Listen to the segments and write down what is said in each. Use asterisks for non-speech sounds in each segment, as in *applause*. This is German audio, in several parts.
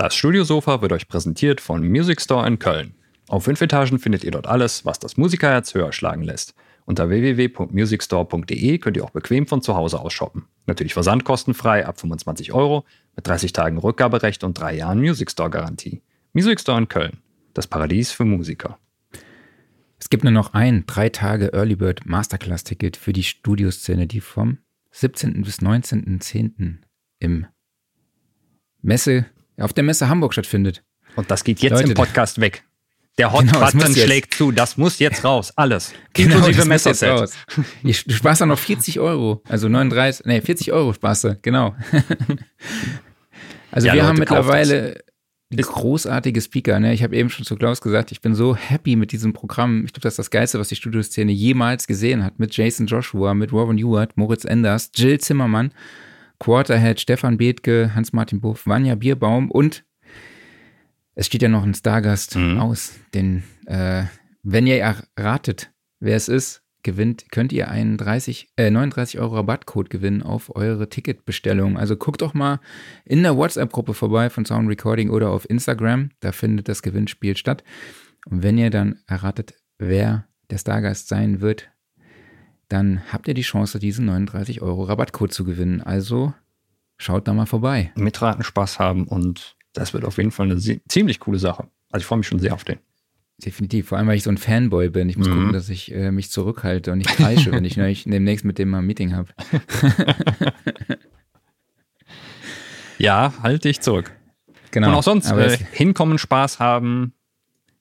Das Studiosofa wird euch präsentiert von Music Store in Köln. Auf fünf Etagen findet ihr dort alles, was das Musikerherz höher schlagen lässt. Unter www.musicstore.de könnt ihr auch bequem von zu Hause aus shoppen. Natürlich versandkostenfrei ab 25 Euro, mit 30 Tagen Rückgaberecht und drei Jahren Music Store Garantie. Music Store in Köln, das Paradies für Musiker. Es gibt nur noch ein drei Tage Early Bird Masterclass Ticket für die Studioszene, die vom 17. bis 19.10. im Messe, auf der Messe Hamburg stattfindet. Und das geht jetzt Leute, im Podcast weg. Der Hot-Button genau, schlägt zu. Das muss jetzt raus. Alles. *laughs* Genau, Inklusive Messerset. Du sparst da noch 40 Euro. Also 39, nee, 40 Euro sparst du. Genau. *laughs* also ja, wir Leute, haben mittlerweile großartige Speaker. Ne? Ich habe eben schon zu Klaus gesagt, ich bin so happy mit diesem Programm. Ich glaube, das ist das Geilste, was die Studioszene jemals gesehen hat. Mit Jason Joshua, mit Robin Ewart, Moritz Enders, Jill Zimmermann, Quarterhead, Stefan Bethke, Hans-Martin Buff, Vanja Bierbaum und es steht ja noch ein Stargast mhm. aus. Den, äh, wenn ihr erratet, wer es ist, gewinnt, könnt ihr einen 30, äh, 39 Euro Rabattcode gewinnen auf eure Ticketbestellung. Also guckt doch mal in der WhatsApp-Gruppe vorbei von Sound Recording oder auf Instagram. Da findet das Gewinnspiel statt. Und wenn ihr dann erratet, wer der Stargast sein wird, dann habt ihr die Chance, diesen 39 Euro Rabattcode zu gewinnen. Also schaut da mal vorbei. Mitraten Spaß haben und das wird auf jeden Fall eine ziemlich coole Sache. Also ich freue mich schon sehr auf den. Definitiv, vor allem weil ich so ein Fanboy bin. Ich muss mhm. gucken, dass ich äh, mich zurückhalte und nicht kreische, wenn ich *laughs* demnächst mit dem mal ein Meeting habe. *laughs* ja, halte ich zurück. Genau. Und auch sonst äh, hinkommen, Spaß haben,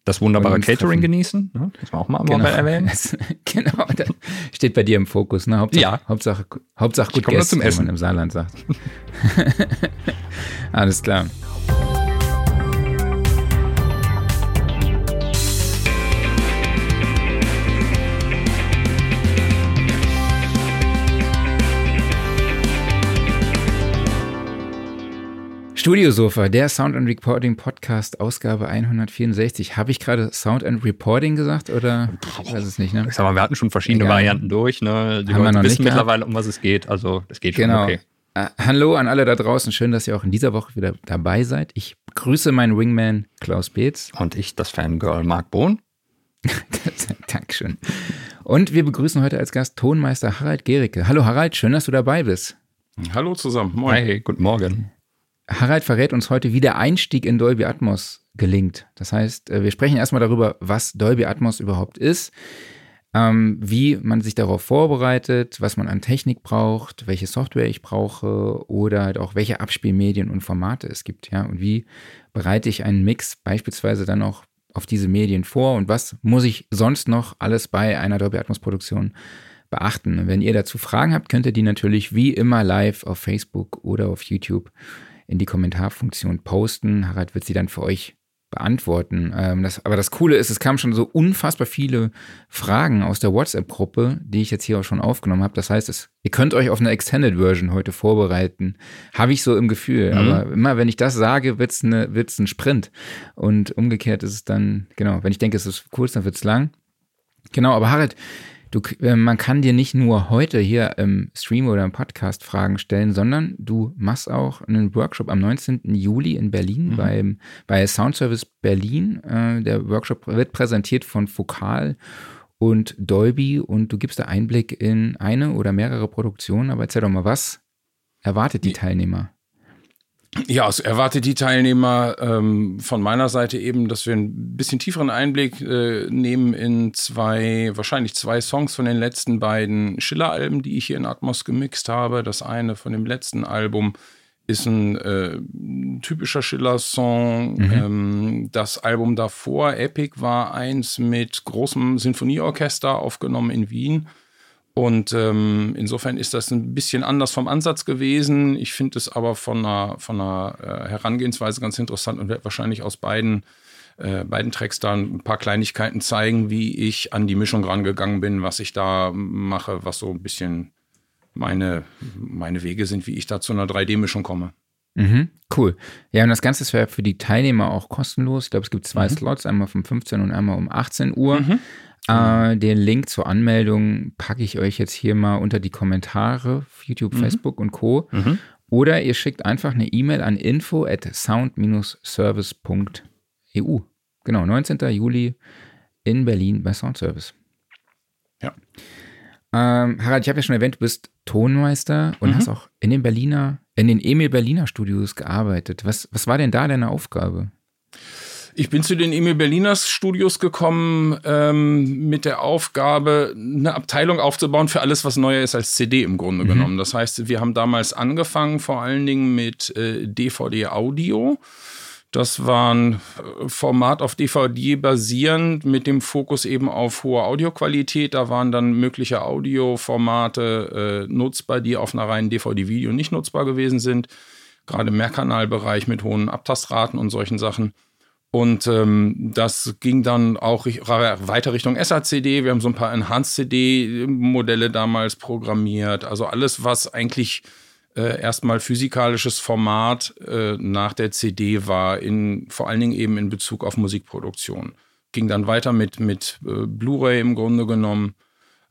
das wunderbare Catering genießen. Ne? Das war auch mal genau. erwähnen. *laughs* genau, das steht bei dir im Fokus. Ne? Hauptsache, ja. Hauptsache, Hauptsache gut Gäste, wie man im Saarland sagt. *laughs* Alles klar. Studiosofa, der Sound and Recording Podcast, Ausgabe 164. Habe ich gerade Sound and Reporting gesagt oder ich weiß es nicht, ne? Ich sag mal, wir hatten schon verschiedene Egal. Varianten durch, ne? Die Haben Leute wissen mittlerweile, um was es geht. Also das geht genau. schon okay. Uh, hallo an alle da draußen, schön, dass ihr auch in dieser Woche wieder dabei seid. Ich grüße meinen Wingman Klaus Beetz. Und ich, das Fangirl Marc Bohn. *laughs* Dankeschön. Und wir begrüßen heute als Gast Tonmeister Harald Gericke. Hallo Harald, schön, dass du dabei bist. Hallo zusammen. Moin. Hey, guten Morgen. Harald verrät uns heute, wie der Einstieg in Dolby Atmos gelingt. Das heißt, äh, wir sprechen erstmal darüber, was Dolby Atmos überhaupt ist, ähm, wie man sich darauf vorbereitet, was man an Technik braucht, welche Software ich brauche oder halt auch welche Abspielmedien und Formate es gibt, ja, und wie bereite ich einen Mix beispielsweise dann auch auf diese Medien vor und was muss ich sonst noch alles bei einer Dolby Atmos Produktion beachten. Wenn ihr dazu Fragen habt, könnt ihr die natürlich wie immer live auf Facebook oder auf YouTube in die Kommentarfunktion posten. Harald wird sie dann für euch beantworten. Ähm, das, aber das Coole ist, es kamen schon so unfassbar viele Fragen aus der WhatsApp-Gruppe, die ich jetzt hier auch schon aufgenommen habe. Das heißt, es, ihr könnt euch auf eine Extended Version heute vorbereiten. Habe ich so im Gefühl. Mhm. Aber immer, wenn ich das sage, wird es ne, wird's ein Sprint. Und umgekehrt ist es dann, genau, wenn ich denke, es ist kurz, dann wird es lang. Genau, aber Harald, Du, äh, man kann dir nicht nur heute hier im Stream oder im Podcast Fragen stellen, sondern du machst auch einen Workshop am 19. Juli in Berlin mhm. beim, bei Soundservice Berlin. Äh, der Workshop wird präsentiert von Fokal und Dolby und du gibst da Einblick in eine oder mehrere Produktionen. Aber erzähl doch mal, was erwartet die Teilnehmer? Ja, es erwartet die Teilnehmer ähm, von meiner Seite eben, dass wir ein bisschen tieferen Einblick äh, nehmen in zwei, wahrscheinlich zwei Songs von den letzten beiden Schiller-Alben, die ich hier in Atmos gemixt habe. Das eine von dem letzten Album ist ein äh, typischer Schiller-Song. Mhm. Ähm, das Album davor, Epic, war eins mit großem Sinfonieorchester aufgenommen in Wien. Und ähm, insofern ist das ein bisschen anders vom Ansatz gewesen. Ich finde es aber von einer, von einer äh, Herangehensweise ganz interessant und werde wahrscheinlich aus beiden, äh, beiden Tracks da ein paar Kleinigkeiten zeigen, wie ich an die Mischung rangegangen bin, was ich da mache, was so ein bisschen meine, meine Wege sind, wie ich da zu einer 3D-Mischung komme. Mhm, cool. Ja, und das Ganze ist für die Teilnehmer auch kostenlos. Ich glaube, es gibt zwei mhm. Slots, einmal um 15 und einmal um 18 Uhr. Mhm. Äh, den Link zur Anmeldung packe ich euch jetzt hier mal unter die Kommentare, YouTube, mhm. Facebook und Co. Mhm. Oder ihr schickt einfach eine E-Mail an info at sound-service.eu. Genau, 19. Juli in Berlin bei Soundservice. Ja. Ähm, Harald, ich habe ja schon erwähnt, du bist Tonmeister und Mhm. hast auch in den Berliner, in den Emil Berliner Studios gearbeitet. Was, was war denn da deine Aufgabe? Ich bin zu den Emil Berliners Studios gekommen ähm, mit der Aufgabe, eine Abteilung aufzubauen für alles, was neuer ist als CD im Grunde genommen. Das heißt, wir haben damals angefangen vor allen Dingen mit äh, DVD-Audio. Das war ein äh, Format auf DVD basierend mit dem Fokus eben auf hohe Audioqualität. Da waren dann mögliche Audioformate äh, nutzbar, die auf einer reinen DVD-Video nicht nutzbar gewesen sind. Gerade im Mehrkanalbereich mit hohen Abtastraten und solchen Sachen. Und ähm, das ging dann auch weiter Richtung SACD. Wir haben so ein paar Enhanced-CD-Modelle damals programmiert. Also alles, was eigentlich äh, erstmal physikalisches Format äh, nach der CD war, in, vor allen Dingen eben in Bezug auf Musikproduktion. Ging dann weiter mit, mit äh, Blu-ray im Grunde genommen.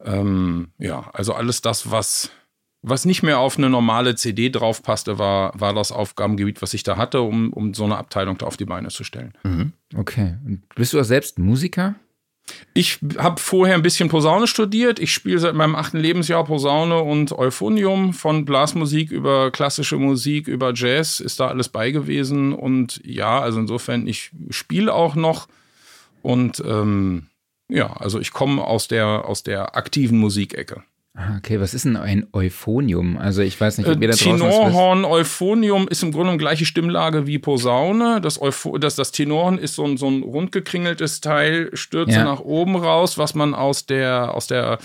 Ähm, ja, also alles das, was, was nicht mehr auf eine normale CD draufpasste, war, war das Aufgabengebiet, was ich da hatte, um, um so eine Abteilung da auf die Beine zu stellen. Okay. Und bist du auch selbst Musiker? Ich habe vorher ein bisschen Posaune studiert. Ich spiele seit meinem achten Lebensjahr Posaune und Euphonium. Von Blasmusik über klassische Musik, über Jazz ist da alles bei gewesen. Und ja, also insofern, ich spiele auch noch. Und ähm, ja, also ich komme aus der, aus der aktiven Musikecke. Ah, Okay, was ist denn ein Euphonium? Also ich weiß nicht, ob Äh, ihr da. Tenorhorn, Euphonium ist im Grunde genommen gleiche Stimmlage wie Posaune. Das, Eupho das, das Tenorhorn ist so ein, so ein rundgekringeltes Teil, Stürze Ja. nach oben raus, was man aus der, aus der,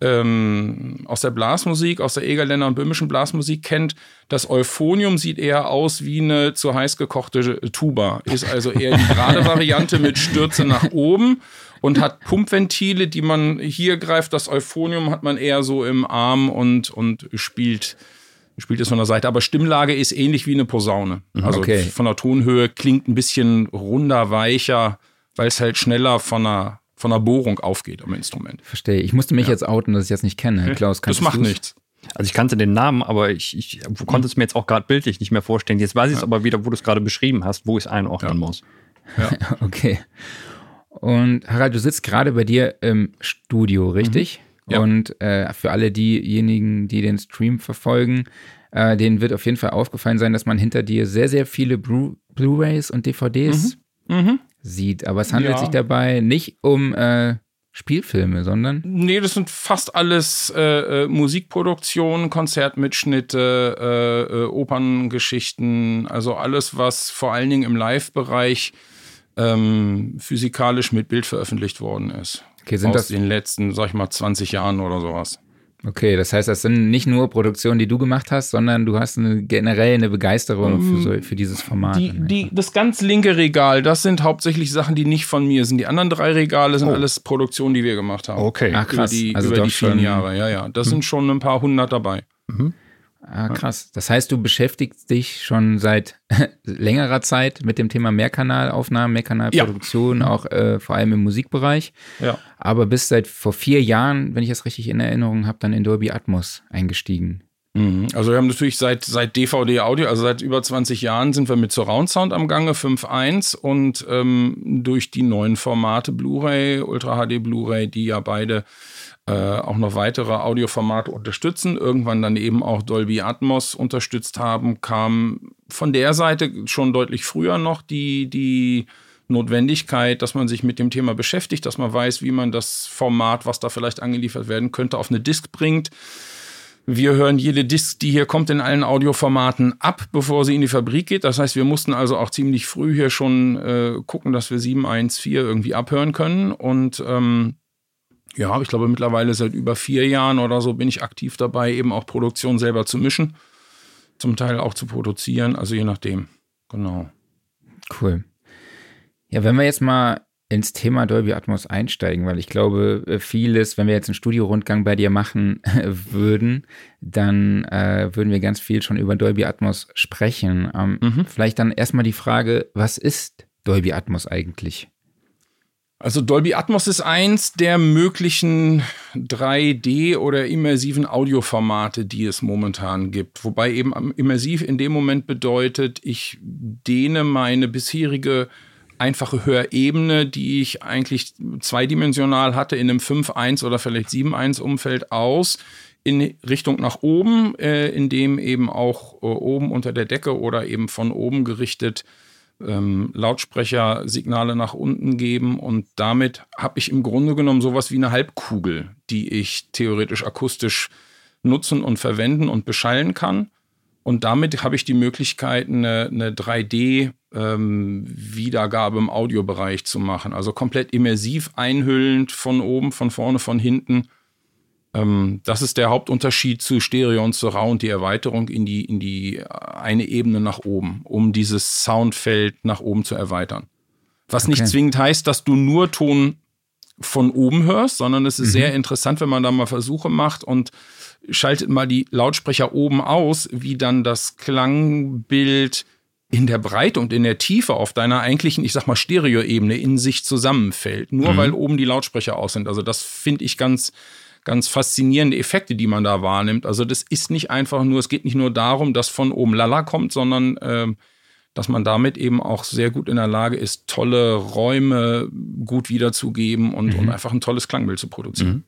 ähm, aus der Blasmusik, aus der Egerländer und böhmischen Blasmusik kennt. Das Euphonium sieht eher aus wie eine zu heiß gekochte Tuba. Ist also eher die *laughs* gerade Variante mit Stürze nach oben und hat Pumpventile, die man hier greift. Das Euphonium hat man eher so im Arm und, und spielt, spielt es von der Seite. Aber Stimmlage ist ähnlich wie eine Posaune. Also Okay. von der Tonhöhe klingt ein bisschen runder, weicher, weil es halt schneller von der, von der Bohrung aufgeht am Instrument. Verstehe. Ich musste mich jetzt outen, dass ich jetzt nicht kenne. Klaus, Das kannst macht du's? nichts. Also ich kannte den Namen, aber ich, ich konnte es mir jetzt auch gerade bildlich nicht mehr vorstellen. Jetzt weiß ich es aber wieder, wo du es gerade beschrieben hast, wo ich es einordnen Ja. muss. *laughs* Okay. Und Harald, du sitzt gerade bei dir im Studio, richtig? Mhm. Ja. Und äh, für alle diejenigen, die den Stream verfolgen, äh, denen wird auf jeden Fall aufgefallen sein, dass man hinter dir sehr, sehr viele Blu- Blu-rays und DVDs Mhm. sieht. Aber es handelt Ja. sich dabei nicht um äh, Spielfilme, sondern Nee, das sind fast alles äh, äh, Musikproduktionen, Konzertmitschnitte, äh, äh, Operngeschichten, also alles, was vor allen Dingen im Live-Bereich ähm, physikalisch mit Bild veröffentlicht worden ist. Okay, sind Aus das- den letzten, sag ich mal, 20 Jahren oder sowas. Okay, das heißt, das sind nicht nur Produktionen, die du gemacht hast, sondern du hast eine, generell eine Begeisterung für, so, für dieses Format. Die, die, das ganz linke Regal, das sind hauptsächlich Sachen, die nicht von mir sind. Die anderen drei Regale sind alles Produktionen, die wir gemacht haben. Okay. Ach, krass. Über die, also über die vielen Jahre, ja, ja. Das sind schon ein paar hundert dabei. Ah, krass. Das heißt, du beschäftigst dich schon seit *laughs* längerer Zeit mit dem Thema Mehrkanalaufnahmen, Mehrkanalproduktion, auch äh, vor allem im Musikbereich. Ja. Aber bist seit vor vier Jahren, wenn ich das richtig in Erinnerung habe, dann in Dolby Atmos eingestiegen. Mhm. Also wir haben natürlich seit, seit DVD Audio, also seit über 20 Jahren sind wir mit Surround Sound am Gange, 5.1 und ähm, durch die neuen Formate Blu-ray, Ultra HD Blu-ray, die ja beide äh, auch noch weitere Audioformate unterstützen, irgendwann dann eben auch Dolby Atmos unterstützt haben, kam von der Seite schon deutlich früher noch die, die Notwendigkeit, dass man sich mit dem Thema beschäftigt, dass man weiß, wie man das Format, was da vielleicht angeliefert werden könnte, auf eine Disk bringt. Wir hören jede Disk, die hier kommt, in allen Audioformaten ab, bevor sie in die Fabrik geht. Das heißt, wir mussten also auch ziemlich früh hier schon äh, gucken, dass wir 714 irgendwie abhören können. Und ähm, ja, ich glaube, mittlerweile seit über vier Jahren oder so bin ich aktiv dabei, eben auch Produktion selber zu mischen. Zum Teil auch zu produzieren, also je nachdem. Genau. Cool. Ja, wenn wir jetzt mal ins Thema Dolby Atmos einsteigen, weil ich glaube, äh, vieles, wenn wir jetzt einen Studiorundgang bei dir machen *laughs* würden, dann äh, würden wir ganz viel schon über Dolby Atmos sprechen. Ähm, Mhm. Vielleicht dann erstmal die Frage, was ist Dolby Atmos eigentlich? Also Dolby Atmos ist eins der möglichen 3D oder immersiven Audioformate, die es momentan gibt. Wobei eben immersiv in dem Moment bedeutet, ich dehne meine bisherige einfache Hörebene, die ich eigentlich zweidimensional hatte in einem 5.1 oder vielleicht 7.1 Umfeld aus in Richtung nach oben, äh, in dem eben auch äh, oben unter der Decke oder eben von oben gerichtet ähm, Lautsprechersignale nach unten geben und damit habe ich im Grunde genommen sowas wie eine Halbkugel, die ich theoretisch akustisch nutzen und verwenden und beschallen kann. Und damit habe ich die Möglichkeit, eine, eine 3D-Wiedergabe ähm, im Audiobereich zu machen. Also komplett immersiv einhüllend von oben, von vorne, von hinten ähm, das ist der Hauptunterschied zu Stereo und Surround, die Erweiterung in die, in die eine Ebene nach oben, um dieses Soundfeld nach oben zu erweitern. Was okay. nicht zwingend heißt, dass du nur Ton von oben hörst, sondern es ist mhm. sehr interessant, wenn man da mal Versuche macht und schaltet mal die Lautsprecher oben aus, wie dann das Klangbild in der Breite und in der Tiefe auf deiner eigentlichen, ich sag mal, Stereoebene in sich zusammenfällt. Nur mhm. weil oben die Lautsprecher aus sind. Also das finde ich ganz, ganz faszinierende Effekte, die man da wahrnimmt. Also das ist nicht einfach nur, es geht nicht nur darum, dass von oben Lala kommt, sondern äh, dass man damit eben auch sehr gut in der Lage ist, tolle Räume gut wiederzugeben und, mhm. und einfach ein tolles Klangbild zu produzieren. Mhm.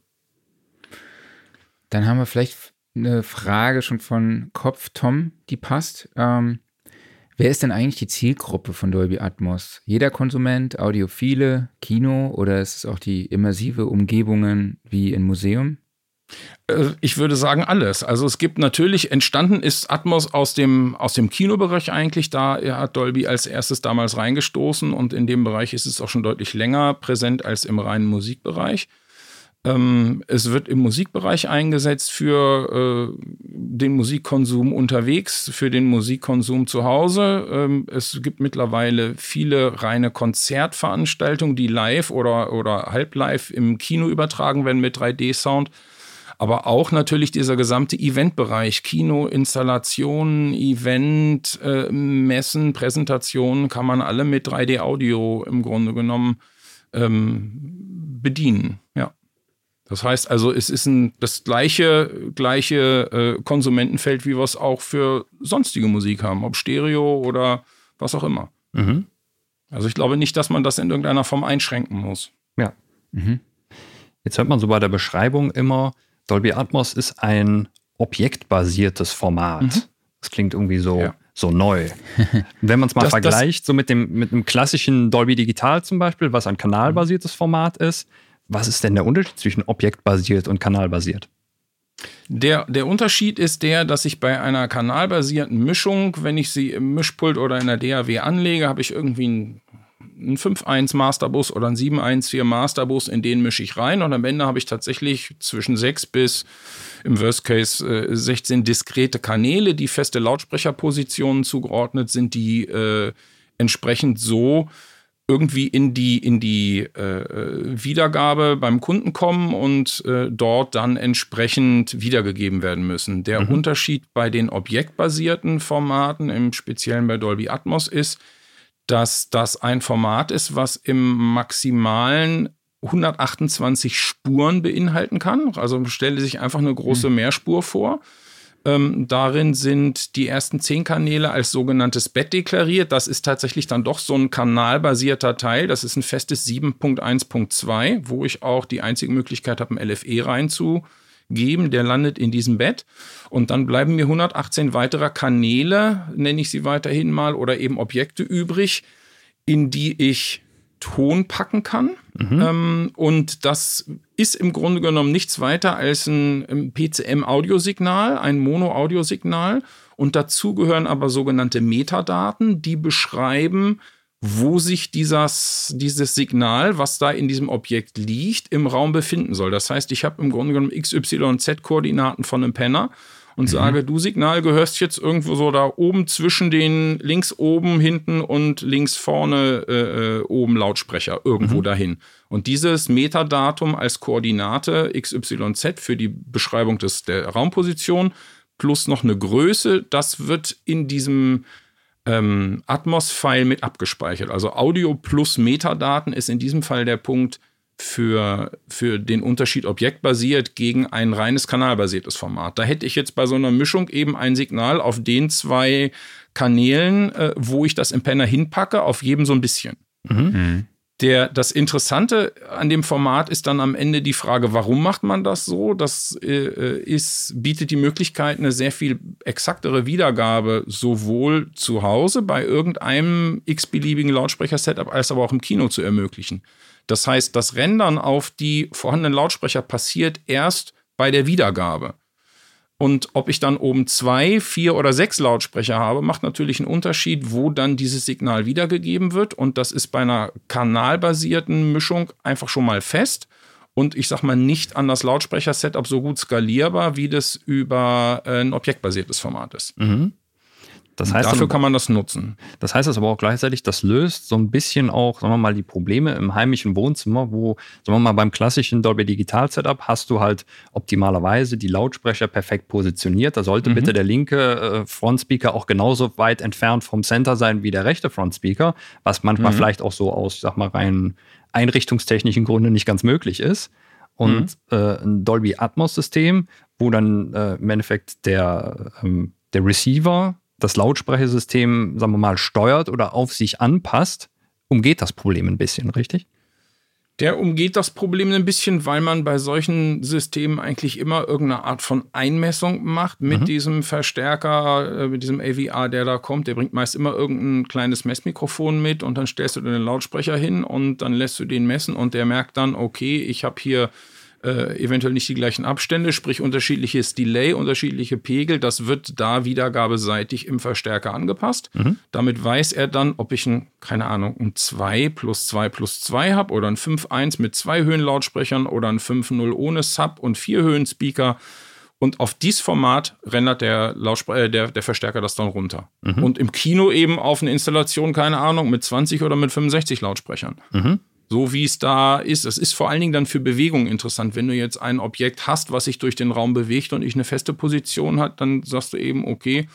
Dann haben wir vielleicht eine Frage schon von Kopf Tom, die passt. Ähm, Wer ist denn eigentlich die Zielgruppe von Dolby Atmos? Jeder Konsument, Audiophile, Kino oder ist es auch die immersive Umgebungen wie im Museum? Äh, ich würde sagen alles. Also es gibt natürlich, entstanden ist Atmos aus dem, aus dem Kinobereich eigentlich. Da hat Dolby als erstes damals reingestoßen und in dem Bereich ist es auch schon deutlich länger präsent als im reinen Musikbereich. Ähm, es wird im Musikbereich eingesetzt für äh, den Musikkonsum unterwegs, für den Musikkonsum zu Hause. Ähm, es gibt mittlerweile viele reine Konzertveranstaltungen, die live oder, oder halb live im Kino übertragen werden mit 3D-Sound. Aber auch natürlich dieser gesamte Eventbereich, Kino, Installationen, Event, äh, Messen, Präsentationen kann man alle mit 3D-Audio im Grunde genommen ähm, bedienen. Ja. Das heißt also, es ist ein, das gleiche, gleiche äh, Konsumentenfeld, wie wir es auch für sonstige Musik haben, ob Stereo oder was auch immer. Mhm. Also ich glaube nicht, dass man das in irgendeiner Form einschränken muss. Ja. Mhm. Jetzt hört man so bei der Beschreibung immer, Dolby Atmos ist ein objektbasiertes Format. Mhm. Das klingt irgendwie so, ja. so neu. *laughs* Wenn man es mal das, vergleicht, das, so mit dem, mit einem klassischen Dolby Digital zum Beispiel, was ein kanalbasiertes Format ist, was ist denn der Unterschied zwischen objektbasiert und kanalbasiert? Der, der Unterschied ist der, dass ich bei einer kanalbasierten Mischung, wenn ich sie im Mischpult oder in der DAW anlege, habe ich irgendwie einen, einen 5.1 Masterbus oder einen 7.1.4 Masterbus, in den mische ich rein und am Ende habe ich tatsächlich zwischen 6 bis im Worst Case äh, 16 diskrete Kanäle, die feste Lautsprecherpositionen zugeordnet sind, die äh, entsprechend so irgendwie in die, in die äh, Wiedergabe beim Kunden kommen und äh, dort dann entsprechend wiedergegeben werden müssen. Der mhm. Unterschied bei den objektbasierten Formaten, im Speziellen bei Dolby Atmos, ist, dass das ein Format ist, was im maximalen 128 Spuren beinhalten kann. Also stelle sich einfach eine große mhm. Mehrspur vor. Ähm, darin sind die ersten zehn Kanäle als sogenanntes Bett deklariert. Das ist tatsächlich dann doch so ein kanalbasierter Teil. Das ist ein festes 7.1.2, wo ich auch die einzige Möglichkeit habe, ein LFE reinzugeben. Der landet in diesem Bett. Und dann bleiben mir 118 weitere Kanäle, nenne ich sie weiterhin mal, oder eben Objekte übrig, in die ich Ton packen kann. Mhm. Ähm, und das ist im Grunde genommen nichts weiter als ein PCM-Audiosignal, ein Mono-Audiosignal. Und dazu gehören aber sogenannte Metadaten, die beschreiben, wo sich dieses, dieses Signal, was da in diesem Objekt liegt, im Raum befinden soll. Das heißt, ich habe im Grunde genommen X, Y, Z-Koordinaten von einem Penner und mhm. sage, du Signal gehörst jetzt irgendwo so da oben zwischen den links oben, hinten und links vorne äh, äh oben Lautsprecher irgendwo mhm. dahin. Und dieses Metadatum als Koordinate XYZ für die Beschreibung des, der Raumposition plus noch eine Größe, das wird in diesem ähm, Atmos-File mit abgespeichert. Also Audio plus Metadaten ist in diesem Fall der Punkt für, für den Unterschied objektbasiert gegen ein reines kanalbasiertes Format. Da hätte ich jetzt bei so einer Mischung eben ein Signal auf den zwei Kanälen, äh, wo ich das Impenner hinpacke, auf jedem so ein bisschen. Mhm. Der, das Interessante an dem Format ist dann am Ende die Frage, warum macht man das so? Das äh, ist, bietet die Möglichkeit, eine sehr viel exaktere Wiedergabe sowohl zu Hause bei irgendeinem x-beliebigen Lautsprecher-Setup als aber auch im Kino zu ermöglichen. Das heißt, das Rendern auf die vorhandenen Lautsprecher passiert erst bei der Wiedergabe. Und ob ich dann oben zwei, vier oder sechs Lautsprecher habe, macht natürlich einen Unterschied, wo dann dieses Signal wiedergegeben wird. Und das ist bei einer kanalbasierten Mischung einfach schon mal fest. Und ich sag mal nicht an das Lautsprecher-Setup so gut skalierbar, wie das über äh, ein objektbasiertes Format ist. Mhm. Das heißt Dafür dann, kann man das nutzen. Das heißt das aber auch gleichzeitig, das löst so ein bisschen auch, sagen wir mal, die Probleme im heimischen Wohnzimmer, wo, sagen wir mal, beim klassischen Dolby Digital Setup hast du halt optimalerweise die Lautsprecher perfekt positioniert. Da sollte mhm. bitte der linke äh, Frontspeaker auch genauso weit entfernt vom Center sein wie der rechte Frontspeaker, was manchmal mhm. vielleicht auch so aus, sag mal, rein einrichtungstechnischen Gründen nicht ganz möglich ist. Und mhm. äh, ein Dolby Atmos System, wo dann äh, im Endeffekt der, ähm, der Receiver das Lautsprechersystem, sagen wir mal, steuert oder auf sich anpasst, umgeht das Problem ein bisschen, richtig? Der umgeht das Problem ein bisschen, weil man bei solchen Systemen eigentlich immer irgendeine Art von Einmessung macht mit mhm. diesem Verstärker, äh, mit diesem AVR, der da kommt. Der bringt meist immer irgendein kleines Messmikrofon mit und dann stellst du den Lautsprecher hin und dann lässt du den messen und der merkt dann, okay, ich habe hier äh, eventuell nicht die gleichen Abstände, sprich unterschiedliches Delay, unterschiedliche Pegel. Das wird da wiedergabeseitig im Verstärker angepasst. Mhm. Damit weiß er dann, ob ich ein, keine Ahnung, ein 2 plus 2 plus 2 habe oder ein 5.1 mit zwei Höhenlautsprechern oder ein 5.0 ohne Sub und vier Höhenspeaker. Und auf dieses Format rendert der, äh, der, der Verstärker das dann runter. Mhm. Und im Kino eben auf eine Installation, keine Ahnung, mit 20 oder mit 65 Lautsprechern. Mhm so wie es da ist. Es ist vor allen Dingen dann für Bewegung interessant. Wenn du jetzt ein Objekt hast, was sich durch den Raum bewegt und nicht eine feste Position hat, dann sagst du eben, okay,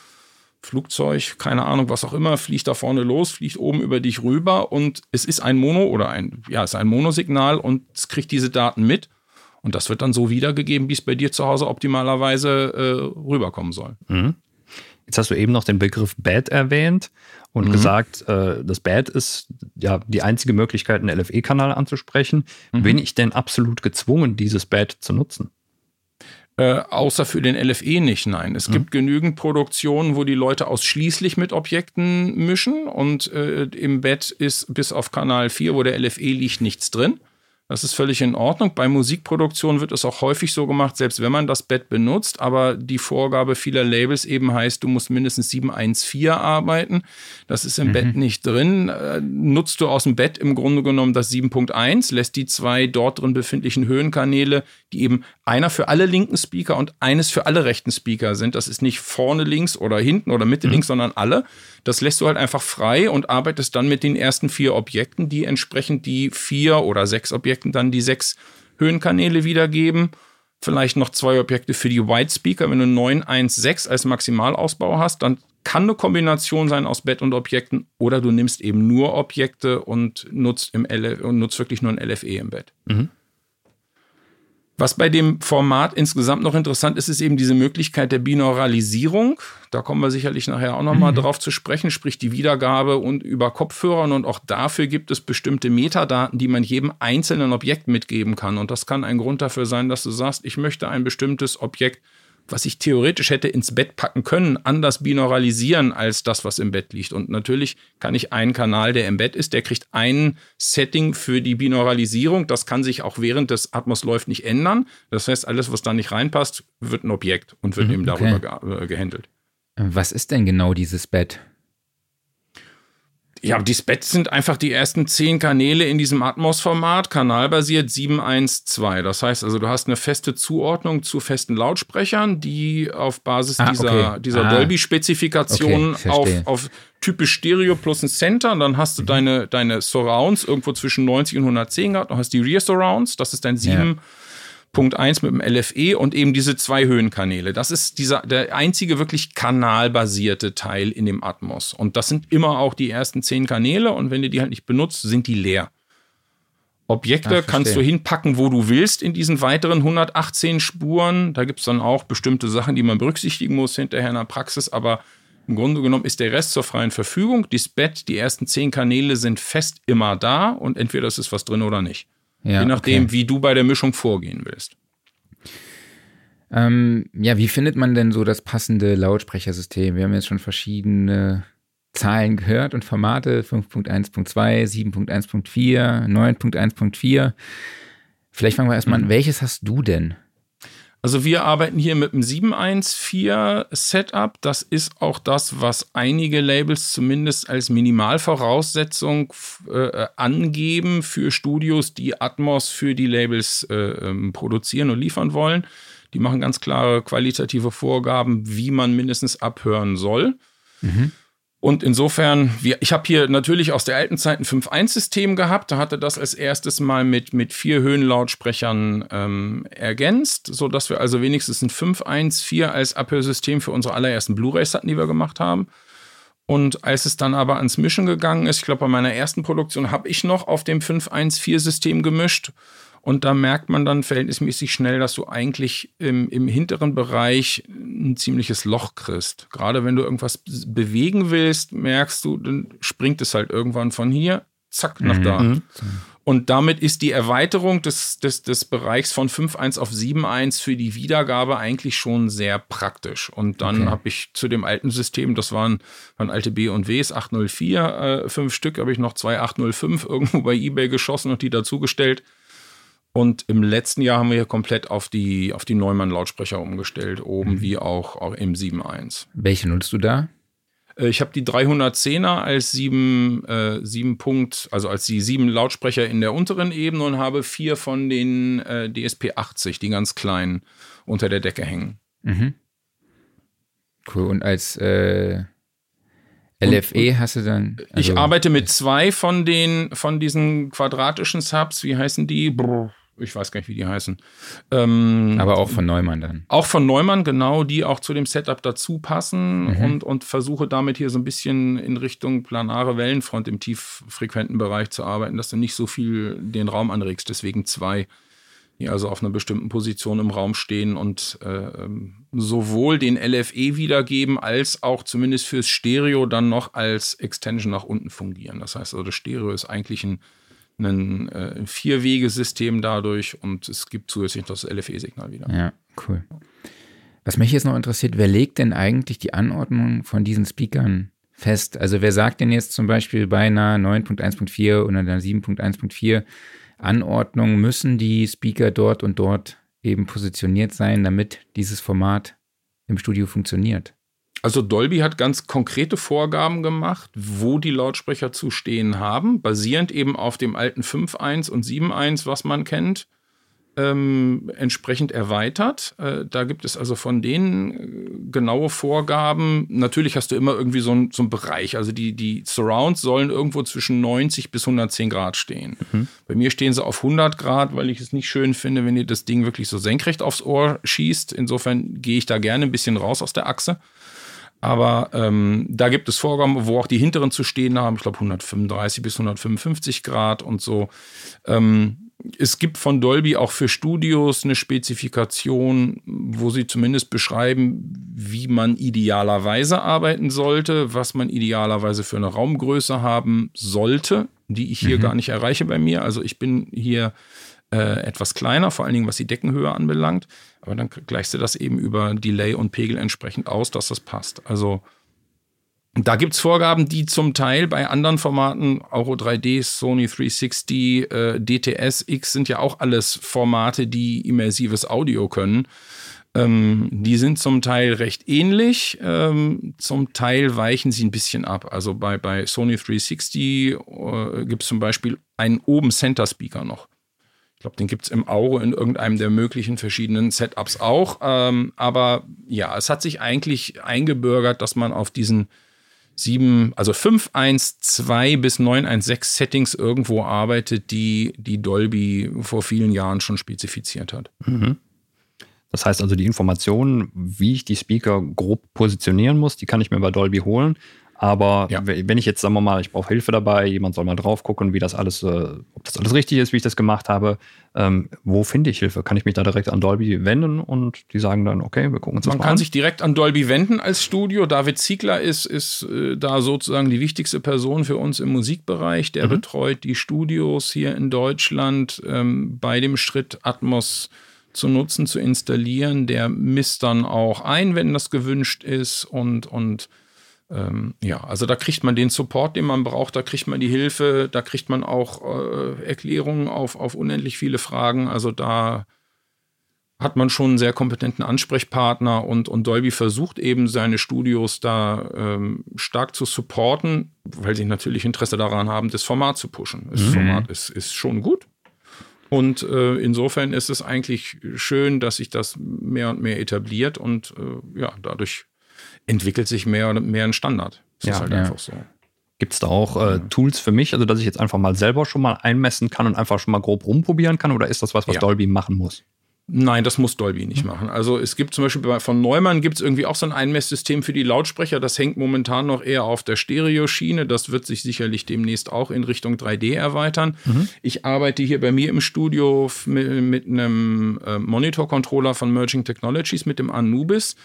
Flugzeug, keine Ahnung, was auch immer, fliegt da vorne los, fliegt oben über dich rüber und es ist ein Mono oder ein, ja, es ist ein Monosignal und es kriegt diese Daten mit. Und das wird dann so wiedergegeben, wie es bei dir zu Hause optimalerweise äh, rüberkommen soll. Mhm. Jetzt hast du eben noch den Begriff Bad erwähnt und mhm. gesagt, äh, das Bad ist ja die einzige Möglichkeit, einen LFE-Kanal anzusprechen. Mhm. Bin ich denn absolut gezwungen, dieses Bad zu nutzen? Äh, außer für den LFE nicht, nein. Es mhm. gibt genügend Produktionen, wo die Leute ausschließlich mit Objekten mischen und äh, im Bett ist bis auf Kanal 4, wo der LFE liegt, nichts drin. Das ist völlig in Ordnung. Bei Musikproduktion wird es auch häufig so gemacht, selbst wenn man das Bett benutzt, aber die Vorgabe vieler Labels eben heißt, du musst mindestens 714 arbeiten. Das ist im mhm. Bett nicht drin. Äh, nutzt du aus dem Bett im Grunde genommen das 7.1, lässt die zwei dort drin befindlichen Höhenkanäle, die eben einer für alle linken Speaker und eines für alle rechten Speaker sind. Das ist nicht vorne links oder hinten oder Mitte mhm. links, sondern alle. Das lässt du halt einfach frei und arbeitest dann mit den ersten vier Objekten, die entsprechend die vier oder sechs Objekten dann die sechs Höhenkanäle wiedergeben. Vielleicht noch zwei Objekte für die White Speaker. Wenn du 916 als Maximalausbau hast, dann kann eine Kombination sein aus Bett und Objekten oder du nimmst eben nur Objekte und nutzt, im LF und nutzt wirklich nur ein LFE im Bett. Mhm. Was bei dem Format insgesamt noch interessant ist, ist eben diese Möglichkeit der Binauralisierung. Da kommen wir sicherlich nachher auch nochmal mhm. drauf zu sprechen, sprich die Wiedergabe und über Kopfhörern. Und auch dafür gibt es bestimmte Metadaten, die man jedem einzelnen Objekt mitgeben kann. Und das kann ein Grund dafür sein, dass du sagst, ich möchte ein bestimmtes Objekt was ich theoretisch hätte ins Bett packen können, anders binauralisieren als das, was im Bett liegt. Und natürlich kann ich einen Kanal, der im Bett ist, der kriegt ein Setting für die Binauralisierung. Das kann sich auch während des Atmos läuft nicht ändern. Das heißt, alles, was da nicht reinpasst, wird ein Objekt und wird mhm, eben darüber okay. ge äh, gehandelt. Was ist denn genau dieses Bett? Ja, die Spets sind einfach die ersten zehn Kanäle in diesem Atmos-Format, kanalbasiert 712. Das heißt also, du hast eine feste Zuordnung zu festen Lautsprechern, die auf Basis ah, dieser, okay. dieser ah, Dolby-Spezifikation okay, auf, auf typisch Stereo plus ein Center. Und dann hast du mhm. deine, deine Surrounds irgendwo zwischen 90 und 110 gehabt. Dann hast du die Rear Surrounds, das ist dein 7. Ja Punkt 1 mit dem LFE und eben diese zwei Höhenkanäle. Das ist dieser, der einzige wirklich kanalbasierte Teil in dem Atmos. Und das sind immer auch die ersten zehn Kanäle und wenn du die halt nicht benutzt, sind die leer. Objekte Ach, kannst du hinpacken, wo du willst in diesen weiteren 118 Spuren. Da gibt es dann auch bestimmte Sachen, die man berücksichtigen muss hinterher in der Praxis, aber im Grunde genommen ist der Rest zur freien Verfügung. Das Bett, die ersten zehn Kanäle sind fest immer da und entweder ist was drin oder nicht. Ja, Je nachdem, okay. wie du bei der Mischung vorgehen willst. Ähm, ja, wie findet man denn so das passende Lautsprechersystem? Wir haben jetzt schon verschiedene Zahlen gehört und Formate 5.1.2, 7.1.4, 9.1.4. Vielleicht fangen wir erstmal an. Mhm. Welches hast du denn? Also wir arbeiten hier mit dem 714 Setup. Das ist auch das, was einige Labels zumindest als Minimalvoraussetzung äh, angeben für Studios, die Atmos für die Labels äh, ähm, produzieren und liefern wollen. Die machen ganz klare qualitative Vorgaben, wie man mindestens abhören soll. Mhm. Und insofern, wir, ich habe hier natürlich aus der alten Zeit ein 5.1-System gehabt. Da hatte das als erstes mal mit, mit vier Höhenlautsprechern ähm, ergänzt, sodass wir also wenigstens ein 5.1.4 als Abhörsystem für unsere allerersten Blu-rays hatten, die wir gemacht haben. Und als es dann aber ans Mischen gegangen ist, ich glaube, bei meiner ersten Produktion habe ich noch auf dem 5.1.4-System gemischt. Und da merkt man dann verhältnismäßig schnell, dass du eigentlich im, im hinteren Bereich ein ziemliches Loch kriegst. Gerade wenn du irgendwas bewegen willst, merkst du, dann springt es halt irgendwann von hier, zack, nach mhm. da. Mhm. Und damit ist die Erweiterung des, des, des Bereichs von 5.1 auf 7.1 für die Wiedergabe eigentlich schon sehr praktisch. Und dann okay. habe ich zu dem alten System, das waren, waren alte B und Ws, 804, äh, fünf Stück, habe ich noch zwei 805 *laughs* irgendwo bei Ebay geschossen und die dazugestellt. Und im letzten Jahr haben wir hier komplett auf die, auf die Neumann-Lautsprecher umgestellt, oben mhm. wie auch, auch im 7.1. Welche nutzt du da? Äh, ich habe die 310er als 7, äh, 7 Punkt, also als die sieben Lautsprecher in der unteren Ebene und habe vier von den äh, DSP 80, die ganz kleinen, unter der Decke hängen. Mhm. Cool. Und als äh, LFE und hast du dann. Also ich arbeite mit zwei von den von diesen quadratischen Subs. Wie heißen die? Brr ich weiß gar nicht, wie die heißen. Ähm, Aber auch von Neumann dann. Auch von Neumann, genau, die auch zu dem Setup dazu passen mhm. und, und versuche damit hier so ein bisschen in Richtung planare Wellenfront im tieffrequenten Bereich zu arbeiten, dass du nicht so viel den Raum anregst. Deswegen zwei, die also auf einer bestimmten Position im Raum stehen und äh, sowohl den LFE wiedergeben, als auch zumindest fürs Stereo dann noch als Extension nach unten fungieren. Das heißt also, das Stereo ist eigentlich ein ein äh, Vier-Wege-System dadurch und es gibt zusätzlich das LFE-Signal wieder. Ja, cool. Was mich jetzt noch interessiert, wer legt denn eigentlich die Anordnung von diesen Speakern fest? Also wer sagt denn jetzt zum Beispiel bei einer 9.1.4 oder einer 7.1.4 Anordnung, müssen die Speaker dort und dort eben positioniert sein, damit dieses Format im Studio funktioniert? Also Dolby hat ganz konkrete Vorgaben gemacht, wo die Lautsprecher zu stehen haben, basierend eben auf dem alten 5.1 und 7.1, was man kennt, ähm, entsprechend erweitert. Äh, da gibt es also von denen äh, genaue Vorgaben. Natürlich hast du immer irgendwie so einen so Bereich. Also die, die Surrounds sollen irgendwo zwischen 90 bis 110 Grad stehen. Mhm. Bei mir stehen sie auf 100 Grad, weil ich es nicht schön finde, wenn ihr das Ding wirklich so senkrecht aufs Ohr schießt. Insofern gehe ich da gerne ein bisschen raus aus der Achse. Aber ähm, da gibt es Vorgaben, wo auch die hinteren zu stehen haben, ich glaube 135 bis 155 Grad und so. Ähm, es gibt von Dolby auch für Studios eine Spezifikation, wo sie zumindest beschreiben, wie man idealerweise arbeiten sollte, was man idealerweise für eine Raumgröße haben sollte, die ich hier mhm. gar nicht erreiche bei mir. Also ich bin hier äh, etwas kleiner, vor allen Dingen was die Deckenhöhe anbelangt. Aber dann gleichst du das eben über Delay und Pegel entsprechend aus, dass das passt. Also da gibt es Vorgaben, die zum Teil bei anderen Formaten, Euro 3D, Sony 360, äh, DTS X sind ja auch alles Formate, die immersives Audio können. Ähm, die sind zum Teil recht ähnlich, ähm, zum Teil weichen sie ein bisschen ab. Also bei, bei Sony 360 äh, gibt es zum Beispiel einen oben Center Speaker noch glaube, den gibt es im Auro in irgendeinem der möglichen verschiedenen Setups auch. Ähm, aber ja, es hat sich eigentlich eingebürgert, dass man auf diesen 7, also 512 bis 916 Settings irgendwo arbeitet, die, die Dolby vor vielen Jahren schon spezifiziert hat. Mhm. Das heißt also, die Informationen, wie ich die Speaker grob positionieren muss, die kann ich mir bei Dolby holen. Aber ja. wenn ich jetzt, sagen wir mal, ich brauche Hilfe dabei, jemand soll mal drauf gucken, wie das alles, äh, ob das alles richtig ist, wie ich das gemacht habe, ähm, wo finde ich Hilfe? Kann ich mich da direkt an Dolby wenden und die sagen dann, okay, wir gucken uns Man das mal an? Man kann sich direkt an Dolby wenden als Studio. David Ziegler ist, ist äh, da sozusagen die wichtigste Person für uns im Musikbereich. Der mhm. betreut die Studios hier in Deutschland ähm, bei dem Schritt Atmos zu nutzen, zu installieren. Der misst dann auch ein, wenn das gewünscht ist und, und ähm, ja, also da kriegt man den Support, den man braucht, da kriegt man die Hilfe, da kriegt man auch äh, Erklärungen auf, auf unendlich viele Fragen. Also da hat man schon einen sehr kompetenten Ansprechpartner und, und Dolby versucht eben seine Studios da ähm, stark zu supporten, weil sie natürlich Interesse daran haben, das Format zu pushen. Das mhm. Format ist, ist schon gut. Und äh, insofern ist es eigentlich schön, dass sich das mehr und mehr etabliert und äh, ja, dadurch entwickelt sich mehr und mehr ein Standard. Das ja, ist halt ja. einfach so. Gibt es da auch äh, Tools für mich, also dass ich jetzt einfach mal selber schon mal einmessen kann und einfach schon mal grob rumprobieren kann? Oder ist das was, was ja. Dolby machen muss? Nein, das muss Dolby nicht machen. Also es gibt zum Beispiel bei, von Neumann gibt es irgendwie auch so ein Einmesssystem für die Lautsprecher. Das hängt momentan noch eher auf der Stereoschiene. Das wird sich sicherlich demnächst auch in Richtung 3D erweitern. Mhm. Ich arbeite hier bei mir im Studio mit, mit einem äh, Monitor-Controller von Merging Technologies, mit dem Anubis.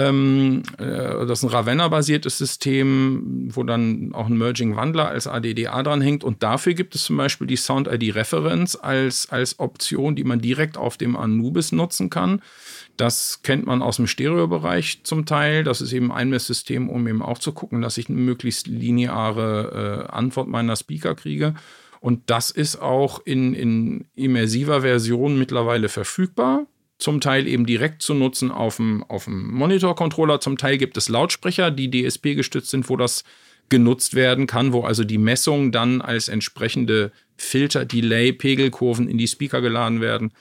Ähm, äh, das ist ein Ravenna-basiertes System, wo dann auch ein Merging-Wandler als ADDA dran hängt. Und dafür gibt es zum Beispiel die Sound-ID-Reference als, als Option, die man direkt auf dem Anubis nutzen kann. Das kennt man aus dem Stereobereich zum Teil. Das ist eben ein Messsystem, um eben auch zu gucken, dass ich eine möglichst lineare äh, Antwort meiner Speaker kriege. Und das ist auch in, in immersiver Version mittlerweile verfügbar zum Teil eben direkt zu nutzen auf dem, auf dem Monitor-Controller. Zum Teil gibt es Lautsprecher, die DSP gestützt sind, wo das genutzt werden kann, wo also die Messungen dann als entsprechende Filter, Delay, Pegelkurven in die Speaker geladen werden.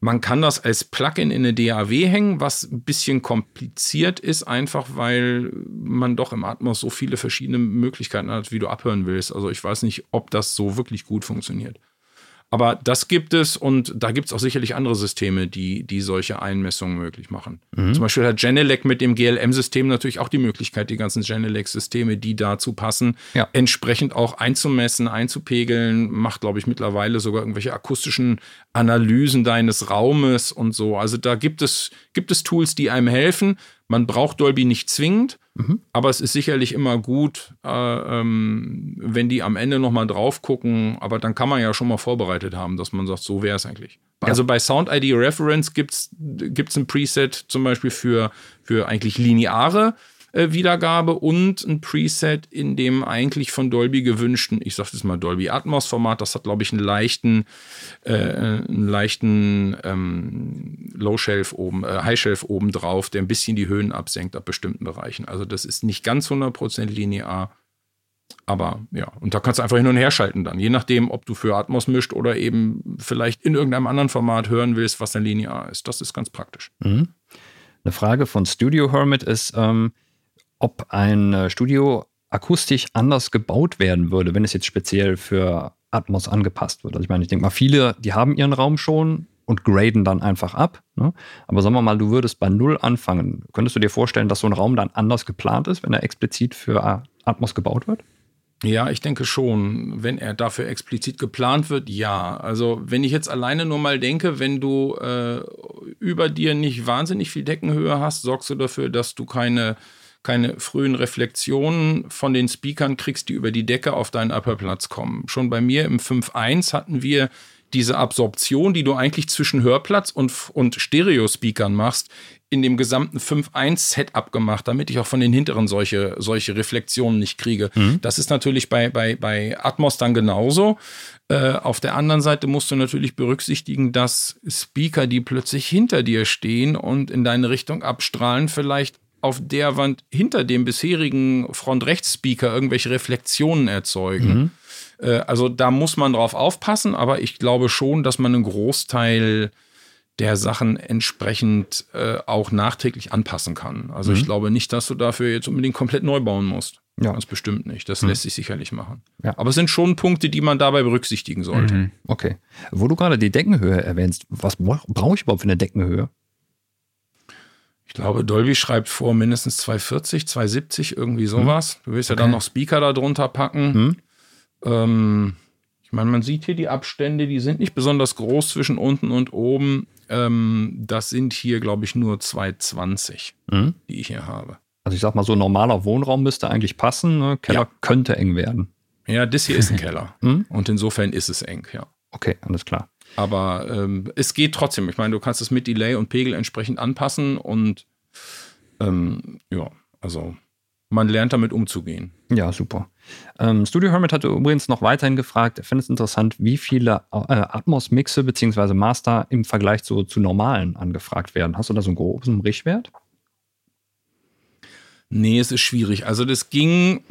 Man kann das als Plugin in eine DAW hängen, was ein bisschen kompliziert ist, einfach weil man doch im Atmos so viele verschiedene Möglichkeiten hat, wie du abhören willst. Also ich weiß nicht, ob das so wirklich gut funktioniert. Aber das gibt es und da gibt es auch sicherlich andere Systeme, die, die solche Einmessungen möglich machen. Mhm. Zum Beispiel hat Genelec mit dem GLM-System natürlich auch die Möglichkeit, die ganzen Genelec-Systeme, die dazu passen, ja. entsprechend auch einzumessen, einzupegeln, macht, glaube ich, mittlerweile sogar irgendwelche akustischen Analysen deines Raumes und so. Also da gibt es, gibt es Tools, die einem helfen. Man braucht Dolby nicht zwingend, mhm. aber es ist sicherlich immer gut, äh, ähm, wenn die am Ende nochmal drauf gucken. Aber dann kann man ja schon mal vorbereitet haben, dass man sagt, so wäre es eigentlich. Ja. Also bei Sound ID Reference gibt es ein Preset zum Beispiel für, für eigentlich lineare Wiedergabe und ein Preset in dem eigentlich von Dolby gewünschten, ich sag das mal Dolby Atmos Format, das hat glaube ich einen leichten, äh, einen leichten ähm, Low Shelf oben, äh, High Shelf oben drauf, der ein bisschen die Höhen absenkt ab bestimmten Bereichen. Also das ist nicht ganz 100% linear. Aber ja, und da kannst du einfach hin und her schalten dann, je nachdem, ob du für Atmos mischt oder eben vielleicht in irgendeinem anderen Format hören willst, was dann linear ist. Das ist ganz praktisch. Mhm. Eine Frage von Studio Hermit ist, ähm, ob ein äh, Studio akustisch anders gebaut werden würde, wenn es jetzt speziell für Atmos angepasst wird. Also ich meine, ich denke mal, viele, die haben ihren Raum schon und graden dann einfach ab. Ne? Aber sagen wir mal, du würdest bei Null anfangen. Könntest du dir vorstellen, dass so ein Raum dann anders geplant ist, wenn er explizit für Atmos gebaut wird? Ja, ich denke schon. Wenn er dafür explizit geplant wird, ja. Also wenn ich jetzt alleine nur mal denke, wenn du äh, über dir nicht wahnsinnig viel Deckenhöhe hast, sorgst du dafür, dass du keine keine frühen Reflexionen von den Speakern kriegst, die über die Decke auf deinen Upperplatz kommen. Schon bei mir im 5.1 hatten wir diese Absorption, die du eigentlich zwischen Hörplatz und, und Stereo-Speakern machst, in dem gesamten 5.1-Setup gemacht, damit ich auch von den hinteren solche, solche Reflexionen nicht kriege. Mhm. Das ist natürlich bei, bei, bei Atmos dann genauso. Äh, auf der anderen Seite musst du natürlich berücksichtigen, dass Speaker, die plötzlich hinter dir stehen und in deine Richtung abstrahlen, vielleicht auf der Wand hinter dem bisherigen Front-Rechts-Speaker irgendwelche Reflexionen erzeugen. Mhm. Äh, also da muss man drauf aufpassen, aber ich glaube schon, dass man einen Großteil der Sachen entsprechend äh, auch nachträglich anpassen kann. Also mhm. ich glaube nicht, dass du dafür jetzt unbedingt komplett neu bauen musst. Ja. Ganz bestimmt nicht. Das hm. lässt sich sicherlich machen. Ja. Aber es sind schon Punkte, die man dabei berücksichtigen sollte. Mhm. Okay. Wo du gerade die Deckenhöhe erwähnst, was brauche ich überhaupt für eine Deckenhöhe? Ich glaube, Dolby schreibt vor mindestens 240, 270, irgendwie sowas. Mhm. Du willst ja okay. dann noch Speaker da drunter packen. Mhm. Ähm, ich meine, man sieht hier die Abstände, die sind nicht besonders groß zwischen unten und oben. Ähm, das sind hier, glaube ich, nur 220, mhm. die ich hier habe. Also ich sag mal, so ein normaler Wohnraum müsste eigentlich passen. Ne? Keller ja. könnte eng werden. Ja, das hier ist ein *laughs* Keller. Mhm. Und insofern ist es eng, ja. Okay, alles klar. Aber ähm, es geht trotzdem. Ich meine, du kannst es mit Delay und Pegel entsprechend anpassen und ähm, ja, also man lernt damit umzugehen. Ja, super. Ähm, Studio Hermit hatte übrigens noch weiterhin gefragt, er findet es interessant, wie viele äh, Atmos-Mixe bzw. Master im Vergleich zu, zu normalen angefragt werden. Hast du da so einen groben Richtwert? Nee, es ist schwierig. Also das ging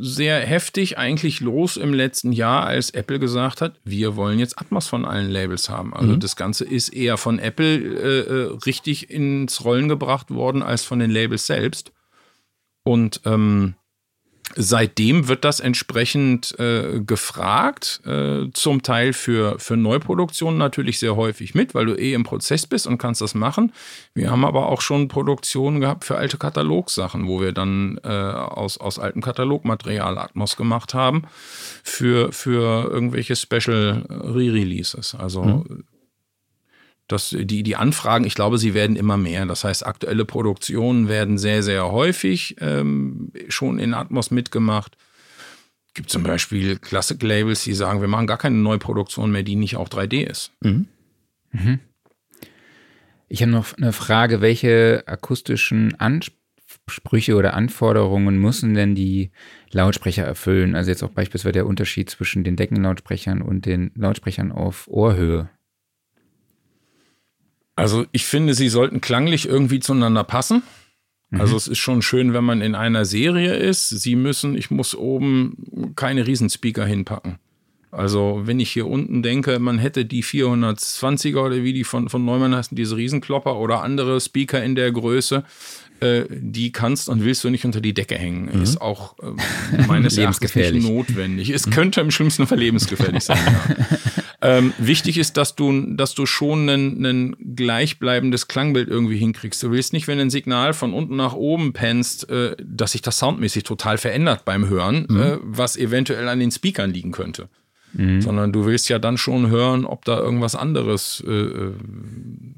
sehr heftig eigentlich los im letzten Jahr, als Apple gesagt hat, wir wollen jetzt Atmos von allen Labels haben. Also mhm. das Ganze ist eher von Apple äh, äh richtig ins Rollen gebracht worden als von den Labels selbst. Und ähm, Seitdem wird das entsprechend äh, gefragt, äh, zum Teil für, für Neuproduktionen natürlich sehr häufig mit, weil du eh im Prozess bist und kannst das machen. Wir haben aber auch schon Produktionen gehabt für alte Katalogsachen, wo wir dann äh, aus, aus altem Katalogmaterial Atmos gemacht haben für, für irgendwelche Special Re-Releases. Also mhm. Das, die, die Anfragen, ich glaube, sie werden immer mehr. Das heißt, aktuelle Produktionen werden sehr, sehr häufig ähm, schon in Atmos mitgemacht. Es gibt zum Beispiel Classic-Labels, die sagen, wir machen gar keine Neuproduktion mehr, die nicht auch 3D ist. Mhm. Mhm. Ich habe noch eine Frage, welche akustischen Ansprüche oder Anforderungen müssen denn die Lautsprecher erfüllen? Also jetzt auch beispielsweise der Unterschied zwischen den Deckenlautsprechern und den Lautsprechern auf Ohrhöhe. Also ich finde, sie sollten klanglich irgendwie zueinander passen. Mhm. Also es ist schon schön, wenn man in einer Serie ist. Sie müssen, ich muss oben keine Riesenspeaker hinpacken. Also wenn ich hier unten denke, man hätte die 420er oder wie die von, von Neumann heißen, diese Riesenklopper oder andere Speaker in der Größe, äh, die kannst und willst du nicht unter die Decke hängen. Mhm. Ist auch äh, meines *laughs* Erachtens nicht notwendig. Es mhm. könnte im schlimmsten Fall lebensgefährlich sein. Ja. *laughs* ähm, wichtig ist, dass du, dass du schon ein, gleichbleibendes Klangbild irgendwie hinkriegst. Du willst nicht, wenn ein Signal von unten nach oben pennst, äh, dass sich das soundmäßig total verändert beim Hören, mhm. äh, was eventuell an den Speakern liegen könnte. Mhm. Sondern du willst ja dann schon hören, ob da irgendwas anderes äh, äh,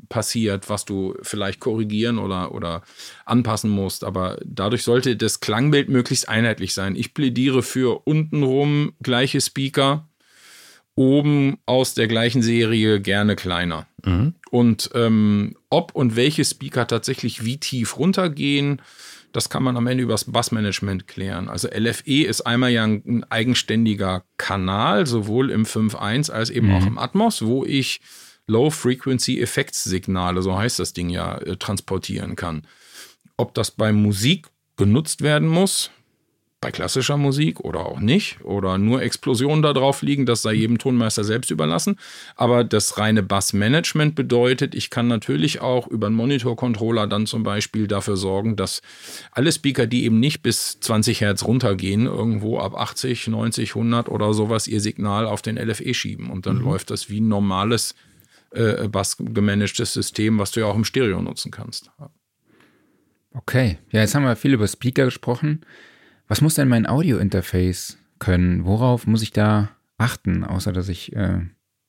passiert, was du vielleicht korrigieren oder, oder anpassen musst. Aber dadurch sollte das Klangbild möglichst einheitlich sein. Ich plädiere für untenrum gleiche Speaker, oben aus der gleichen Serie gerne kleiner. Mhm. Und ähm, ob und welche Speaker tatsächlich wie tief runtergehen, das kann man am Ende übers Bassmanagement klären. Also LFE ist einmal ja ein, eigenständiger Kanal, sowohl im 5.1 als eben mhm. auch im Atmos, wo ich Low-Frequency-Effektssignale, so heißt das Ding ja, äh, transportieren kann. Ob das bei Musik genutzt werden muss, bei klassischer Musik oder auch nicht oder nur Explosionen da drauf liegen, das sei jedem Tonmeister selbst überlassen. Aber das reine Bassmanagement bedeutet, ich kann natürlich auch über einen Monitor-Controller dann zum Beispiel dafür sorgen, dass alle Speaker, die eben nicht bis 20 Hertz runtergehen, irgendwo ab 80, 90, 100 oder sowas ihr Signal auf den LFE schieben. Und dann mhm. läuft das wie ein normales äh, Bass-gemanagtes System, was du ja auch im Stereo nutzen kannst. Okay, ja, jetzt haben wir viel über Speaker gesprochen. Was muss denn mein Audio-Interface können? Worauf muss ich da achten, außer dass ich, äh,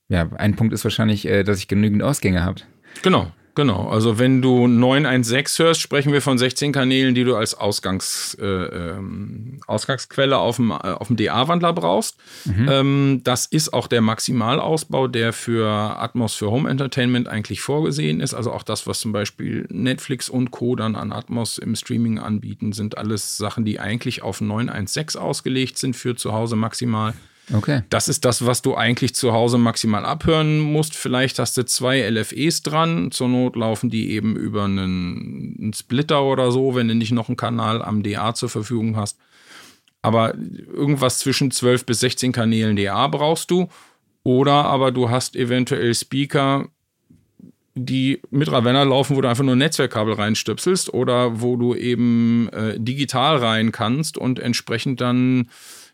ja, ein Punkt ist wahrscheinlich, äh, dass ich genügend Ausgänge habe. Genau. Genau, also wenn du 916 hörst, sprechen wir von 16 Kanälen, die du als Ausgangs, äh, ähm, Ausgangsquelle auf dem, äh, auf dem DA-Wandler brauchst. Mhm. Ähm, das ist auch der Maximalausbau, der für Atmos für Home Entertainment eigentlich vorgesehen ist. Also auch das, was zum Beispiel Netflix und Co. dann an Atmos im Streaming anbieten, sind alles Sachen, die eigentlich auf 916 ausgelegt sind für zu Hause maximal. Okay. Das ist das, was du eigentlich zu Hause maximal abhören musst. Vielleicht hast du zwei LFEs dran. Zur Not laufen die eben über einen, einen Splitter oder so, wenn du nicht noch einen Kanal am DA zur Verfügung hast. Aber irgendwas zwischen 12 bis 16 Kanälen DA brauchst du. Oder aber du hast eventuell Speaker, die mit Ravenna laufen, wo du einfach nur Netzwerkkabel reinstöpselst oder wo du eben äh, digital rein kannst und entsprechend dann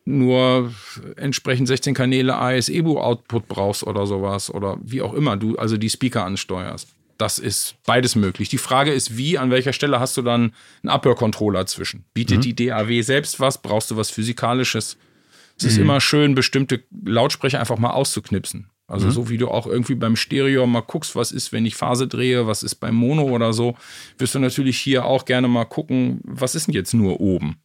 nur entsprechend 16 Kanäle AS-EBU-Output brauchst oder sowas oder wie auch immer du also die Speaker ansteuerst. Das ist beides möglich. Die Frage ist, wie, an welcher Stelle hast du dann einen Abhörcontroller zwischen? Bietet mhm. die DAW selbst was? Brauchst du was Physikalisches? Es mhm. ist immer schön, bestimmte Lautsprecher einfach mal auszuknipsen. Also mhm. so wie du auch irgendwie beim Stereo mal guckst, was ist, wenn ich Phase drehe, was ist beim Mono oder so, wirst du natürlich hier auch gerne mal gucken, was ist denn jetzt nur oben?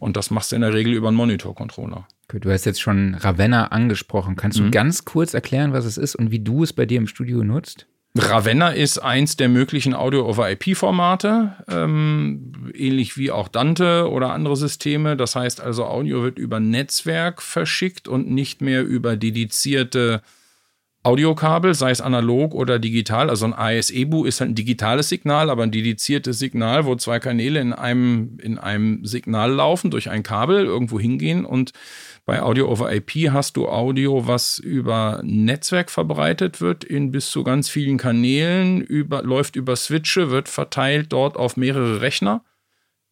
Und das machst du in der Regel über einen Monitor-Controller. Du hast jetzt schon Ravenna angesprochen. Kannst du mhm. ganz kurz erklären, was es ist und wie du es bei dir im Studio nutzt? Ravenna ist eins der möglichen Audio-over-IP-Formate, ähm, ähnlich wie auch Dante oder andere Systeme. Das heißt also, Audio wird über Netzwerk verschickt und nicht mehr über dedizierte Audiokabel, sei es analog oder digital. Also ein ASE-Bu ist halt ein digitales Signal, aber ein dediziertes Signal, wo zwei Kanäle in einem, in einem Signal laufen, durch ein Kabel irgendwo hingehen. Und bei Audio over IP hast du Audio, was über Netzwerk verbreitet wird, in bis zu ganz vielen Kanälen, über, läuft über Switche, wird verteilt dort auf mehrere Rechner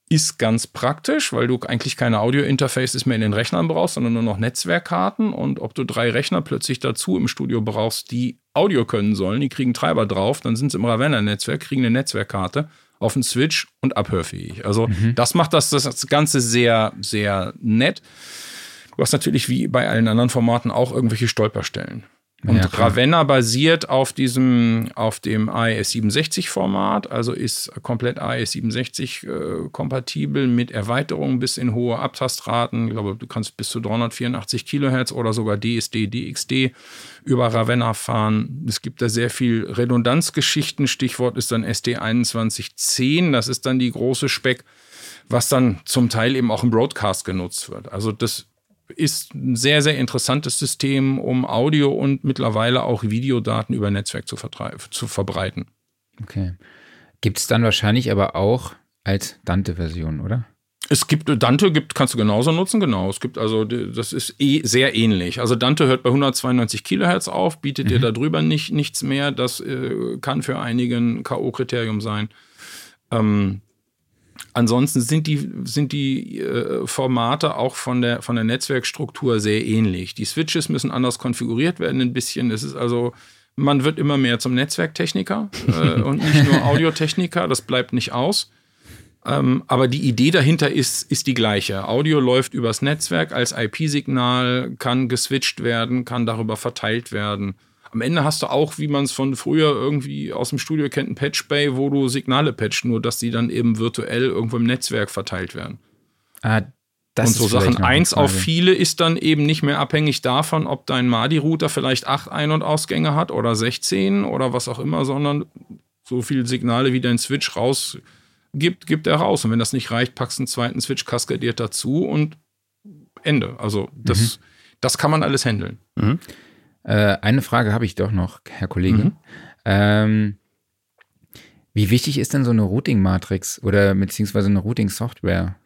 ist ganz praktisch, weil du eigentlich keine Audio-Interfaces mehr in den Rechnern brauchst, sondern nur noch Netzwerkkarten. Und ob du drei Rechner plötzlich dazu im Studio brauchst, die Audio können sollen, die kriegen Treiber drauf, dann sind sie im Ravenna-Netzwerk, kriegen eine Netzwerkkarte auf den Switch und abhörfähig. Also mhm. das macht das, das Ganze sehr, sehr nett. Du hast natürlich wie bei allen anderen Formaten auch irgendwelche Stolperstellen. Und ja, Ravenna basiert auf diesem, auf dem AES 67 Format, also ist komplett AES 67 äh, kompatibel mit Erweiterungen bis in hohe Abtastraten. Ich glaube, du kannst bis zu 384 Kilohertz oder sogar DSD, DXD über Ravenna fahren. Es gibt da sehr viel Redundanzgeschichten. Stichwort ist dann SD 2110. Das ist dann die große Speck, was dann zum Teil eben auch im Broadcast genutzt wird. Also das ist ein sehr, sehr interessantes System, um Audio und mittlerweile auch Videodaten über Netzwerk zu, zu verbreiten. Okay. Gibt es dann wahrscheinlich aber auch als Dante-Version, oder? Es gibt Dante gibt kannst du genauso nutzen, genau. Es gibt also das ist eh sehr ähnlich. Also Dante hört bei 192 Kilohertz auf, bietet mhm. dir darüber nicht nichts mehr. Das äh, kann für einigen KO-Kriterium sein. Ähm, Ansonsten sind die, sind die äh, Formate auch von der, von der Netzwerkstruktur sehr ähnlich. Die Switches müssen anders konfiguriert werden, ein bisschen. Es ist also, man wird immer mehr zum Netzwerktechniker äh, *laughs* und nicht nur Audiotechniker. Das bleibt nicht aus. Ähm, aber die Idee dahinter ist, ist die gleiche. Audio läuft übers Netzwerk als IP-Signal, kann geswitcht werden, kann darüber verteilt werden am Ende hast du auch, wie man es von früher irgendwie aus dem Studio kennt, ein Patch Bay, wo du Signale patchst, nur dass die dann eben virtuell irgendwo im Netzwerk verteilt werden. Ah, das Und so Sachen eins auf viele ist dann eben nicht mehr abhängig davon, ob dein MADI-Router vielleicht acht Ein- und Ausgänge hat oder 16 oder was auch immer, sondern so viele Signale, wie dein Switch rausgibt, gibt er raus. Und wenn das nicht reicht, packst du einen zweiten Switch kaskadiert dazu und Ende. Also das, mhm. das kann man alles handeln. Mhm. Äh, eine Frage habe ich doch noch, Herr Kollege. Mhm. Ähm, wie wichtig ist denn so eine Routing-Matrix oder beziehungsweise eine Routing-Software,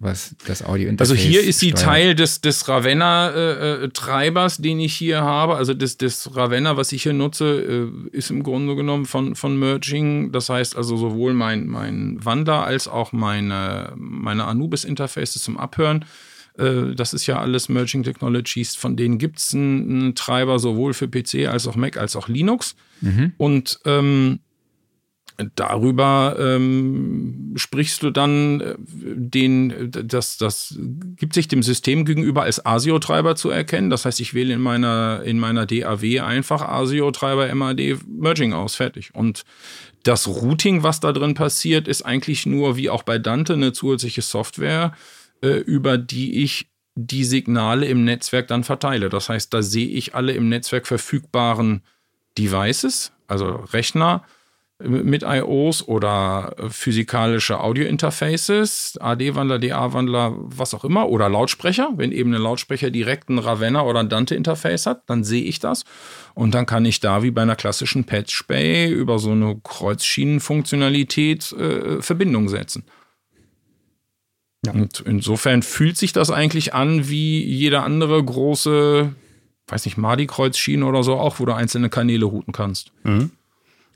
was das Audio-Interface Also hier ist sie steuert? Teil des, des Ravenna-Treibers, äh, den ich hier habe. Also das, das Ravenna, was ich hier nutze, äh, ist im Grunde genommen von, von Merging. Das heißt also sowohl mein, mein Wandler als auch meine, meine Anubis-Interfaces zum Abhören äh, das ist ja alles Merging Technologies. Von denen gibt es einen, Treiber sowohl für PC als auch Mac als auch Linux. Mhm. Und ähm, darüber ähm, sprichst du dann äh, den, das, das gibt sich dem System gegenüber als ASIO-Treiber zu erkennen. Das heißt, ich wähle in meiner, in meiner DAW einfach ASIO-Treiber MAD Merging aus, fertig. Und das Routing, was da drin passiert, ist eigentlich nur wie auch bei Dante eine zusätzliche Software, äh, über die ich die Signale im Netzwerk dann verteile. Das heißt, da sehe ich alle im Netzwerk verfügbaren Devices, also Rechner äh, mit IOs oder physikalische Audio-Interfaces, AD-Wandler, DA-Wandler, was auch immer, oder Lautsprecher. Wenn eben ein Lautsprecher direkt ein Ravenna oder ein Dante-Interface hat, dann sehe ich das. Und dann kann ich da wie bei einer klassischen Patch Bay über so eine Kreuzschienenfunktionalität äh, Verbindung setzen. Ja. Und insofern fühlt sich das eigentlich an wie jeder andere große, weiß nicht, Madi-Kreuzschiene oder so, auch wo du einzelne Kanäle routen kannst. Mhm.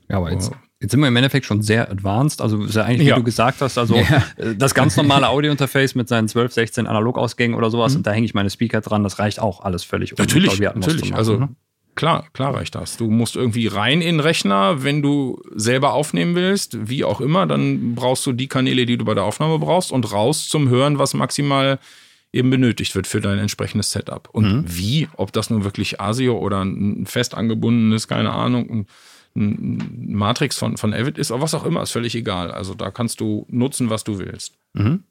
Ja, aber jetzt, jetzt sind wir im Endeffekt schon sehr advanced. Also ist ja eigentlich, wie ja. du gesagt hast, also *laughs* ja. Äh, das ganz normale Audio-Interface mit seinen 12, 16 Analogausgängen oder sowas mhm. und da hänge ich meine Speaker dran, das reicht auch alles völlig. Um natürlich, natürlich. also ne? Klar, klar reicht das. Du musst irgendwie rein in den Rechner, wenn du selber aufnehmen willst, wie auch immer, dann brauchst du die Kanäle, die du bei der Aufnahme brauchst und raus zum Hören, was maximal eben benötigt wird für dein entsprechendes Setup. Und mhm. wie, ob das nun wirklich ASIO oder ein fest angebundenes, keine Ahnung, ein Matrix von, von Avid ist, aber was auch immer, ist völlig egal. Also da kannst du nutzen, was du willst. Mhm.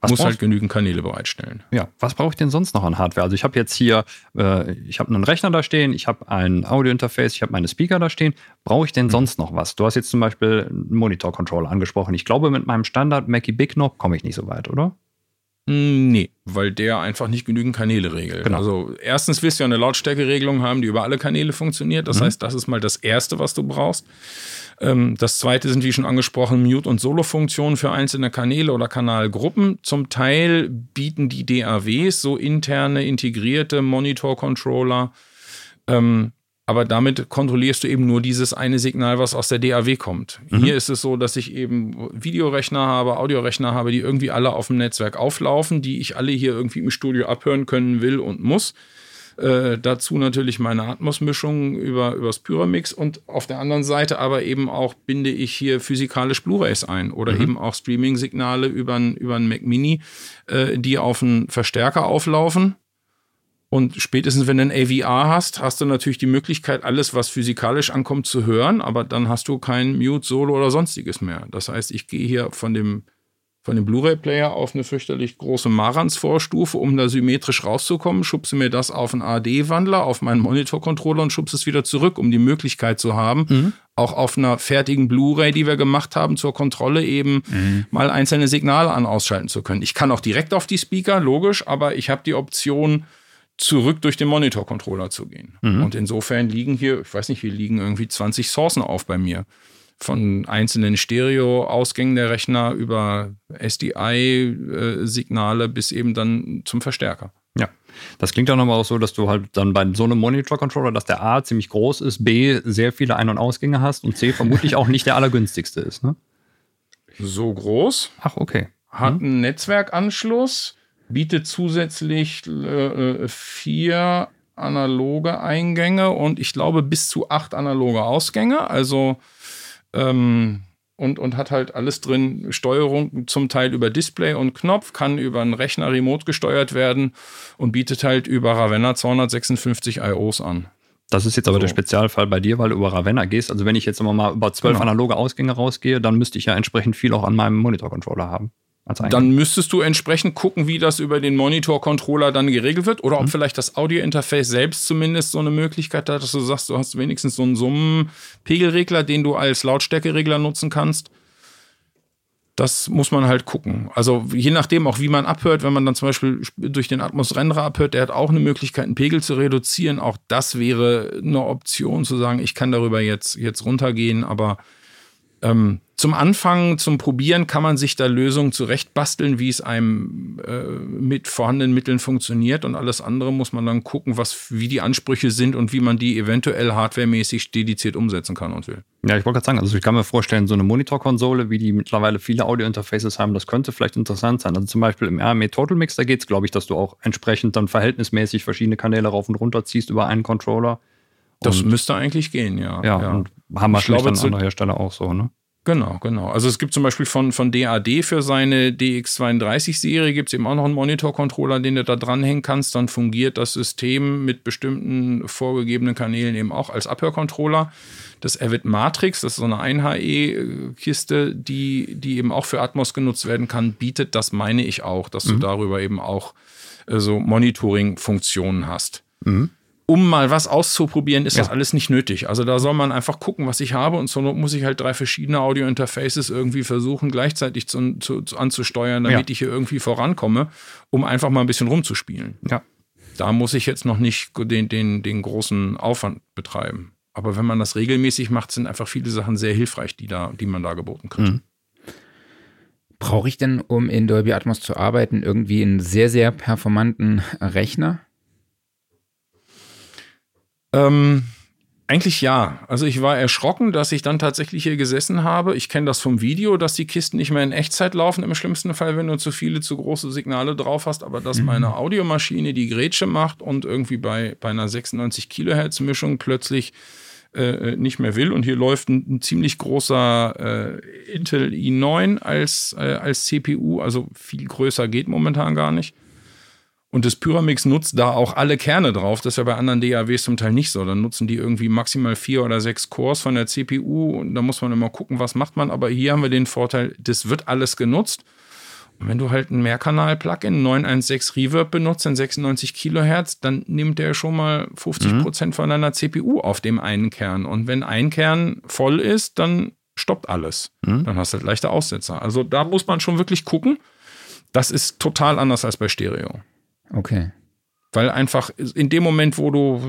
Was muss halt genügend Kanäle bereitstellen. Ja, was brauche ich denn sonst noch an Hardware? Also ich habe jetzt hier, äh, ich habe einen Rechner da stehen, ich habe ein Audio-Interface, ich habe meine Speaker da stehen. Brauche ich denn mhm. sonst noch was? Du hast jetzt zum Beispiel einen Monitor-Controller angesprochen. Ich glaube, mit meinem Standard Mackie Big Knob komme ich nicht so weit, oder? Hm, nee, weil der einfach nicht genügend Kanäle regelt. Genau. Also erstens wirst du ja eine Lautstärkeregelung haben, die über alle Kanäle funktioniert. Das mhm. heißt, das ist mal das Erste, was du brauchst. Ähm, das Zweite sind, wie schon angesprochen, Mute- und Solo-Funktionen für einzelne Kanäle oder Kanalgruppen. Zum Teil bieten die DAWs so interne integrierte Monitor-Controller. Ähm, aber damit kontrollierst du eben nur dieses eine Signal, was aus der DAW kommt. Mhm. Hier ist es so, dass ich eben Videorechner habe, Audiorechner habe, die irgendwie alle auf dem Netzwerk auflaufen, die ich alle hier irgendwie im Studio abhören können will und muss. Äh, dazu natürlich meine Atmos-Mischung über übers Pyramix und auf der anderen Seite aber eben auch binde ich hier physikalisch Blu-rays ein oder mhm. eben auch Streaming-Signale über einen Mac Mini, äh, die auf einen Verstärker auflaufen und spätestens, wenn du ein AVR hast, hast du natürlich die Möglichkeit, alles, was physikalisch ankommt, zu hören, aber dann hast du kein Mute, Solo oder sonstiges mehr. Das heißt, ich gehe hier von dem, von dem Blu-ray-Player auf eine fürchterlich große Marantz-Vorstufe, um da symmetrisch rauszukommen, schubse mir das auf einen AD-Wandler, auf meinen Monitor-Controller und schubse es wieder zurück, um die Möglichkeit zu haben, mhm. auch auf einer fertigen Blu-ray, die wir gemacht haben, zur Kontrolle eben mhm. mal einzelne Signale an ausschalten zu können. Ich kann auch direkt auf die Speaker, logisch, aber ich habe die Option, zurück durch den Monitor-Controller zu gehen. Mhm. Und insofern liegen hier, ich weiß nicht, hier liegen irgendwie 20 Sourcen auf bei mir. Von einzelnen Stereo-Ausgängen der Rechner über SDI-Signale bis eben dann zum Verstärker. Ja, das klingt auch nochmal auch so, dass du halt dann bei so einem Monitor-Controller, dass der A ziemlich groß ist, B sehr viele Ein- und Ausgänge hast und C vermutlich auch nicht der allergünstigste ist, ne? So groß. Ach, okay. Hat hm. einen Netzwerkanschluss bietet zusätzlich äh, vier analoge Eingänge und ich glaube bis zu acht analoge Ausgänge. Also ähm, und, und hat halt alles drin, Steuerung zum Teil über Display und Knopf, kann über einen Rechner remote gesteuert werden und bietet halt über Ravenna 256 IOs an. Das ist jetzt aber so. der Spezialfall bei dir, weil du über Ravenna gehst. Also wenn ich jetzt immer mal über zwölf genau. analoge Ausgänge rausgehe, dann müsste ich ja entsprechend viel auch an meinem Monitor-Controller haben. Dann müsstest du entsprechend gucken, wie das über den Monitor-Controller dann geregelt wird oder ob mhm. vielleicht das Audio-Interface selbst zumindest so eine Möglichkeit hat, dass du sagst, du hast wenigstens so einen Summenpegelregler, den du als Lautstärkeregler nutzen kannst. Das muss man halt gucken. Also je nachdem auch, wie man abhört, wenn man dann zum Beispiel durch den Atmos Renderer abhört, der hat auch eine Möglichkeit, einen Pegel zu reduzieren. Auch das wäre eine Option zu sagen, ich kann darüber jetzt, jetzt runtergehen, aber ähm, zum Anfang, zum Probieren kann man sich da Lösungen zurechtbasteln, wie es einem äh, mit vorhandenen Mitteln funktioniert und alles andere muss man dann gucken, was, wie die Ansprüche sind und wie man die eventuell hardwaremäßig dediziert umsetzen kann und will. Ja, ich wollte gerade sagen, also ich kann mir vorstellen, so eine Monitorkonsole, wie die mittlerweile viele Audio-Interfaces haben, das könnte vielleicht interessant sein. Also zum Beispiel im RME Total Mix, da geht es, glaube ich, dass du auch entsprechend dann verhältnismäßig verschiedene Kanäle rauf und runter ziehst über einen Controller. Das müsste eigentlich gehen, ja. Ja, ja. und haben wir vielleicht an anderer Hersteller auch so, ne? Genau, genau. Also es gibt zum Beispiel von, von DAD für seine DX32-Serie gibt es eben auch noch einen Monitor-Controller, den du da dranhängen kannst. Dann fungiert das System mit bestimmten vorgegebenen Kanälen eben auch als Abhörcontroller. Das Avid Matrix, das ist so eine 1HE-Kiste, die, die eben auch für Atmos genutzt werden kann, bietet, das meine ich auch, dass mhm. du darüber eben auch äh, so Monitoring-Funktionen hast. Mhm um mal was auszuprobieren, ist ja. das alles nicht nötig. Also da soll man einfach gucken, was ich habe und so muss ich halt drei verschiedene Audio-Interfaces irgendwie versuchen, gleichzeitig zu, zu, zu anzusteuern, damit ja. ich hier irgendwie vorankomme, um einfach mal ein bisschen rumzuspielen. Ja. Da muss ich jetzt noch nicht den, den, den großen Aufwand betreiben. Aber wenn man das regelmäßig macht, sind einfach viele Sachen sehr hilfreich, die, da, die man da geboten kriegt. Mhm. Brauche ich denn, um in Dolby Atmos zu arbeiten, irgendwie einen sehr, sehr performanten Rechner? Ähm, Eigentlich ja. Also ich war erschrocken, dass ich dann tatsächlich hier gesessen habe. Ich kenne das vom Video, dass die Kisten nicht mehr in Echtzeit laufen, im schlimmsten Fall, wenn du zu viele, zu große Signale drauf hast, aber dass mhm. meine Audiomaschine die Grätsche macht und irgendwie bei, bei einer 96 Kilohertz Mischung plötzlich äh, nicht mehr will. Und hier läuft ein, ein ziemlich großer äh, Intel i9 als, äh, als CPU, also viel größer geht momentan gar nicht. Und das Pyramix nutzt da auch alle Kerne drauf. Das ist ja bei anderen DAWs zum Teil nicht so. Dann nutzen die irgendwie maximal vier oder sechs Cores von der CPU und da muss man immer gucken, was macht man. Aber hier haben wir den Vorteil, das wird alles genutzt. Und wenn du halt ein Mehrkanal-Plugin 916 Reverb benutzt in 96 Kilohertz, dann nimmt der schon mal 50 mhm. Prozent von deiner CPU auf dem einen Kern. Und wenn ein Kern voll ist, dann stoppt alles. Mhm. Dann hast du halt leichte Aussetzer. Also da muss man schon wirklich gucken. Das ist total anders als bei Stereo. Okay. Weil einfach in dem Moment, wo du,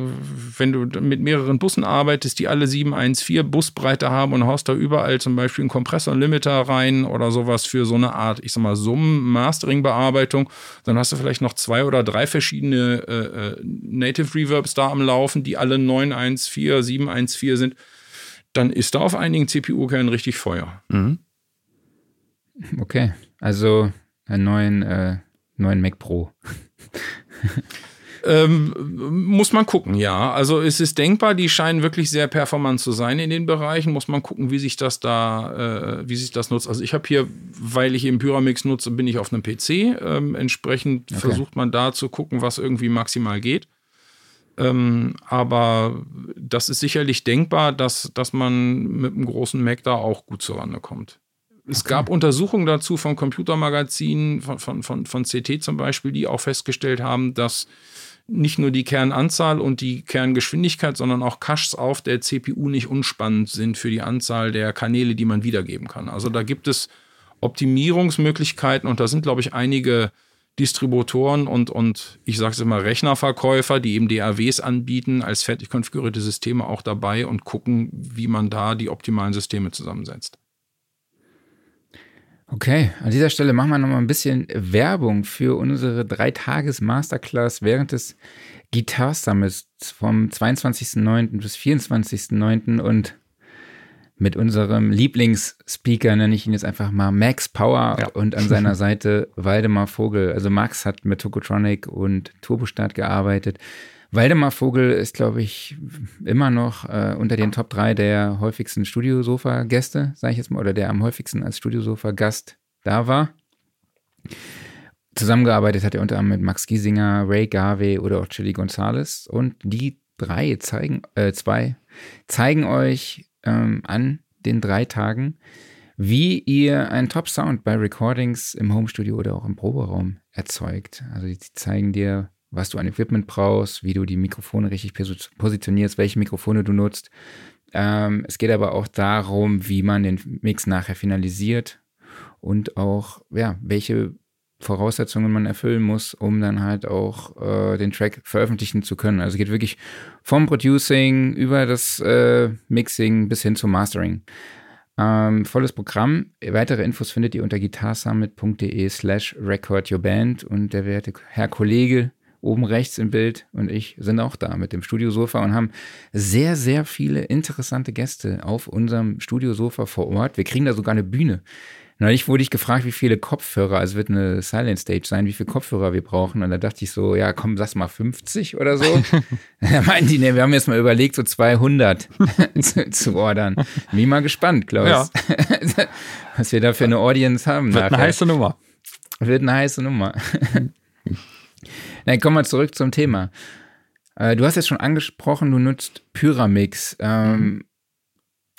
wenn du mit mehreren Bussen arbeitest, die alle 714 Busbreite haben und haust da überall zum Beispiel einen Kompressor-Limiter rein oder sowas für so eine Art, ich sag mal, Summen-Mastering-Bearbeitung, dann hast du vielleicht noch zwei oder drei verschiedene äh, äh Native Reverbs da am Laufen, die alle 914, 714 sind. Dann ist da auf einigen CPU-Kernen richtig Feuer. Mhm. Okay, also einen neuen, äh, neuen Mac Pro. *laughs* Ähm, muss man gucken, ja. Also es ist denkbar, die scheinen wirklich sehr performant zu sein in den Bereichen. Muss man gucken, wie sich das da, äh, wie sich das nutzt. Also ich habe hier, weil ich eben Pyramix nutze, bin ich auf einem PC. Ähm, entsprechend okay. versucht man da zu gucken, was irgendwie maximal geht. Ähm, aber das ist sicherlich denkbar, dass, dass man mit einem großen Mac da auch gut zurande kommt. Es okay. gab Untersuchungen dazu von Computermagazinen, von, von, von, von CT zum Beispiel, die auch festgestellt haben, dass nicht nur die Kernanzahl und die Kerngeschwindigkeit, sondern auch Caches auf der CPU nicht unspannend sind für die Anzahl der Kanäle, die man wiedergeben kann. Also da gibt es Optimierungsmöglichkeiten und da sind, glaube ich, einige Distributoren und, und ich sage es immer Rechnerverkäufer, die eben DAWs anbieten, als fertig konfigurierte Systeme auch dabei und gucken, wie man da die optimalen Systeme zusammensetzt. Okay, an dieser Stelle machen wir nochmal ein bisschen Werbung für unsere Dreitages-Masterclass während des Guitar Summits vom 22.09. bis 24.09. und mit unserem Lieblingsspeaker, nenne ich ihn jetzt einfach mal Max Power ja. und an seiner Seite Waldemar Vogel. Also Max hat mit Tokotronic und Turbostart gearbeitet. Waldemar Vogel ist, glaube ich, immer noch äh, unter den Top 3 der häufigsten Studiosofa-Gäste, sage ich jetzt mal, oder der am häufigsten als Studiosofa-Gast da war. Zusammengearbeitet hat er unter anderem mit Max Giesinger, Ray Garvey oder auch Chili Gonzalez. Und die drei zeigen, äh, zwei, zeigen euch ähm, an den drei Tagen, wie ihr einen Top-Sound bei Recordings im Homestudio oder auch im Proberaum erzeugt. Also die zeigen dir, was du an Equipment brauchst, wie du die Mikrofone richtig positionierst, welche Mikrofone du nutzt. Ähm, es geht aber auch darum, wie man den Mix nachher finalisiert und auch, ja, welche Voraussetzungen man erfüllen muss, um dann halt auch äh, den Track veröffentlichen zu können. Also geht wirklich vom Producing über das äh, Mixing bis hin zum Mastering. Ähm, volles Programm. Weitere Infos findet ihr unter guitarsummit.de slash recordyourband und der werte Herr Kollege oben rechts im Bild und ich sind auch da mit dem Studiosofa und haben sehr, sehr viele interessante Gäste auf unserem Studiosofa vor Ort. Wir kriegen da sogar eine Bühne. Neulich wurde ich gefragt, wie viele Kopfhörer, also wird eine Silent Stage sein, wie viele Kopfhörer wir brauchen. Und da dachte ich so, ja, komm, sag's mal 50 oder so. *laughs* da meinten die, ne, wir haben jetzt mal überlegt, so 200 *laughs* zu, zu, ordern. Bin mal gespannt, Klaus. Ja. *laughs* Was wir da für eine Audience haben. Wird nachher. eine heiße Nummer. Wird eine heiße Nummer. Dann kommen wir zurück zum Thema. Äh, du hast jetzt schon angesprochen, du nutzt Pyramix. Ähm, mhm.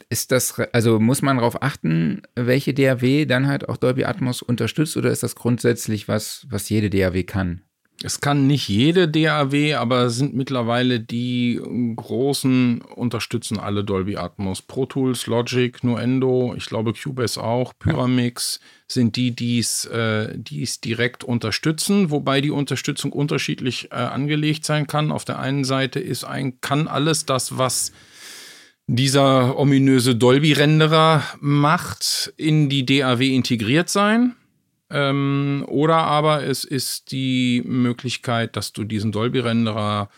Ist das, also muss man darauf achten, welche DAW dann halt auch Dolby Atmos unterstützt oder ist das grundsätzlich was, was jede DAW kann? Es kann nicht jede DAW, aber sind mittlerweile die großen unterstützen alle Dolby Atmos. Pro Tools, Logic, Nuendo, ich glaube Cubase auch, Pyramix ja. sind die, die äh, es direkt unterstützen, wobei die Unterstützung unterschiedlich äh, angelegt sein kann. Auf der einen Seite ist ein, kann alles das, was dieser ominöse Dolby-Renderer macht, in die DAW integriert sein. Ähm, oder aber es ist die Möglichkeit, dass du diesen Dolby-Renderer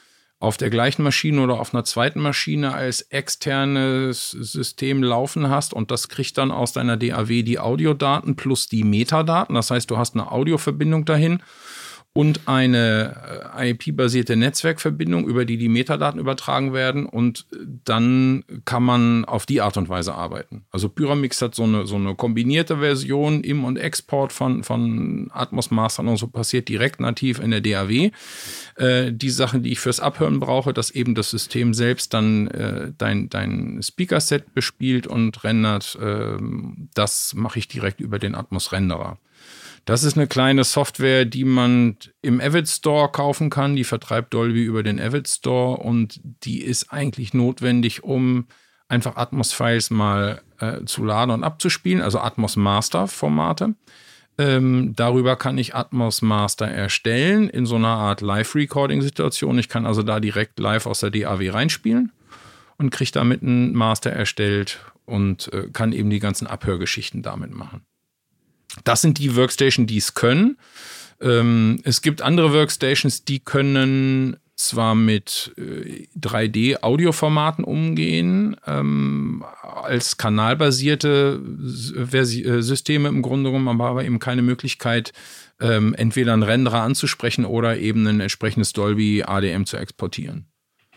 auf der gleichen Maschine oder auf einer zweiten Maschine als externes System laufen hast und das kriegt dann aus deiner DAW die Audiodaten plus die Metadaten. Das heißt, du hast eine Audioverbindung dahin und eine äh, IP-basierte Netzwerkverbindung, über die die Metadaten übertragen werden und dann kann man auf die Art und Weise arbeiten. Also Pyramix hat so eine, so eine kombinierte Version, Im- und Export von, von Atmos Mastern und so passiert direkt nativ in der DAW. Äh, die Sachen, die ich fürs Abhören brauche, dass eben das System selbst dann äh, dein, dein Speaker-Set bespielt und rendert, äh, das mache ich direkt über den Atmos-Renderer. Das ist eine kleine Software, die man im Avid Store kaufen kann. Die vertreibt Dolby über den Avid Store und die ist eigentlich notwendig, um einfach Atmos-Files mal äh, zu laden und abzuspielen, also Atmos Master-Formate. Ähm, darüber kann ich Atmos Master erstellen in so einer Art Live-Recording-Situation. Ich kann also da direkt live aus der DAW reinspielen und kriege damit einen Master erstellt und äh, kann eben die ganzen Abhörgeschichten damit machen. Das sind die Workstations, die es können. Ähm, es gibt andere Workstations, die können zwar mit äh, 3D-Audioformaten umgehen, ähm, als kanalbasierte äh, Systeme im Grunde genommen, aber eben keine Möglichkeit, ähm, entweder einen Renderer anzusprechen oder eben ein entsprechendes Dolby ADM zu exportieren.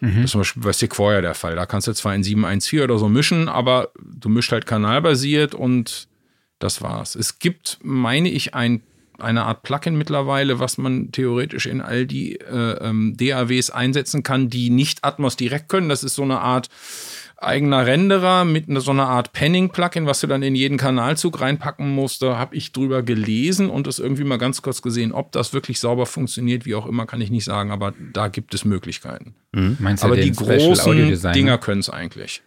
Mhm. Das ist zum Beispiel bei Sequoia der Fall. Da kannst du zwar in 714 oder so mischen, aber du mischt halt kanalbasiert und das war's. Es gibt, meine ich, ein, eine Art Plugin mittlerweile, was man theoretisch in all die äh, ähm, DAWs einsetzen kann, die nicht Atmos direkt können. Das ist so eine Art eigener Renderer mit so einer Art Panning-Plugin, was du dann in jeden Kanalzug reinpacken musst. Da habe ich drüber gelesen und das irgendwie mal ganz kurz gesehen. Ob das wirklich sauber funktioniert, wie auch immer, kann ich nicht sagen, aber da gibt es Möglichkeiten. Mhm. Meinst du aber die großen Dinger können es eigentlich.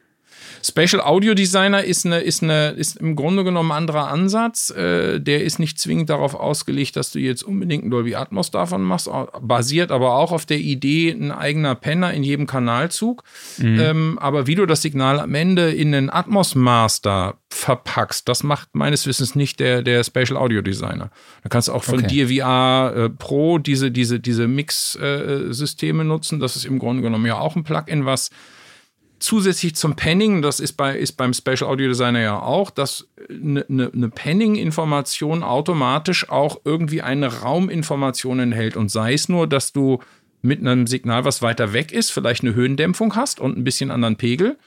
Special Audio Designer ist, eine, ist, eine, ist im Grunde genommen ein anderer Ansatz. Äh, der ist nicht zwingend darauf ausgelegt, dass du jetzt unbedingt ein Dolby Atmos davon machst, basiert aber auch auf der Idee, ein eigener Penner in jedem Kanalzug. Mhm. Ähm, aber wie du das Signal am Ende in den Atmos Master verpackst, das macht meines Wissens nicht der, der Special Audio Designer. Da kannst du auch von okay. DVR äh, Pro diese, diese, diese Mix-Systeme äh, nutzen. Das ist im Grunde genommen ja auch ein Plugin, was zusätzlich zum Panning, das ist, bei, ist beim Special Audio Designer ja auch, dass eine, eine, eine Panning-Information automatisch auch irgendwie eine Rauminformation enthält. Und sei es nur, dass du mit einem Signal, was weiter weg ist, vielleicht eine Höhendämpfung hast und ein bisschen anderen Pegel.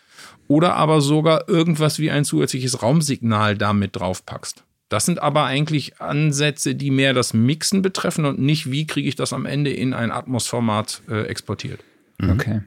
Oder aber sogar irgendwas wie ein zusätzliches Raumsignal damit draufpackst. Das sind aber eigentlich Ansätze, die mehr das Mixen betreffen und nicht, wie kriege ich das am Ende in ein Atmos-Format äh, exportiert. Okay.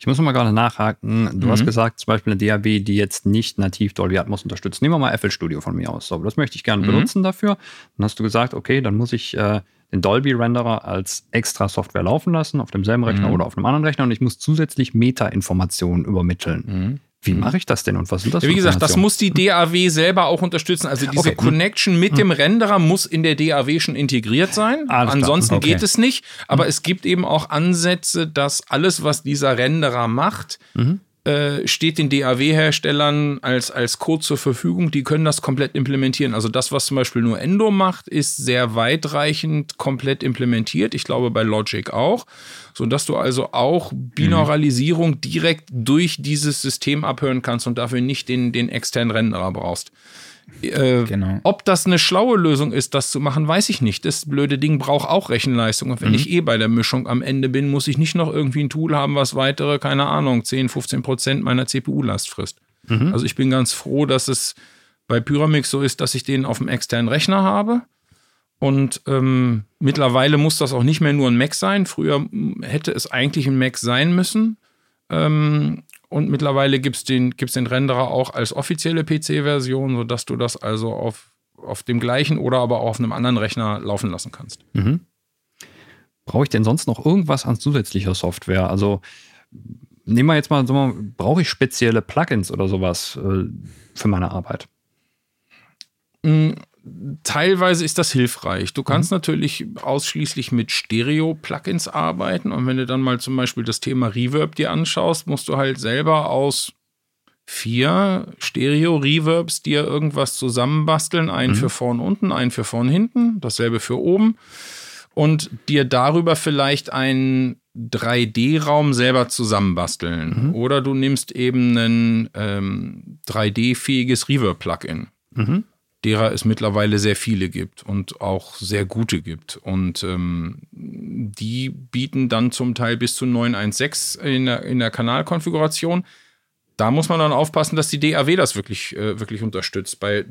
Ich muss noch mal gerade nachhaken. Du mhm. hast gesagt, zum Beispiel eine DAW, die jetzt nicht nativ Dolby Atmos unterstützt. Nehmen wir mal FL Studio von mir aus. So, das möchte ich gerne mhm. benutzen dafür. Dann hast du gesagt, okay, dann muss ich äh, den Dolby Renderer als extra Software laufen lassen, auf demselben Rechner mhm. oder auf einem anderen Rechner und ich muss zusätzlich Meta-Informationen übermitteln. Wie mache ich das denn und was sind das? Ja, wie gesagt, das muss die DAW selber auch unterstützen. Also diese okay. Connection mit hm. dem Renderer muss in der DAW schon integriert sein. Alles Ansonsten okay. geht es nicht. Aber mhm. es gibt eben auch Ansätze, dass alles, was dieser Renderer macht, mhm. Äh, steht den DAW-Herstellern als, als Code zur Verfügung. Die können das komplett implementieren. Also das, was zum Beispiel nur Endo macht, ist sehr weitreichend komplett implementiert. Ich glaube bei Logic auch sodass du also auch Binauralisierung mhm. direkt durch dieses System abhören kannst und dafür nicht den, den externen Renderer brauchst. Äh, genau. Ob das eine schlaue Lösung ist, das zu machen, weiß ich nicht. Das blöde Ding braucht auch Rechenleistung. Und wenn mhm. ich eh bei der Mischung am Ende bin, muss ich nicht noch irgendwie ein Tool haben, was weitere, keine Ahnung, 10, 15 Prozent meiner CPU-Last frisst. Mhm. Also ich bin ganz froh, dass es bei Pyramix so ist, dass ich den auf dem externen Rechner habe und ähm, mittlerweile muss das auch nicht mehr nur ein Mac sein. Früher hätte es eigentlich ein Mac sein müssen. Ähm, und mittlerweile gibt es den, gibt's den Renderer auch als offizielle PC-Version, sodass du das also auf, auf dem gleichen oder aber auch auf einem anderen Rechner laufen lassen kannst. Mhm. Brauche ich denn sonst noch irgendwas an zusätzlicher Software? Also nehmen wir jetzt mal, so, brauche ich spezielle Plugins oder sowas äh, für meine Arbeit? Teilweise ist das hilfreich. Du kannst mhm. natürlich ausschließlich mit Stereo-Plugins arbeiten und wenn du dann mal zum Beispiel das Thema Reverb dir anschaust, musst du halt selber aus vier Stereo-Reverbs dir irgendwas zusammenbasteln. Einen mhm. für vorn unten, einen für vorn hinten, dasselbe für oben und dir darüber vielleicht ein 3D-Raum selber zusammenbasteln. Mhm. Oder du nimmst eben ein ähm, 3D-fähiges Reverb-Plugin. Mhm. Derer es mittlerweile sehr viele gibt und auch sehr gute gibt. Und ähm, die bieten dann zum Teil bis zu 916 in der, in der Kanalkonfiguration. Da muss man dann aufpassen, dass die DAW das wirklich, äh, wirklich unterstützt. Bei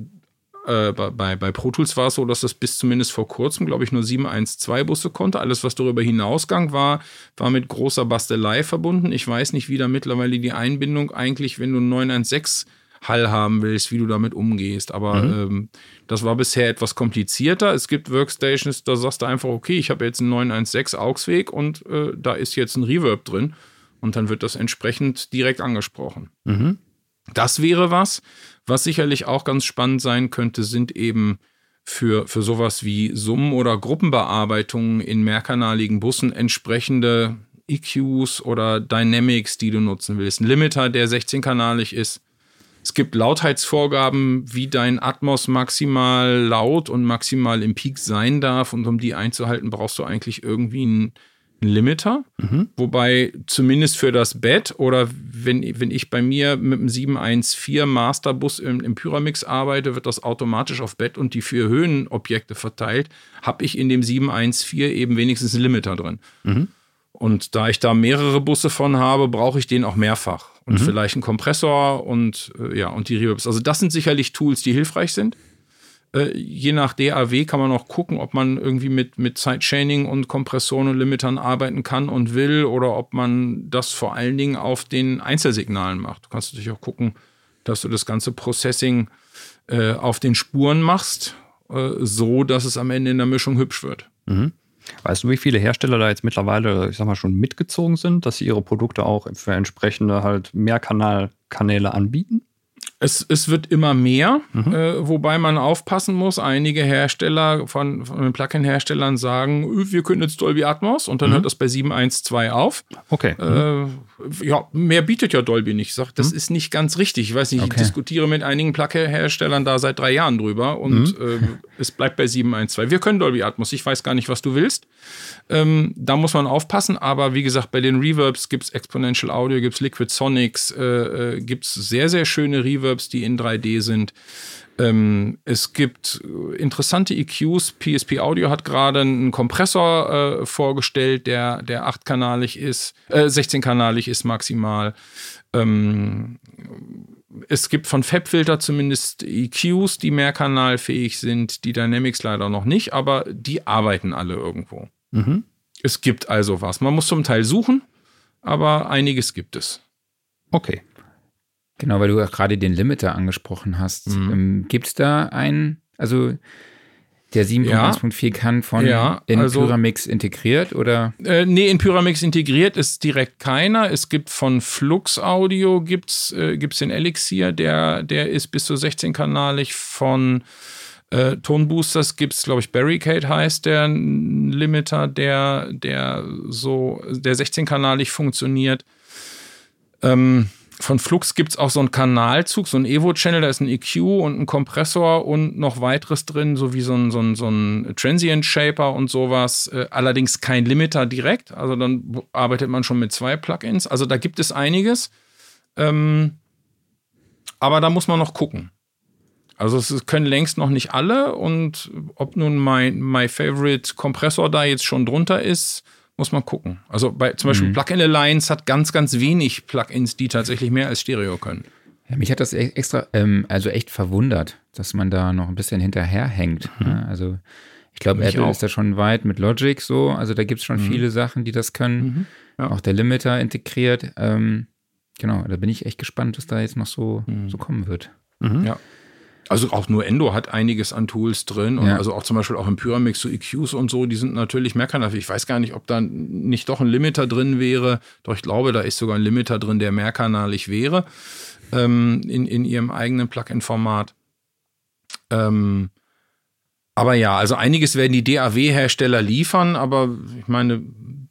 äh, bei, bei Pro Tools war es so, dass das bis zumindest vor kurzem, glaube ich, nur 712-Busse konnte. Alles, was darüber hinausgang war, war mit großer Bastelei verbunden. Ich weiß nicht, wie da mittlerweile die Einbindung eigentlich, wenn du 916 Hall haben willst, wie du damit umgehst. Aber mhm. ähm, das war bisher etwas komplizierter. Es gibt Workstations, da sagst du einfach, okay, ich habe jetzt einen 916 AUX-Weg und äh, da ist jetzt ein Reverb drin. Und dann wird das entsprechend direkt angesprochen. Mhm. Das wäre was. Was sicherlich auch ganz spannend sein könnte, sind eben für, für sowas wie Summen- oder Gruppenbearbeitungen in mehrkanaligen Bussen entsprechende EQs oder Dynamics, die du nutzen willst. Ein Limiter, der 16-kanalig ist. Es gibt Lautheitsvorgaben, wie dein Atmos maximal laut und maximal im Peak sein darf. Und um die einzuhalten, brauchst du eigentlich irgendwie ein einen Limiter, Mhm. wobei zumindest für das Bett oder wenn, wenn ich bei mir mit dem 714 Masterbus im, im Pyramix arbeite, wird das automatisch auf Bett und die vier Höhenobjekte verteilt, habe ich in dem 714 eben wenigstens einen Limiter drin. Mhm. Und da ich da mehrere Busse von habe, brauche ich den auch mehrfach. Und Mhm. vielleicht einen Kompressor und äh, ja, und die Reverbs. Also das sind sicherlich Tools, die hilfreich sind. Äh, je nach DAW kann man auch gucken, ob man irgendwie mit, mit Sidechaining und Kompressoren und Limitern arbeiten kann und will oder ob man das vor allen Dingen auf den Einzelsignalen macht. Du kannst natürlich auch gucken, dass du das ganze Processing äh, auf den Spuren machst, äh, so dass es am Ende in der Mischung hübsch wird. Mhm. Weißt du, wie viele Hersteller da jetzt mittlerweile, ich sag mal, schon mitgezogen sind, dass sie ihre Produkte auch für entsprechende halt Mehrkanalkanäle anbieten? Es, es wird immer mehr, Mhm. äh, wobei man aufpassen muss. Einige Hersteller von, von den Plugin-Herstellern sagen, "Ö, wir können jetzt Dolby Atmos und dann Mhm. hört das bei 7.1.2 auf. Okay. Äh, ja, mehr bietet ja Dolby nicht. Ich sag, das ist nicht ganz richtig. Ich weiß nicht, Okay. ich diskutiere mit einigen Plugin-Herstellern da seit drei Jahren drüber und äh, es bleibt bei 7.1.2. Wir können Dolby Atmos. Ich weiß gar nicht, was du willst. Ähm, da muss man aufpassen, aber wie gesagt, bei den Reverbs gibt es Exponential Audio, gibt es Liquid Sonics, äh, äh, gibt es sehr, sehr schöne Reverbs, die in 3D sind. Ähm, es gibt äh, interessante EQs. PSP Audio hat gerade einen Kompressor äh, vorgestellt, der, der achtkanalig ist, äh, 16-kanalig ist maximal. Ähm, es gibt von FabFilter zumindest EQs, die mehrkanalfähig sind, die Dynamics leider noch nicht, aber die arbeiten alle irgendwo. Mhm. Es gibt also was. Man muss zum Teil suchen, aber einiges gibt es. Okay. Genau, weil du auch gerade den Limiter angesprochen hast. Mhm. Ähm, Gibt es da einen, also der 7.1.4 kann von Ja, in also- Pyramix integriert oder? Äh, nee, in Pyramix integriert ist direkt keiner. Es gibt von Flux Audio gibt's, äh, gibt's den Elixir, der, der ist bis zu 16-kanalig. Von äh, Tonboosters gibt's, glaube ich, Barricade heißt der Limiter, der, der so, der 16-kanalig funktioniert. Ähm, von Flux gibt es auch so einen Kanalzug, so einen Evo-Channel, da ist ein EQ und ein Kompressor und noch weiteres drin, sowie so ein, so ein, so ein Transient-Shaper und sowas. Äh, allerdings kein Limiter direkt, also dann arbeitet man schon mit zwei Plugins. Also da gibt es einiges. Ähm, aber da muss man noch gucken. Also es können längst noch nicht alle und ob nun mein My Favorite Kompressor da jetzt schon drunter ist, muss man gucken. Also bei zum Beispiel Mhm. Plugin Alliance hat ganz, ganz wenig Plugins, die tatsächlich mehr als Stereo können. Ja, mich hat das e- extra, ähm, also echt verwundert, dass man da noch ein bisschen hinterherhängt. Ja, also ich glaube, Mhm. Apple auch. ist da schon weit mit Logic so. Also da gibt es schon Mhm. viele Sachen, die das können. Mhm. Ja. Auch der Limiter integriert. Ähm, genau, da bin ich echt gespannt, was da jetzt noch so, Mhm. so kommen wird. Mhm. Ja. Also auch nur Endo hat einiges an Tools drin und Ja. also auch zum Beispiel auch im Pyramix so EQs und so, die sind natürlich mehrkanalfähig. Ich weiß gar nicht, ob da nicht doch ein Limiter drin wäre. Doch ich glaube, da ist sogar ein Limiter drin, der mehrkanalig wäre ähm, in, in ihrem eigenen Plugin-Format. Ähm, aber ja, also einiges werden die DAW-Hersteller liefern, aber ich meine,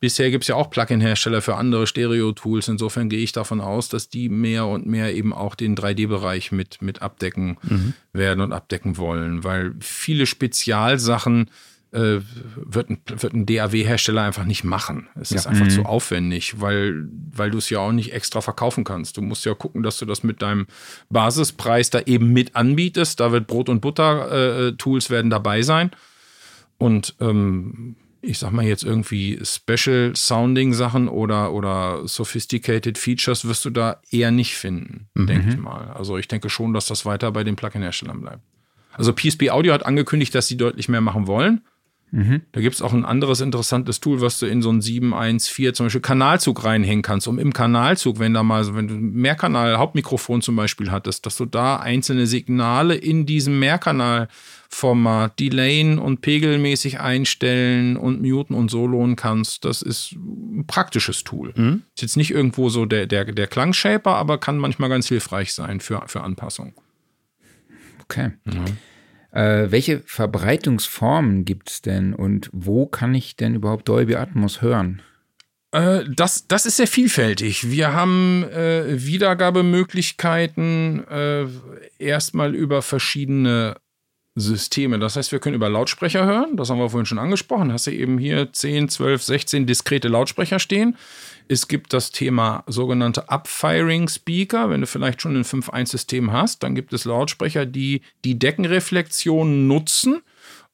bisher gibt es ja auch Plugin-Hersteller für andere Stereo-Tools. Insofern gehe ich davon aus, dass die mehr und mehr eben auch den 3D-Bereich mit, mit abdecken Mhm. werden und abdecken wollen, weil viele Spezialsachen äh, wird ein, wird ein DAW-Hersteller einfach nicht machen. Es ist einfach mhm. zu aufwendig, weil, weil du es ja auch nicht extra verkaufen kannst. Du musst ja gucken, dass du das mit deinem Basispreis da eben mit anbietest. Da wird Brot- und Butter-Tools äh, werden dabei sein. Und ähm, ich sag mal jetzt irgendwie Special Sounding Sachen oder, oder Sophisticated Features wirst du da eher nicht finden, mhm. denke ich mal. Also ich denke schon, dass das weiter bei den Plugin-Herstellern bleibt. Also PSP Audio hat angekündigt, dass sie deutlich mehr machen wollen. Mhm. Da gibt es auch ein anderes interessantes Tool, was du in so einen 714 zum Beispiel Kanalzug reinhängen kannst, um im Kanalzug, wenn da mal so, wenn du Mehrkanal, Hauptmikrofon zum Beispiel hattest, dass du da einzelne Signale in diesem Mehrkanalformat delayen und pegelmäßig einstellen und muten und soloen kannst. Das ist ein praktisches Tool. Mhm. Ist jetzt nicht irgendwo so der, der, der Klangshaper, aber kann manchmal ganz hilfreich sein für, für Anpassungen. Okay. Mhm. Äh, welche Verbreitungsformen gibt es denn und wo kann ich denn überhaupt Dolby Atmos hören? Äh, das, das ist sehr vielfältig. Wir haben äh, Wiedergabemöglichkeiten äh, erstmal über verschiedene Systeme. Das heißt, wir können über Lautsprecher hören. Das haben wir vorhin schon angesprochen. Hast du eben hier 10, 12, 16 diskrete Lautsprecher stehen. Es gibt das Thema sogenannte Upfiring Speaker. Wenn du vielleicht schon ein 5.1-System hast, dann gibt es Lautsprecher, die die Deckenreflexion nutzen,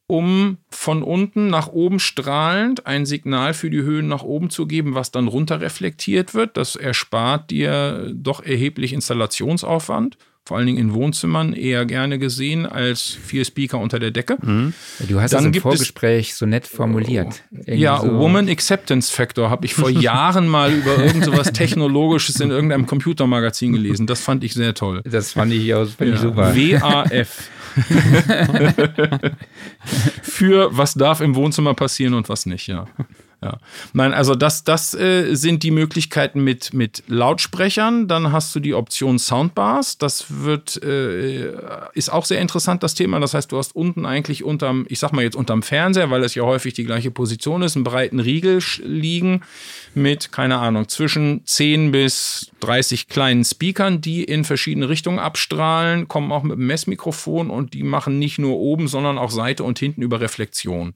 um von unten nach oben strahlend ein Signal für die Höhen nach oben zu geben, was dann runter reflektiert wird. Das erspart dir doch erheblich Installationsaufwand vor allen Dingen in Wohnzimmern eher gerne gesehen als vier Speaker unter der Decke. Mhm. Du hast Dann das im Vorgespräch so nett formuliert. Irgendwie ja, so. Woman Acceptance Factor habe ich vor *laughs* Jahren mal über irgend sowas Technologisches in irgendeinem Computermagazin gelesen. Das fand ich sehr toll. Das fand ich, auch, fand ja. ich super. WAF. *laughs* Für was darf im Wohnzimmer passieren und was nicht, ja. Ja. Nein, also das, das äh, sind die Möglichkeiten mit, mit Lautsprechern. Dann hast du die Option Soundbars. Das wird, äh, ist auch sehr interessant, das Thema. Das heißt, du hast unten eigentlich unterm, ich sag mal jetzt unterm Fernseher, weil es ja häufig die gleiche Position ist, einen breiten Riegel liegen mit, keine Ahnung, zwischen 10 bis 30 kleinen Speakern, die in verschiedene Richtungen abstrahlen, kommen auch mit einem Messmikrofon und die machen nicht nur oben, sondern auch Seite und hinten über Reflexion.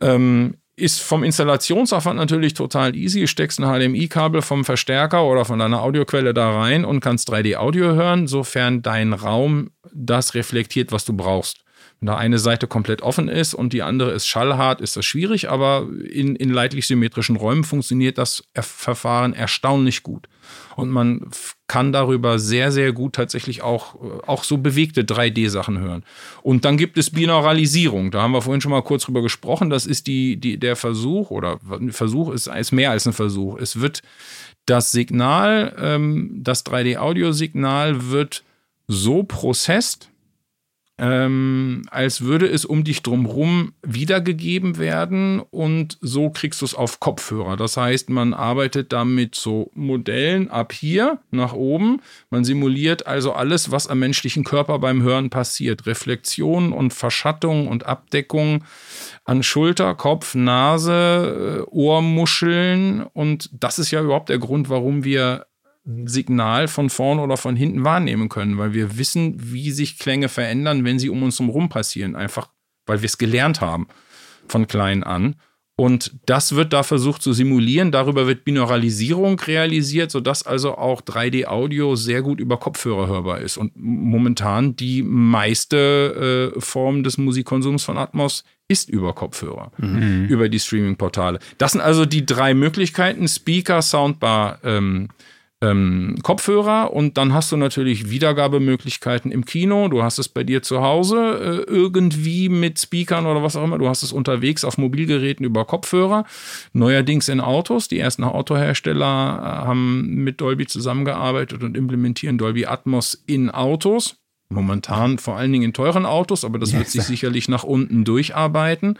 Ähm, ist vom Installationsaufwand natürlich total easy. Steckst ein HDMI-Kabel vom Verstärker oder von deiner Audioquelle da rein und kannst 3D-Audio hören, sofern dein Raum das reflektiert, was du brauchst. Wenn da eine Seite komplett offen ist und die andere ist schallhart, ist das schwierig, aber in, in leitlich symmetrischen Räumen funktioniert das Verfahren erstaunlich gut. Und man kann darüber sehr, sehr gut tatsächlich auch, äh, auch so bewegte 3D-Sachen hören. Und dann gibt es Binauralisierung. Da haben wir vorhin schon mal kurz drüber gesprochen. Das ist die, die, der Versuch, oder ein Versuch ist, ist mehr als ein Versuch. Es wird das Signal, ähm, das 3D-Audiosignal wird so processed, ähm, als würde es um dich drumherum wiedergegeben werden und so kriegst du es auf Kopfhörer. Das heißt, man arbeitet damit so Modellen ab hier nach oben. Man simuliert also alles, was am menschlichen Körper beim Hören passiert. Reflexion und Verschattung und Abdeckung an Schulter, Kopf, Nase, äh, Ohrmuscheln. Und das ist ja überhaupt der Grund, warum wir Signal von vorn oder von hinten wahrnehmen können, weil wir wissen, wie sich Klänge verändern, wenn sie um uns herum passieren. Einfach, weil wir es gelernt haben von klein an. Und das wird da versucht zu simulieren. Darüber wird Binauralisierung realisiert, sodass also auch 3D-Audio sehr gut über Kopfhörer hörbar ist. Und momentan die meiste äh, Form des Musikkonsums von Atmos ist über Kopfhörer, mhm. über die Streaming-Portale. Das sind also die drei Möglichkeiten: Speaker, Soundbar, ähm, ähm, Kopfhörer und dann hast du natürlich Wiedergabemöglichkeiten im Kino. Du hast es bei dir zu Hause äh, irgendwie mit Speakern oder was auch immer. Du hast es unterwegs auf Mobilgeräten über Kopfhörer. Neuerdings in Autos. Die ersten Autohersteller äh, haben mit Dolby zusammengearbeitet und implementieren Dolby Atmos in Autos. Momentan vor allen Dingen in teuren Autos, aber das yes. wird sich sicherlich nach unten durcharbeiten.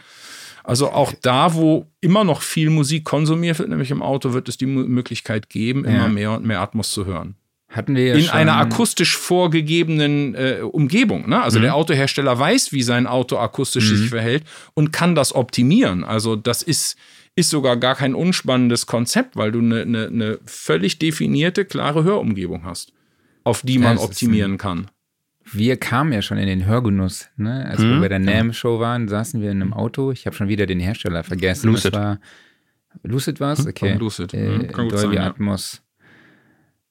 Also auch da, wo immer noch viel Musik konsumiert wird, nämlich im Auto, wird es die Möglichkeit geben, immer mehr und mehr Atmos zu hören. Hatten wir ja in einer akustisch vorgegebenen äh, Umgebung. Ne? Also mhm. der Autohersteller weiß, wie sein Auto akustisch mhm. sich verhält und kann das optimieren. Also das ist, ist sogar gar kein unspannendes Konzept, weil du eine ne, ne völlig definierte, klare Hörumgebung hast, auf die man ja, optimieren kann. Wir kamen ja schon in den Hörgenuss. Ne? Als Mhm, wir bei der ja. NAM-Show waren, saßen wir in einem Auto. Ich habe schon wieder den Hersteller vergessen. Lucid. Das war, Lucid war es? Okay. Von Lucid. Äh, Mhm, kann gut Dolby sein, ja. Atmos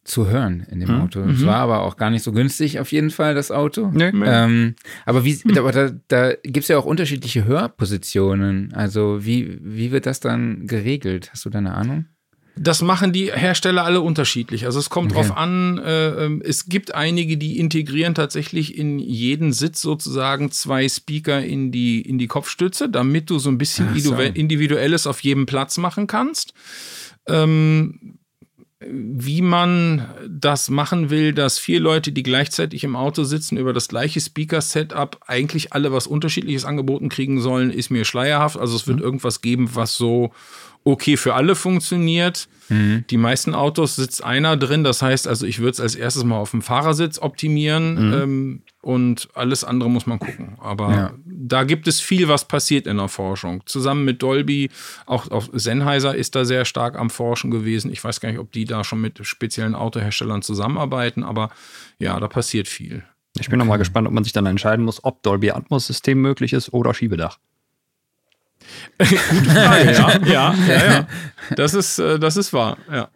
zu hören in dem Mhm, Auto. Es war aber auch gar nicht so günstig auf jeden Fall, das Auto. Nee. Ähm, aber wie, aber da, da gibt es ja auch unterschiedliche Hörpositionen. Also wie, wie wird das dann geregelt? Hast du da eine Ahnung? Das machen die Hersteller alle unterschiedlich. Also es kommt Okay. drauf an, äh, ähm, es gibt einige, die integrieren tatsächlich in jeden Sitz sozusagen zwei Speaker in die, in die Kopfstütze, damit du so ein bisschen Ach so. individu- Individuelles auf jedem Platz machen kannst. Ähm, wie man das machen will, dass vier Leute, die gleichzeitig im Auto sitzen, über das gleiche Speaker-Setup eigentlich alle was Unterschiedliches angeboten kriegen sollen, ist mir schleierhaft. Also es wird irgendwas geben, was so okay für alle funktioniert. Die meisten Autos sitzt einer drin. Das heißt also, ich würde es als erstes mal auf dem Fahrersitz optimieren ähm, und alles andere muss man gucken. Aber Ja. da gibt es viel, was passiert in der Forschung. Zusammen mit Dolby, auch, auch Sennheiser ist da sehr stark am Forschen gewesen. Ich weiß gar nicht, ob die da schon mit speziellen Autoherstellern zusammenarbeiten, aber ja, da passiert viel. Ich bin noch mal gespannt, ob man sich dann entscheiden muss, ob Dolby Atmos System möglich ist oder Schiebedach. *laughs* ja, ja, ja, ja. *laughs* Das ist, äh, das ist wahr, ja.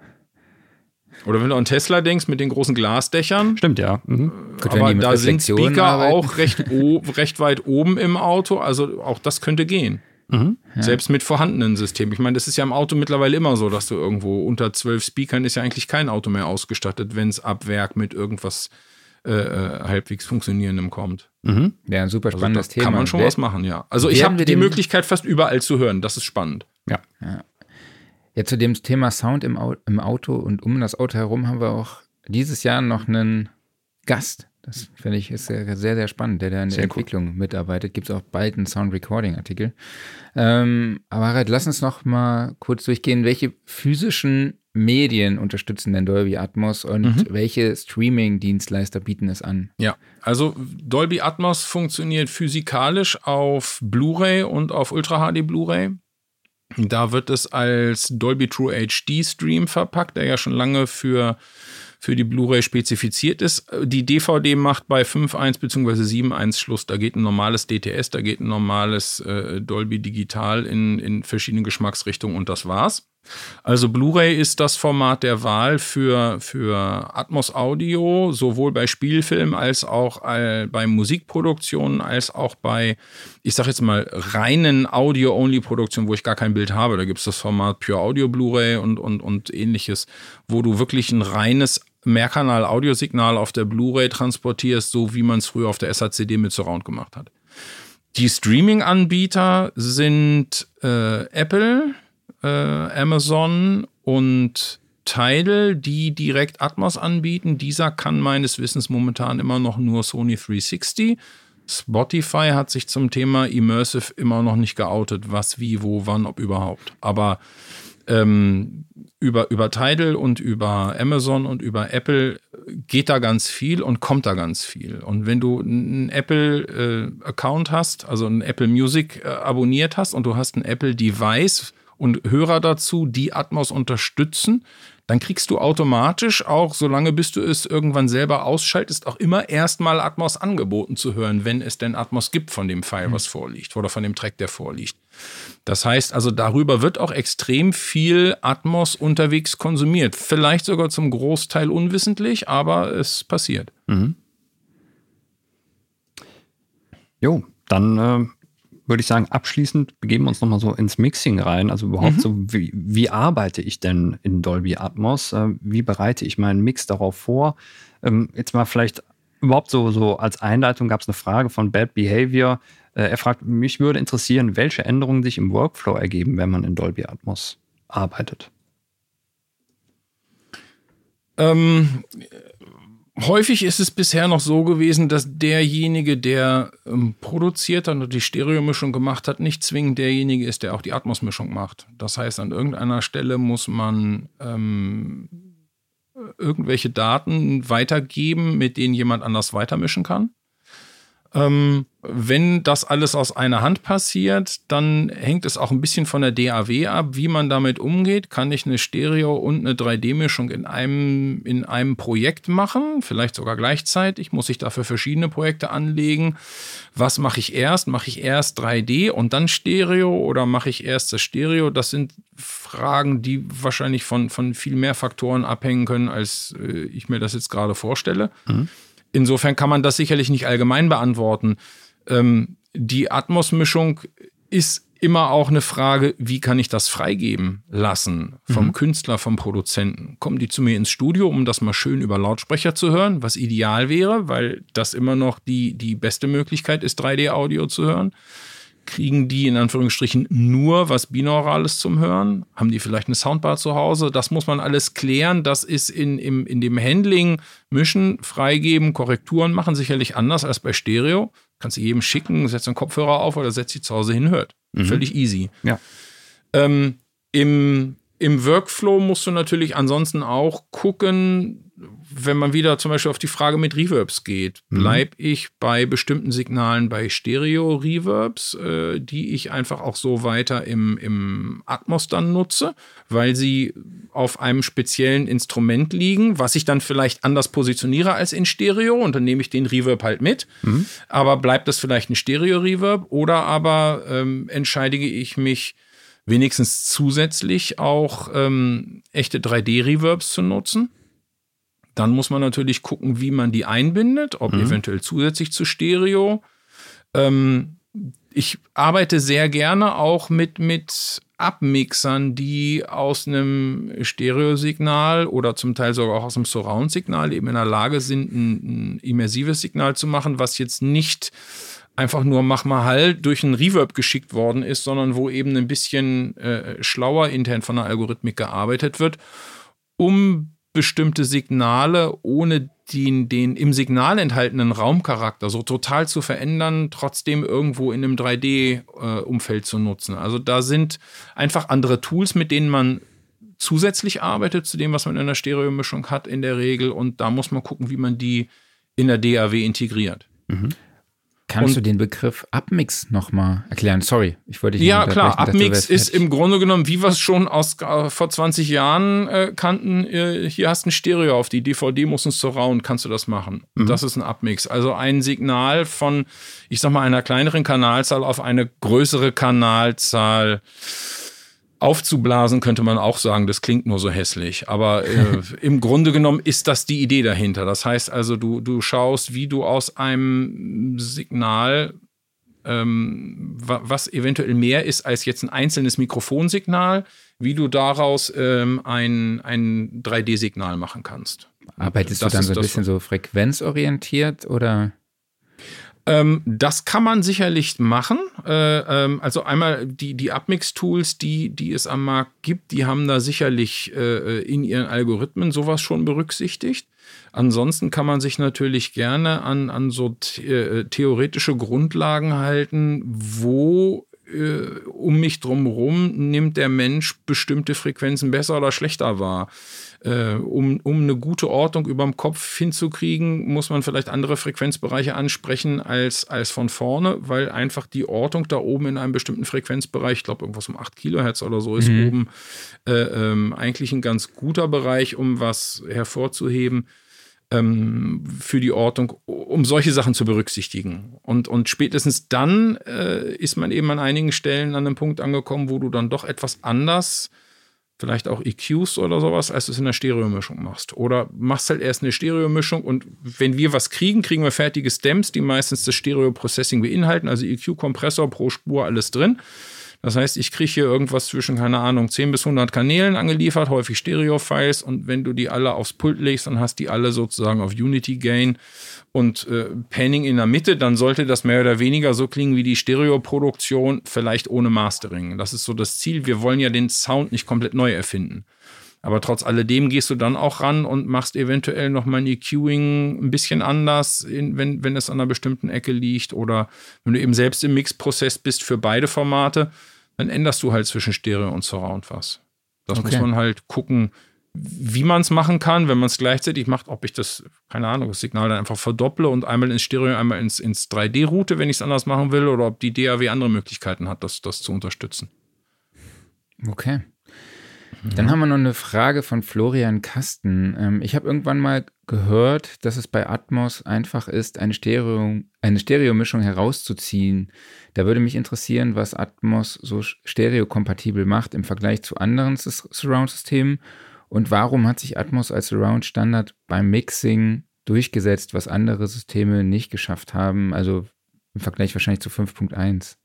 Oder wenn du an Tesla denkst mit den großen Glasdächern, Stimmt, ja. Mhm. Gut, wenn aber da sind Speaker arbeiten. auch recht, *laughs* recht weit oben im Auto, also auch das könnte gehen. Mhm. Selbst mit vorhandenen Systemen. Ich meine, das ist ja im Auto mittlerweile immer so, dass du irgendwo unter zwölf Speakern ist ja eigentlich kein Auto mehr ausgestattet, wenn es ab Werk mit irgendwas äh, äh, halbwegs funktionierendem kommt. Mhm. Ja, ein super Also spannendes da Thema. kann man schon Wer- was machen, ja. Also ich habe die Möglichkeit, fast überall zu hören. Das ist spannend. Ja. Ja, zu dem Thema Sound im, Au im Auto und um das Auto herum haben wir auch dieses Jahr noch einen Gast. Das finde ich ist sehr, sehr, sehr spannend, der da in der Sehr cool. Entwicklung mitarbeitet. Gibt es auch bald einen Sound Recording Artikel. Ähm, aber Harald, lass uns noch mal kurz durchgehen, welche physischen Medien unterstützen denn Dolby Atmos und Mhm. welche Streaming-Dienstleister bieten es an? Ja, also Dolby Atmos funktioniert physikalisch auf Blu-ray und auf Ultra HD Blu-ray. Da wird es als Dolby True HD Stream verpackt, der ja schon lange für, für die Blu-ray spezifiziert ist. Die DVD macht bei 5.1 bzw. 7.1 Schluss. Da geht ein normales DTS, da geht ein normales äh, Dolby Digital in, in verschiedene Geschmacksrichtungen und das war's. Also Blu-ray ist das Format der Wahl für, für Atmos Audio, sowohl bei Spielfilmen als auch äh, bei Musikproduktionen, als auch bei, ich sag jetzt mal, reinen Audio-Only-Produktionen, wo ich gar kein Bild habe. Da gibt es das Format Pure Audio Blu-ray und, und, und ähnliches, wo du wirklich ein reines Mehrkanal-Audiosignal auf der Blu-ray transportierst, so wie man es früher auf der SACD mit Surround gemacht hat. Die Streaming-Anbieter sind äh, Apple, äh, Amazon und Tidal, die direkt Atmos anbieten. Dieser kann meines Wissens momentan immer noch nur Sony 360. Spotify hat sich zum Thema Immersive immer noch nicht geoutet, was, wie, wo, wann, ob überhaupt. Aber ähm, über, über Tidal und über Amazon und über Apple geht da ganz viel und kommt da ganz viel. Und wenn du einen Apple-Account hast, also einen Apple Music äh, abonniert hast und du hast ein Apple Device und Hörer dazu, die Atmos unterstützen, dann kriegst du automatisch auch, solange bis du es irgendwann selber ausschaltest, auch immer erstmal Atmos angeboten zu hören, wenn es denn Atmos gibt von dem File, was vorliegt oder von dem Track, der vorliegt. Das heißt also, darüber wird auch extrem viel Atmos unterwegs konsumiert. Vielleicht sogar zum Großteil unwissentlich, aber es passiert. Jo, dann äh, würde ich sagen, abschließend begeben wir uns nochmal so ins Mixing rein. Also überhaupt so, wie, wie arbeite ich denn in Dolby Atmos? Äh, wie bereite ich meinen Mix darauf vor? Ähm, jetzt mal vielleicht überhaupt so, so als Einleitung gab es eine Frage von Bad Behavior. Äh, er fragt, mich würde interessieren, welche Änderungen sich im Workflow ergeben, wenn man in Dolby Atmos arbeitet. Ähm, häufig ist es bisher noch so gewesen, dass derjenige, der ähm, produziert und die Stereomischung gemacht hat, nicht zwingend derjenige ist, der auch die Atmos-Mischung macht. Das heißt, an irgendeiner Stelle muss man ähm, irgendwelche Daten weitergeben, mit denen jemand anders weitermischen kann. Ähm, wenn das alles aus einer Hand passiert, dann hängt es auch ein bisschen von der DAW ab, wie man damit umgeht. Kann ich eine Stereo- und eine 3D-Mischung in einem, in einem Projekt machen? Vielleicht sogar gleichzeitig? Muss ich dafür verschiedene Projekte anlegen? Was mache ich erst? Mache ich erst 3D und dann Stereo oder mache ich erst das Stereo? Das sind Fragen, die wahrscheinlich von, von viel mehr Faktoren abhängen können, als äh, ich mir das jetzt gerade vorstelle. Mhm. Insofern kann man das sicherlich nicht allgemein beantworten. Ähm, die Atmos-Mischung ist immer auch eine Frage, wie kann ich das freigeben lassen vom mhm. Künstler, vom Produzenten? Kommen die zu mir ins Studio, um das mal schön über Lautsprecher zu hören, was ideal wäre, weil das immer noch die, die beste Möglichkeit ist, 3D-Audio zu hören? Kriegen die in Anführungsstrichen nur was Binaurales zum Hören? Haben die vielleicht eine Soundbar zu Hause? Das muss man alles klären. Das ist in, im, in dem Handling, Mischen, Freigeben, Korrekturen machen sicherlich anders als bei Stereo. Kannst du jedem schicken, setzt einen Kopfhörer auf oder setzt sie zu Hause hin, hört. Mhm. Völlig easy. Ja. Ähm, im, Im Workflow musst du natürlich ansonsten auch gucken, wenn man wieder zum Beispiel auf die Frage mit Reverbs geht, mhm. bleibe ich bei bestimmten Signalen bei Stereo-Reverbs, äh, die ich einfach auch so weiter im, im Atmos dann nutze, weil sie auf einem speziellen Instrument liegen, was ich dann vielleicht anders positioniere als in Stereo und dann nehme ich den Reverb halt mit. Mhm. Aber bleibt das vielleicht ein Stereo-Reverb oder aber ähm, entscheide ich mich wenigstens zusätzlich auch ähm, echte 3D-Reverbs zu nutzen? Dann muss man natürlich gucken, wie man die einbindet, ob mhm. eventuell zusätzlich zu Stereo. Ähm, ich arbeite sehr gerne auch mit, mit Abmixern, die aus einem Stereosignal oder zum Teil sogar auch aus einem Surround-Signal eben in der Lage sind, ein, ein immersives Signal zu machen, was jetzt nicht einfach nur mach mal halt durch ein Reverb geschickt worden ist, sondern wo eben ein bisschen äh, schlauer intern von der Algorithmik gearbeitet wird, um bestimmte Signale ohne den, den im Signal enthaltenen Raumcharakter so total zu verändern, trotzdem irgendwo in einem 3D-Umfeld äh, zu nutzen. Also da sind einfach andere Tools, mit denen man zusätzlich arbeitet zu dem, was man in der Stereomischung hat in der Regel. Und da muss man gucken, wie man die in der DAW integriert. Mhm. Kannst und, du den Begriff Upmix nochmal erklären? Sorry, ich wollte dich Ja, klar. Upmix ist im Grunde genommen, wie wir es schon aus, äh, vor 20 Jahren äh, kannten. Äh, hier hast du ein Stereo auf die DVD, muss ein Surround, kannst du das machen. Mhm. Das ist ein Upmix. Also ein Signal von, ich sag mal, einer kleineren Kanalzahl auf eine größere Kanalzahl aufzublasen, könnte man auch sagen, das klingt nur so hässlich. Aber äh, *laughs* im Grunde genommen ist das die Idee dahinter. Das heißt also, du, du schaust, wie du aus einem Signal, ähm, was eventuell mehr ist als jetzt ein einzelnes Mikrofonsignal, wie du daraus ähm, ein, ein 3D-Signal machen kannst. Arbeitest das du dann so ein bisschen so frequenzorientiert oder? Ähm, das kann man sicherlich machen. Äh, ähm, also einmal die, die Upmix-Tools, die, die es am Markt gibt, die haben da sicherlich äh, in ihren Algorithmen sowas schon berücksichtigt. Ansonsten kann man sich natürlich gerne an, an so äh, theoretische Grundlagen halten, wo äh, um mich drumherum nimmt der Mensch bestimmte Frequenzen besser oder schlechter wahr. Äh, um, um eine gute Ordnung über dem Kopf hinzukriegen, muss man vielleicht andere Frequenzbereiche ansprechen als, als von vorne, weil einfach die Ordnung da oben in einem bestimmten Frequenzbereich, ich glaube irgendwas um 8 Kilohertz oder so, ist mhm. oben äh, ähm, eigentlich ein ganz guter Bereich, um was hervorzuheben ähm, für die Ordnung, um solche Sachen zu berücksichtigen. Und, und spätestens dann äh, ist man eben an einigen Stellen an einem Punkt angekommen, wo du dann doch etwas anders vielleicht auch EQs oder sowas, als du es in der Stereomischung machst. Oder machst halt erst eine Stereomischung und wenn wir was kriegen, kriegen wir fertige Stems, die meistens das Stereo-Processing beinhalten, also EQ-Kompressor pro Spur, alles drin. Das heißt, ich kriege hier irgendwas zwischen, keine Ahnung, 10 bis 100 Kanälen angeliefert, häufig Stereo-Files und wenn du die alle aufs Pult legst, dann hast die alle sozusagen auf Unity Gain und äh, Panning in der Mitte, dann sollte das mehr oder weniger so klingen wie die Stereoproduktion, vielleicht ohne Mastering. Das ist so das Ziel. Wir wollen ja den Sound nicht komplett neu erfinden. Aber trotz alledem gehst du dann auch ran und machst eventuell nochmal ein EQing ein bisschen anders, wenn, wenn es an einer bestimmten Ecke liegt. Oder wenn du eben selbst im Mixprozess bist für beide Formate, dann änderst du halt zwischen Stereo und Surround was. Das okay. muss man halt gucken, wie man es machen kann, wenn man es gleichzeitig macht, ob ich das, keine Ahnung, das Signal dann einfach verdopple und einmal ins Stereo, einmal ins, ins 3D-Route, wenn ich es anders machen will, oder ob die DAW andere Möglichkeiten hat, das, das zu unterstützen. Okay. Dann haben wir noch eine Frage von Florian Kasten. Ähm, ich habe irgendwann mal gehört, dass es bei Atmos einfach ist, eine, Stereo, eine Stereomischung herauszuziehen. Da würde mich interessieren, was Atmos so stereokompatibel macht im Vergleich zu anderen Surround-Systemen und warum hat sich Atmos als Surround-Standard beim Mixing durchgesetzt, was andere Systeme nicht geschafft haben? Also im Vergleich wahrscheinlich zu 5.1.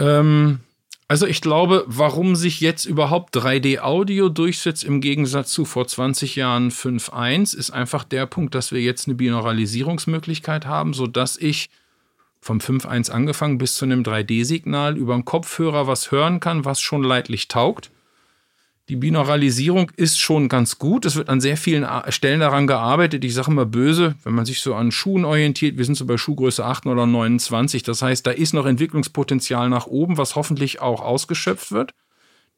Ähm, also ich glaube, warum sich jetzt überhaupt 3D-Audio durchsetzt im Gegensatz zu vor 20 Jahren 5.1, ist einfach der Punkt, dass wir jetzt eine Binauralisierungsmöglichkeit haben, sodass ich vom 5.1 angefangen bis zu einem 3D-Signal über einen Kopfhörer was hören kann, was schon leidlich taugt. Die Binauralisierung ist schon ganz gut. Es wird an sehr vielen Stellen daran gearbeitet. Ich sage immer böse, wenn man sich so an Schuhen orientiert, wir sind so bei Schuhgröße 8 oder 29. Das heißt, da ist noch Entwicklungspotenzial nach oben, was hoffentlich auch ausgeschöpft wird.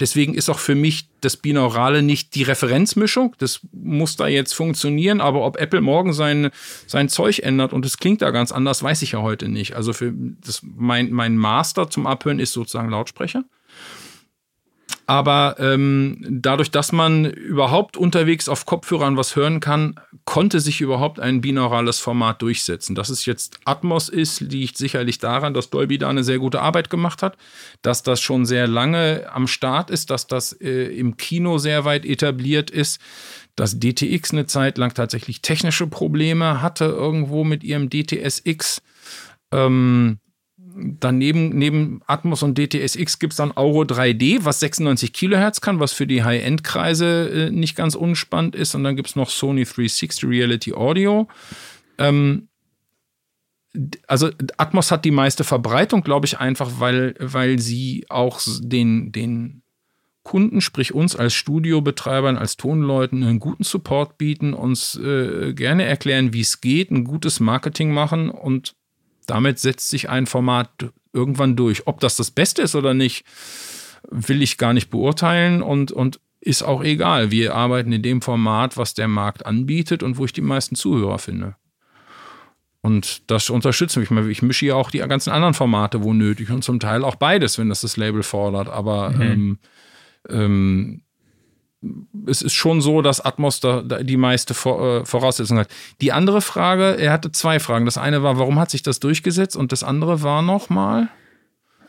Deswegen ist auch für mich das Binaurale nicht die Referenzmischung. Das muss da jetzt funktionieren. Aber ob Apple morgen sein, sein Zeug ändert und es klingt da ganz anders, weiß ich ja heute nicht. Also für das, mein, mein Master zum Abhören ist sozusagen Lautsprecher. Aber ähm, dadurch, dass man überhaupt unterwegs auf Kopfhörern was hören kann, konnte sich überhaupt ein binaurales Format durchsetzen. Dass es jetzt Atmos ist, liegt sicherlich daran, dass Dolby da eine sehr gute Arbeit gemacht hat, dass das schon sehr lange am Start ist, dass das äh, im Kino sehr weit etabliert ist, dass DTX eine Zeit lang tatsächlich technische Probleme hatte irgendwo mit ihrem DTSX. Ähm, daneben neben Atmos und DTSX gibt es dann Auro 3D, was 96 Kilohertz kann, was für die High-End-Kreise äh, nicht ganz unspannend ist. Und dann gibt es noch Sony 360 Reality Audio. Ähm, also Atmos hat die meiste Verbreitung, glaube ich, einfach, weil, weil sie auch den, den Kunden, sprich uns als Studiobetreibern, als Tonleuten, einen guten Support bieten, uns äh, gerne erklären, wie es geht, ein gutes Marketing machen und damit setzt sich ein Format irgendwann durch. Ob das das Beste ist oder nicht, will ich gar nicht beurteilen und, und ist auch egal. Wir arbeiten in dem Format, was der Markt anbietet und wo ich die meisten Zuhörer finde. Und das unterstützt mich. Ich mische ja auch die ganzen anderen Formate, wo nötig und zum Teil auch beides, wenn das das Label fordert. Aber mhm. ähm, ähm, es ist schon so, dass Atmos da, da die meiste Vor, äh, Voraussetzung hat. Die andere Frage, er hatte zwei Fragen. Das eine war, warum hat sich das durchgesetzt? Und das andere war nochmal.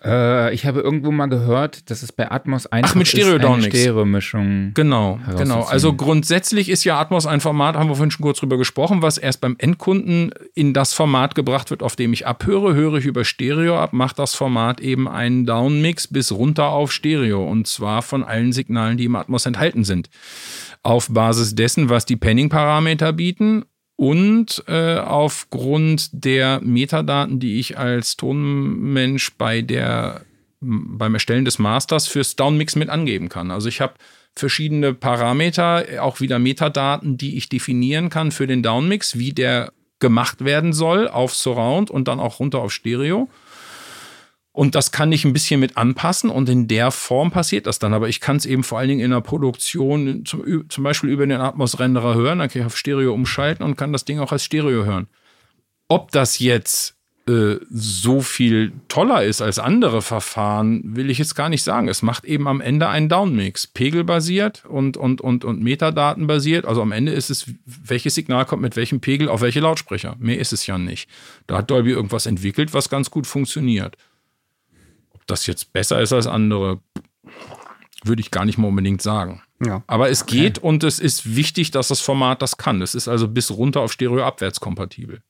Äh, ich habe irgendwo mal gehört, dass es bei Atmos einfach Ach, mit Stereo ist, eine Stereo-Mischung. Genau, genau. Also grundsätzlich ist ja Atmos ein Format, haben wir vorhin schon kurz drüber gesprochen, was erst beim Endkunden in das Format gebracht wird, auf dem ich abhöre. Höre ich über Stereo ab, macht das Format eben einen Downmix bis runter auf Stereo. Und zwar von allen Signalen, die im Atmos enthalten sind. Auf Basis dessen, was die Penning-Parameter bieten und äh, aufgrund der Metadaten, die ich als Tonmensch bei der beim Erstellen des Masters fürs Downmix mit angeben kann. Also ich habe verschiedene Parameter, auch wieder Metadaten, die ich definieren kann für den Downmix, wie der gemacht werden soll auf Surround und dann auch runter auf Stereo. Und das kann ich ein bisschen mit anpassen und in der Form passiert das dann. Aber ich kann es eben vor allen Dingen in der Produktion zum, zum Beispiel über den Atmos-Renderer hören, dann kann ich auf Stereo umschalten und kann das Ding auch als Stereo hören. Ob das jetzt äh, so viel toller ist als andere Verfahren, will ich jetzt gar nicht sagen. Es macht eben am Ende einen Downmix, pegelbasiert und, und, und, und Metadatenbasiert. Also am Ende ist es, welches Signal kommt mit welchem Pegel auf welche Lautsprecher. Mehr ist es ja nicht. Da hat Dolby irgendwas entwickelt, was ganz gut funktioniert das jetzt besser ist als andere, würde ich gar nicht mal unbedingt sagen. Ja. Aber es okay. geht und es ist wichtig, dass das Format das kann. Es ist also bis runter auf Stereo abwärts kompatibel.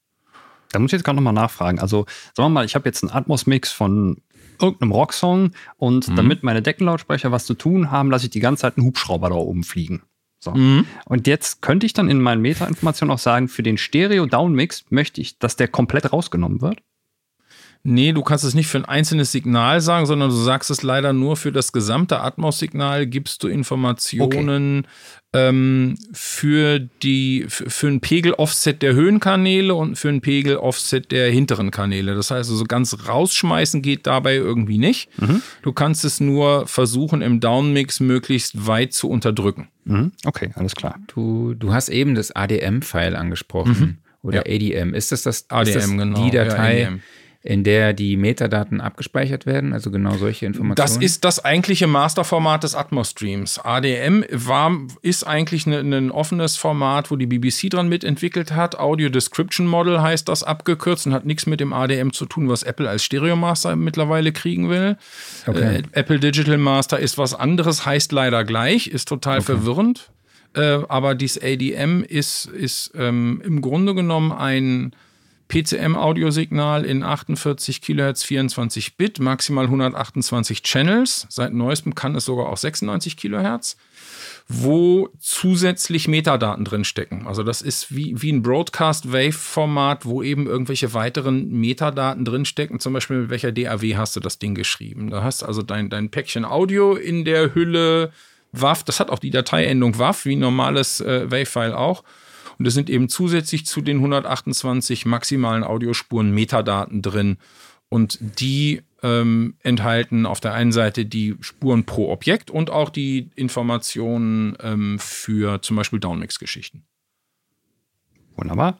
Da muss ich jetzt gerade nochmal nachfragen. Also, sagen wir mal, ich habe jetzt einen Atmos-Mix von irgendeinem Rocksong und mhm. damit meine Deckenlautsprecher was zu tun haben, lasse ich die ganze Zeit einen Hubschrauber da oben fliegen. So. Mhm. Und jetzt könnte ich dann in meinen Meta-Informationen auch sagen, für den Stereo-Down-Mix möchte ich, dass der komplett rausgenommen wird. Nee, du kannst es nicht für ein einzelnes Signal sagen, sondern du sagst es leider nur für das gesamte Atmos-Signal, gibst du Informationen okay. ähm, für, die, für, für ein Pegel-Offset der Höhenkanäle und für ein Pegel-Offset der hinteren Kanäle. Das heißt also, ganz rausschmeißen geht dabei irgendwie nicht. Mhm. Du kannst es nur versuchen, im Downmix möglichst weit zu unterdrücken. Mhm. Okay, alles klar. Du, du hast eben das ADM-File angesprochen. Mhm. Oder ja. ADM. Ist das das ADM, ist das genau. die Datei? Ja, in der die Metadaten abgespeichert werden, also genau solche Informationen? Das ist das eigentliche Masterformat des Atmos-Streams. ADM war, ist eigentlich ne, ein ne, offenes Format, wo die BBC dran mitentwickelt hat. Audio Description Model heißt das abgekürzt und hat nichts mit dem ADM zu tun, was Apple als Stereo-Master mittlerweile kriegen will. Okay. Äh, Apple Digital Master ist was anderes, heißt leider gleich, ist total okay. verwirrend. Äh, aber dieses ADM ist, ist ähm, im Grunde genommen ein PCM-Audiosignal in 48 Kilohertz 24 Bit, maximal 128 Channels. Seit neuestem kann es sogar auch 96 Kilohertz, wo zusätzlich Metadaten drinstecken. Also das ist wie, wie ein Broadcast-Wave-Format, wo eben irgendwelche weiteren Metadaten drinstecken. Zum Beispiel mit welcher DAW hast du das Ding geschrieben. Da hast also dein, dein Päckchen Audio in der Hülle WAV. Das hat auch die Dateiendung WAV, wie ein normales äh, Wave-File auch. Und es sind eben zusätzlich zu den 128 maximalen Audiospuren Metadaten drin. Und die ähm, enthalten auf der einen Seite die Spuren pro Objekt und auch die Informationen ähm, für zum Beispiel Downmix-Geschichten. Wunderbar.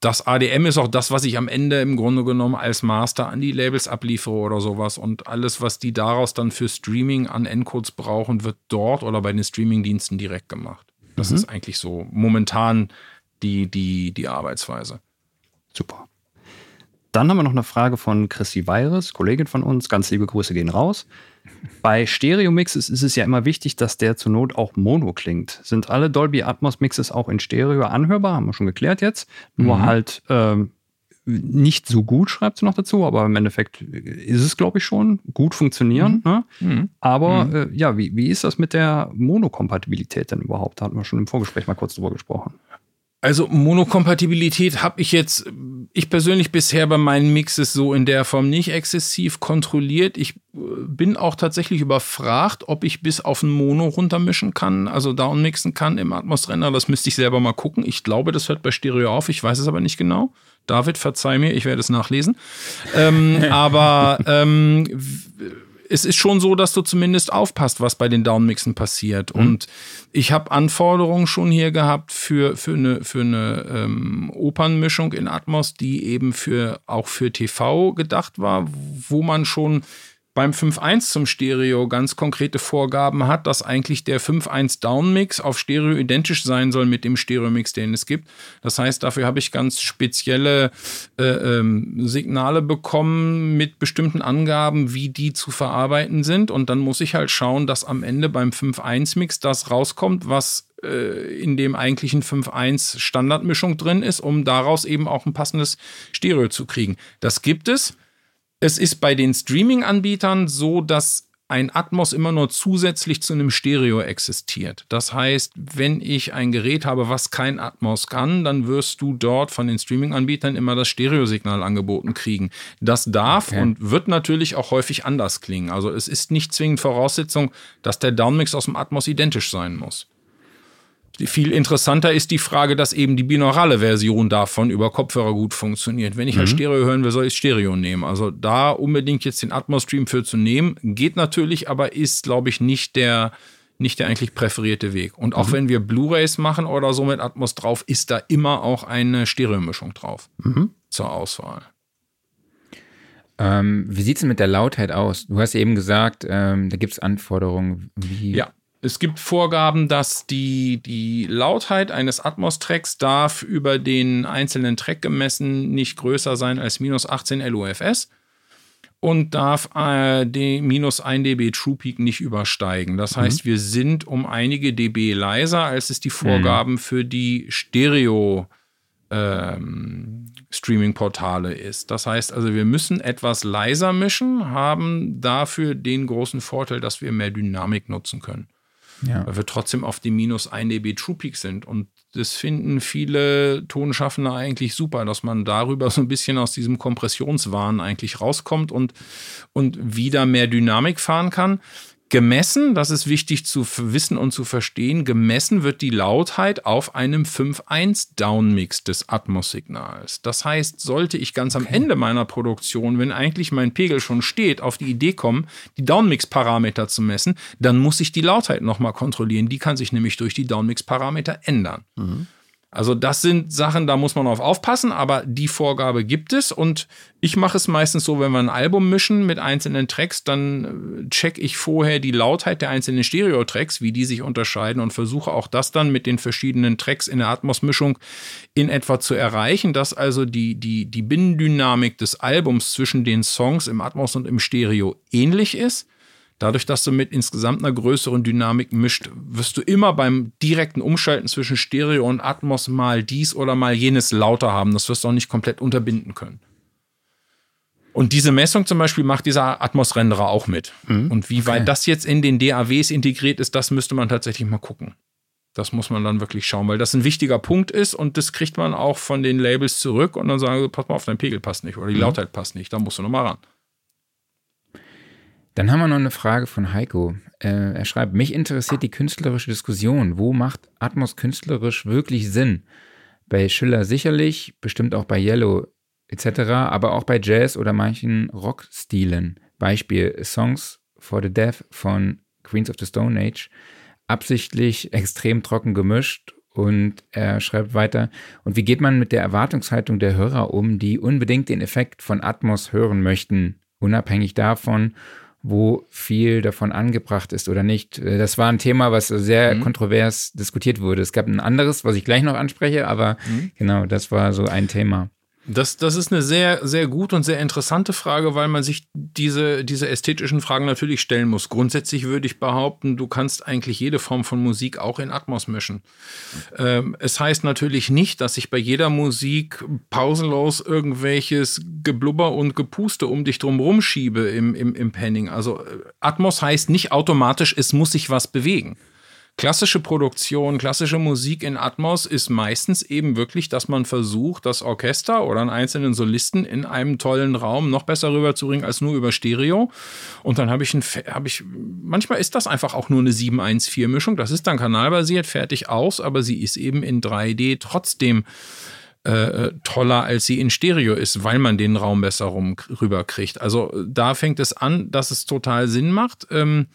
Das ADM ist auch das, was ich am Ende im Grunde genommen als Master an die Labels abliefere oder sowas. Und alles, was die daraus dann für Streaming an Encodes brauchen, wird dort oder bei den Streaming-Diensten direkt gemacht. Das mhm. ist eigentlich so momentan die, die, die Arbeitsweise. Super. Dann haben wir noch eine Frage von Chrissy Weires, Kollegin von uns. Ganz liebe Grüße gehen raus. *laughs* Bei Stereo-Mixes ist es ja immer wichtig, dass der zur Not auch Mono klingt. Sind alle Dolby Atmos-Mixes auch in Stereo anhörbar? Haben wir schon geklärt jetzt. Nur mhm. halt ähm, nicht so gut, schreibt sie noch dazu, aber im Endeffekt ist es, glaube ich, schon gut funktionieren. Mhm. Ne? Mhm. Aber mhm. Äh, ja, wie, wie ist das mit der Monokompatibilität denn überhaupt? Da hatten wir schon im Vorgespräch mal kurz drüber gesprochen. Also Monokompatibilität habe ich jetzt, ich persönlich bisher bei meinen Mixes so in der Form nicht exzessiv kontrolliert. Ich äh, bin auch tatsächlich überfragt, ob ich bis auf ein Mono runtermischen kann, also downmixen kann im Atmos-Renner. Das müsste ich selber mal gucken. Ich glaube, das hört bei Stereo auf, ich weiß es aber nicht genau. David, verzeih mir, ich werde es nachlesen. ähm, *laughs* aber ähm, es ist schon so, dass du zumindest aufpasst, was bei den Downmixen passiert. Mhm. Und ich habe Anforderungen schon hier gehabt für, für eine, für eine ähm, Opernmischung in Atmos, die eben für auch für TV gedacht war, wo man schon beim 5.1 zum Stereo ganz konkrete Vorgaben hat, dass eigentlich der 5.1 Downmix auf Stereo identisch sein soll mit dem Stereo-Mix, den es gibt. Das heißt, dafür habe ich ganz spezielle äh, ähm, Signale bekommen mit bestimmten Angaben, wie die zu verarbeiten sind. Und dann muss ich halt schauen, dass am Ende beim 5.1-Mix das rauskommt, was äh, in dem eigentlichen 5.1 Standardmischung drin ist, um daraus eben auch ein passendes Stereo zu kriegen. Das gibt es. Es ist bei den Streaming-Anbietern so, dass ein Atmos immer nur zusätzlich zu einem Stereo existiert. Das heißt, wenn ich ein Gerät habe, was kein Atmos kann, dann wirst du dort von den Streaming-Anbietern immer das Stereosignal angeboten kriegen. Das darf okay. und wird natürlich auch häufig anders klingen. Also es ist nicht zwingend Voraussetzung, dass der Downmix aus dem Atmos identisch sein muss. Viel interessanter ist die Frage, dass eben die binaurale Version davon über Kopfhörer gut funktioniert. Wenn ich halt mhm. halt Stereo hören will, soll ich Stereo nehmen. Also da unbedingt jetzt den Atmos-Stream für zu nehmen, geht natürlich, aber ist, glaube ich, nicht der, nicht der eigentlich präferierte Weg. Und auch mhm. wenn wir Blu-rays machen oder so mit Atmos drauf, ist da immer auch eine Stereomischung drauf mhm. zur Auswahl. Ähm, wie sieht es mit der Lautheit aus? Du hast eben gesagt, ähm, da gibt es Anforderungen. Wie ja, es gibt Vorgaben, dass die, die Lautheit eines Atmos-Tracks darf über den einzelnen Track gemessen nicht größer sein als minus 18 LUFS und darf äh, die minus 1 dB True Peak nicht übersteigen. Das mhm. heißt, wir sind um einige dB leiser, als es die Vorgaben mhm. für die Stereo ähm, Streaming-Portale ist. Das heißt also, wir müssen etwas leiser mischen, haben dafür den großen Vorteil, dass wir mehr Dynamik nutzen können. Ja. Weil wir trotzdem auf die minus 1 dB True Peak sind. Und das finden viele Tonschaffende eigentlich super, dass man darüber so ein bisschen aus diesem Kompressionswahn eigentlich rauskommt und, und wieder mehr Dynamik fahren kann. Gemessen, das ist wichtig zu wissen und zu verstehen, gemessen wird die Lautheit auf einem 5.1 Downmix des Atmos-Signals. Das heißt, sollte ich ganz am Ende meiner Produktion, wenn eigentlich mein Pegel schon steht, auf die Idee kommen, die Downmix-Parameter zu messen, dann muss ich die Lautheit nochmal kontrollieren. Die kann sich nämlich durch die Downmix-Parameter ändern. Mhm. Also das sind Sachen, da muss man auf aufpassen, aber die Vorgabe gibt es und ich mache es meistens so, wenn wir ein Album mischen mit einzelnen Tracks, dann äh, check ich vorher die Lautheit der einzelnen Stereo-Tracks, wie die sich unterscheiden und versuche auch das dann mit den verschiedenen Tracks in der Atmos-Mischung in etwa zu erreichen, dass also die, die, die Binnendynamik des Albums zwischen den Songs im Atmos und im Stereo ähnlich ist Dadurch, dass du mit insgesamt einer größeren Dynamik mischt, wirst du immer beim direkten Umschalten zwischen Stereo und Atmos mal dies oder mal jenes lauter haben. Das wirst du auch nicht komplett unterbinden können. Und diese Messung zum Beispiel macht dieser Atmos-Renderer auch mit. Mhm. Und wie weit das jetzt in den DAWs integriert ist, das müsste man tatsächlich mal gucken. Das muss man dann wirklich schauen, weil das ein wichtiger Punkt ist und das kriegt man auch von den Labels zurück und dann sagen sie, pass mal auf, dein Pegel passt nicht oder die mhm. Lautheit passt nicht, da musst du nochmal ran. Dann haben wir noch eine Frage von Heiko. Äh, er schreibt, mich interessiert die künstlerische Diskussion. Wo macht Atmos künstlerisch wirklich Sinn? Bei Schiller sicherlich, bestimmt auch bei Yellow etc., aber auch bei Jazz oder manchen Rockstilen. Beispiel Songs for the Deaf von Queens of the Stone Age. Absichtlich extrem trocken gemischt und er schreibt weiter, und wie geht man mit der Erwartungshaltung der Hörer um, die unbedingt den Effekt von Atmos hören möchten, unabhängig davon, wo viel davon angebracht ist oder nicht. Äh, das war ein Thema, was sehr mhm. kontrovers diskutiert wurde. Es gab ein anderes, was ich gleich noch anspreche, aber mhm. genau, das war so ein Thema. Das, das ist eine sehr, sehr gute und sehr interessante Frage, weil man sich diese, diese ästhetischen Fragen natürlich stellen muss. Grundsätzlich würde ich behaupten, du kannst eigentlich jede Form von Musik auch in Atmos mischen. Ähm, es heißt natürlich nicht, dass ich bei jeder Musik pausenlos irgendwelches Geblubber und Gepuste um dich drum schiebe im, im, im Panning. Also äh, Atmos heißt nicht automatisch, es muss sich was bewegen klassische Produktion, klassische Musik in Atmos ist meistens eben wirklich, dass man versucht, das Orchester oder einen einzelnen Solisten in einem tollen Raum noch besser rüberzubringen als nur über Stereo. Und dann habe ich ein, habe ich, manchmal ist das einfach auch nur eine 714-Mischung. Das ist dann kanalbasiert, fertig aus, aber sie ist eben in 3D trotzdem äh, toller, als sie in Stereo ist, weil man den Raum besser rum rüberkriegt. Also da fängt es an, dass es total Sinn macht. Ähm,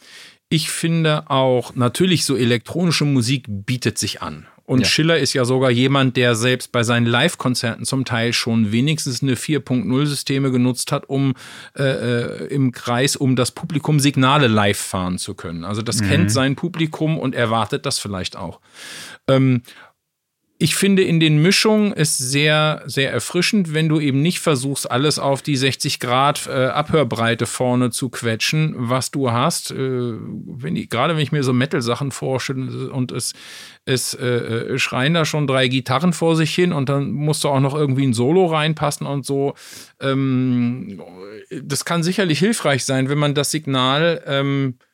ich finde auch, natürlich so elektronische Musik bietet sich an. Und ja. Schiller ist ja sogar jemand, der selbst bei seinen Live-Konzerten zum Teil schon wenigstens eine 4.0-Systeme genutzt hat, um äh, äh, im Kreis, um das Publikum Signale live fahren zu können. Also das mhm. kennt sein Publikum und erwartet das vielleicht auch. Ähm, ich finde in den Mischungen es sehr, sehr erfrischend, wenn du eben nicht versuchst, alles auf die 60 Grad äh, Abhörbreite vorne zu quetschen, was du hast. Äh, wenn ich, gerade wenn ich mir so Metal-Sachen vorstelle und es, es äh, äh, schreien da schon drei Gitarren vor sich hin und dann musst du auch noch irgendwie ein Solo reinpassen und so. Ähm, das kann sicherlich hilfreich sein, wenn man das Signal ähm, äh,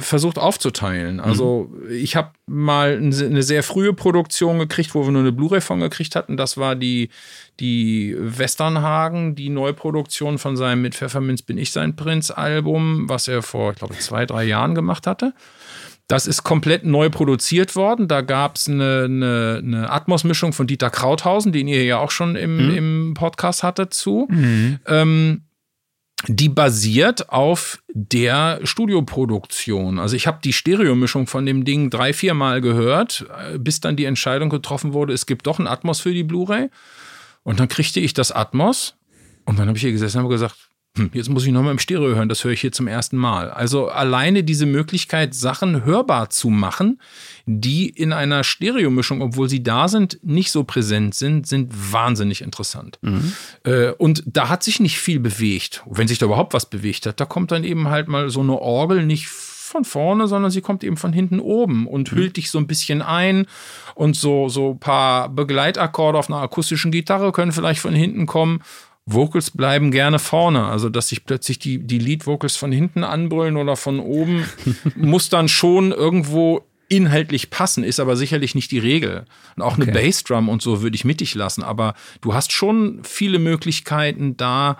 versucht aufzuteilen. Also mhm. ich habe mal eine sehr frühe Produktion gekriegt, wo wir nur eine Blu-ray von gekriegt hatten. Das war die, die Westernhagen, die Neuproduktion von seinem Mit Pfefferminz bin ich sein Prinz Album, was er vor, ich glaube, zwei, drei Jahren gemacht hatte. Das ist komplett neu produziert worden. Da gab es eine, eine, eine Atmos-Mischung von Dieter Krauthausen, den ihr ja auch schon im, mhm. im Podcast hattet, zu. Mhm. Ähm, die basiert auf der Studioproduktion. Also ich habe die Stereomischung von dem Ding drei, vier Mal gehört, äh, bis dann die Entscheidung getroffen wurde, es gibt doch ein Atmos für die Blu-ray. Und dann kriegte ich das Atmos und dann habe ich hier gesessen und habe gesagt, hm, jetzt muss ich nochmal im Stereo hören, das höre ich hier zum ersten Mal. Also alleine diese Möglichkeit, Sachen hörbar zu machen, die in einer Stereomischung, obwohl sie da sind, nicht so präsent sind, sind wahnsinnig interessant. Mhm. Äh, und da hat sich nicht viel bewegt. Wenn sich da überhaupt was bewegt hat, da kommt dann eben halt mal so eine Orgel nicht von vorne, sondern sie kommt eben von hinten oben und mhm. hüllt dich so ein bisschen ein. Und so, so ein paar Begleitakkorde auf einer akustischen Gitarre können vielleicht von hinten kommen. Vocals bleiben gerne vorne. Also, dass sich plötzlich die, die Lead-Vocals von hinten anbrüllen oder von oben, *laughs* muss dann schon irgendwo inhaltlich passen, ist aber sicherlich nicht die Regel. Und auch okay. eine Bassdrum und so würde ich mittig lassen. Aber du hast schon viele Möglichkeiten, da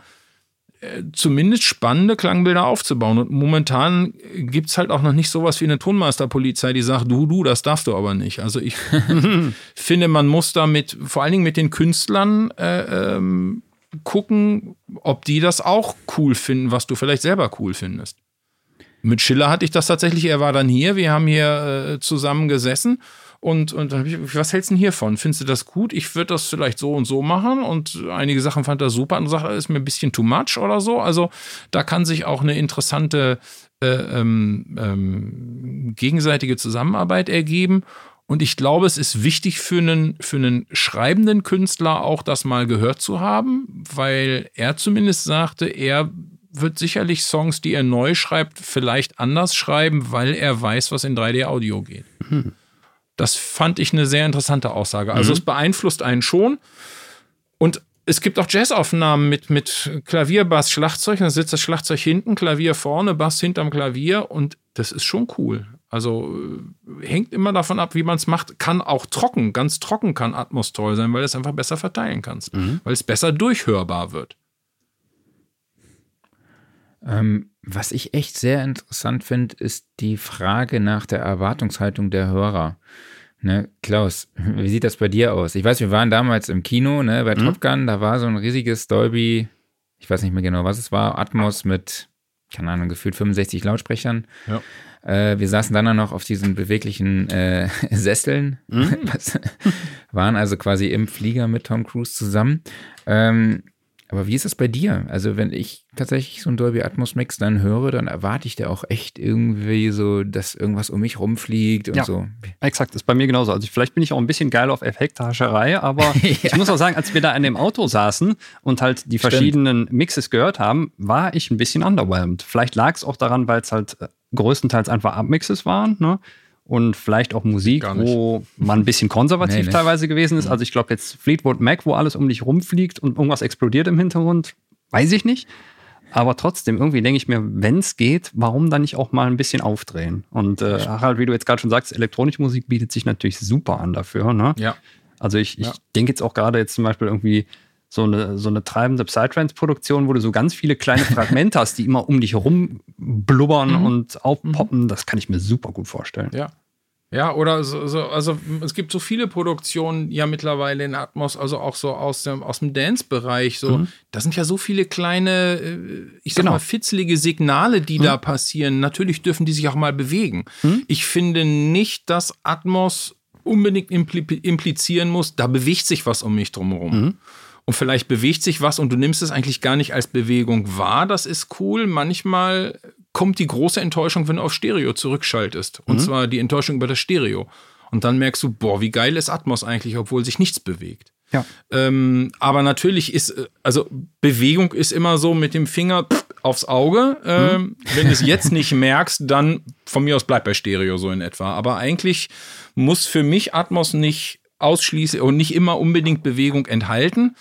äh, zumindest spannende Klangbilder aufzubauen. Und momentan gibt es halt auch noch nicht sowas wie eine Tonmeisterpolizei, die sagt, du, du, das darfst du aber nicht. Also ich *laughs* finde, man muss da mit, vor allen Dingen mit den Künstlern äh, ähm, gucken, ob die das auch cool finden, was du vielleicht selber cool findest. Mit Schiller hatte ich das tatsächlich, er war dann hier, wir haben hier äh, zusammen gesessen und, und dann habe ich, was hältst du denn hiervon? Findest du das gut? Ich würde das vielleicht so und so machen und einige Sachen fand er super, andere Sachen ist mir ein bisschen too much oder so. Also da kann sich auch eine interessante äh, ähm, ähm, gegenseitige Zusammenarbeit ergeben. Und ich glaube, es ist wichtig für einen, für einen schreibenden Künstler auch das mal gehört zu haben, weil er zumindest sagte, er wird sicherlich Songs, die er neu schreibt, vielleicht anders schreiben, weil er weiß, was in 3D-Audio geht. Mhm. Das fand ich eine sehr interessante Aussage. Also mhm. es beeinflusst einen schon. Und es gibt auch Jazzaufnahmen mit, mit Klavier, Bass, Schlagzeug. Dann sitzt das Schlagzeug hinten, Klavier vorne, Bass hinterm Klavier. Und das ist schon cool. Also äh, hängt immer davon ab, wie man es macht. Kann auch trocken, ganz trocken kann Atmos toll sein, weil du es einfach besser verteilen kannst. Mhm. Weil es besser durchhörbar wird. Ähm, was ich echt sehr interessant finde, ist die Frage nach der Erwartungshaltung der Hörer. Ne, Klaus, wie sieht das bei dir aus? Ich weiß, wir waren damals im Kino, ne, bei mhm. Top Gun, da war so ein riesiges Dolby, ich weiß nicht mehr genau, was es war, Atmos mit, keine Ahnung, gefühlt 65 Lautsprechern. Ja. Äh, wir saßen dann noch auf diesen beweglichen äh, *laughs* Sesseln, mhm. *laughs* waren also quasi im Flieger mit Tom Cruise zusammen. Ähm, aber wie ist das bei dir? Also, wenn ich tatsächlich so ein Dolby Atmos Mix dann höre, dann erwarte ich da auch echt irgendwie so, dass irgendwas um mich rumfliegt und ja, so. Exakt, ist bei mir genauso. Also, vielleicht bin ich auch ein bisschen geil auf Effekthascherei, aber *laughs* ja. ich muss auch sagen, als wir da in dem Auto saßen und halt die Stimmt. verschiedenen Mixes gehört haben, war ich ein bisschen underwhelmed. Vielleicht lag es auch daran, weil es halt äh, größtenteils einfach Abmixes waren, ne? und vielleicht auch Musik, wo man ein bisschen konservativ nee, teilweise gewesen ist. Also ich glaube jetzt Fleetwood Mac, wo alles um dich rumfliegt und irgendwas explodiert im Hintergrund, weiß ich nicht. Aber trotzdem, irgendwie denke ich mir, wenn es geht, warum dann nicht auch mal ein bisschen aufdrehen? Und äh, Harald, wie du jetzt gerade schon sagst, elektronische Musik bietet sich natürlich super an dafür. Ne? Ja. Also ich, ich ja. denke jetzt auch gerade jetzt zum Beispiel irgendwie so eine, so eine treibende Psytrance-Produktion, wo du so ganz viele kleine Fragmente hast, die immer um dich herum blubbern mhm. und aufpoppen. Das kann ich mir super gut vorstellen. Ja, ja, oder so, so, also es gibt so viele Produktionen ja mittlerweile in Atmos, also auch so aus dem, aus dem Dance-Bereich. So, mhm. da sind ja so viele kleine, äh, ich sag genau. mal, fitzelige Signale, die mhm. da passieren. Natürlich dürfen die sich auch mal bewegen. Mhm. Ich finde nicht, dass Atmos unbedingt impli implizieren muss, da bewegt sich was um mich drumherum. Und vielleicht bewegt sich was und du nimmst es eigentlich gar nicht als Bewegung wahr. Das ist cool. Manchmal kommt die große Enttäuschung, wenn du auf Stereo zurückschaltest. Und mhm. zwar die Enttäuschung über das Stereo. Und dann merkst du, boah, wie geil ist Atmos eigentlich, obwohl sich nichts bewegt. Ja. Ähm, aber natürlich ist, äh, also Bewegung ist immer so mit dem Finger aufs Auge. Ähm, mhm. Wenn du es *laughs* jetzt nicht merkst, dann von mir aus bleibt bei Stereo so in etwa. Aber eigentlich muss für mich Atmos nicht ausschließlich und nicht immer unbedingt Bewegung enthalten.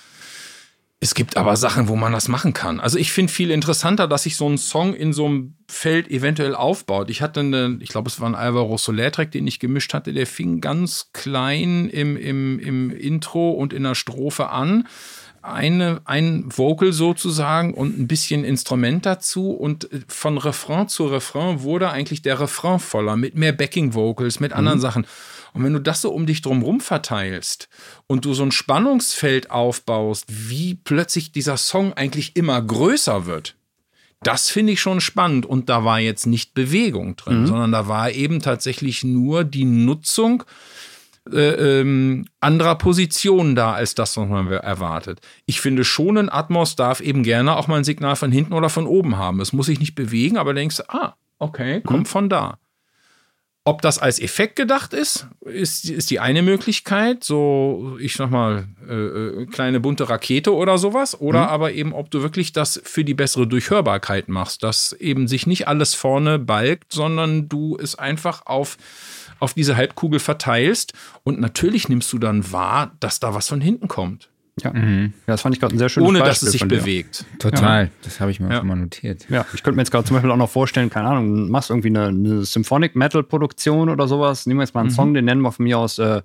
Es gibt aber Sachen, wo man das machen kann. Also ich finde viel interessanter, dass sich so ein Song in so einem Feld eventuell aufbaut. Ich hatte eine, ich glaube, es war ein Alvaro Soler-Track, den ich gemischt hatte, der fing ganz klein im, im, im Intro und in der Strophe an. Eine, ein Vocal sozusagen und ein bisschen Instrument dazu und von Refrain zu Refrain wurde eigentlich der Refrain voller mit mehr Backing Vocals, mit anderen mhm. Sachen. Und wenn du das so um dich drumherum verteilst und du so ein Spannungsfeld aufbaust, wie plötzlich dieser Song eigentlich immer größer wird, das finde ich schon spannend. Und da war jetzt nicht Bewegung drin, mhm. sondern da war eben tatsächlich nur die Nutzung äh, ähm, anderer Positionen da, als das, was man erwartet. Ich finde schon, ein Atmos darf eben gerne auch mal ein Signal von hinten oder von oben haben. Es muss sich nicht bewegen, aber denkst, du, ah, okay, kommt mhm. von da. Ob das als Effekt gedacht ist, ist, ist die eine Möglichkeit. So, ich sag mal, äh, äh, kleine bunte Rakete oder sowas. Oder mhm. aber eben, ob du wirklich das für die bessere Durchhörbarkeit machst, dass eben sich nicht alles vorne balgt, sondern du es einfach auf, auf diese Halbkugel verteilst. Und natürlich nimmst du dann wahr, dass da was von hinten kommt. Ja, mhm. ja das fand ich gerade ein sehr schönes Ohne, Beispiel dass es sich bewegt. Total, ja. das habe ich mir ja. auch schon mal notiert. Ja, ich könnte mir jetzt gerade zum Beispiel auch noch vorstellen, keine Ahnung, du machst irgendwie eine, eine Symphonic Metal Produktion oder sowas. Nehmen wir jetzt mal einen mhm. Song, den nennen wir von mir aus äh,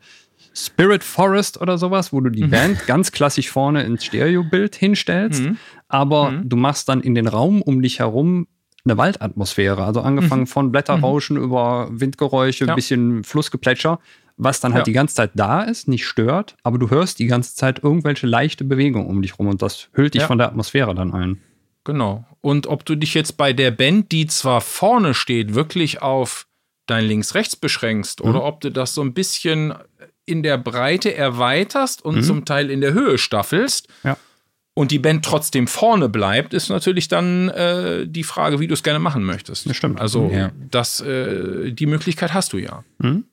Spirit Forest oder sowas, wo du die mhm. Band ganz klassisch vorne ins Stereobild hinstellst, mhm. aber mhm. du machst dann in den Raum um dich herum eine Waldatmosphäre. Also angefangen mhm. von Blätterrauschen mhm. über Windgeräusche, ja. bisschen Flussgeplätscher, was dann halt ja. die ganze Zeit da ist, nicht stört, aber du hörst die ganze Zeit irgendwelche leichte Bewegungen um dich rum und das hüllt dich ja. von der Atmosphäre dann ein. Genau. Und ob du dich jetzt bei der Band, die zwar vorne steht, wirklich auf dein Links-Rechts beschränkst mhm. oder ob du das so ein bisschen in der Breite erweiterst und mhm. zum Teil in der Höhe staffelst. Ja und die Band trotzdem vorne bleibt, ist natürlich dann äh, die Frage, wie du es gerne machen möchtest. Das stimmt. Also ja. das, äh, die Möglichkeit hast du ja. Mhm.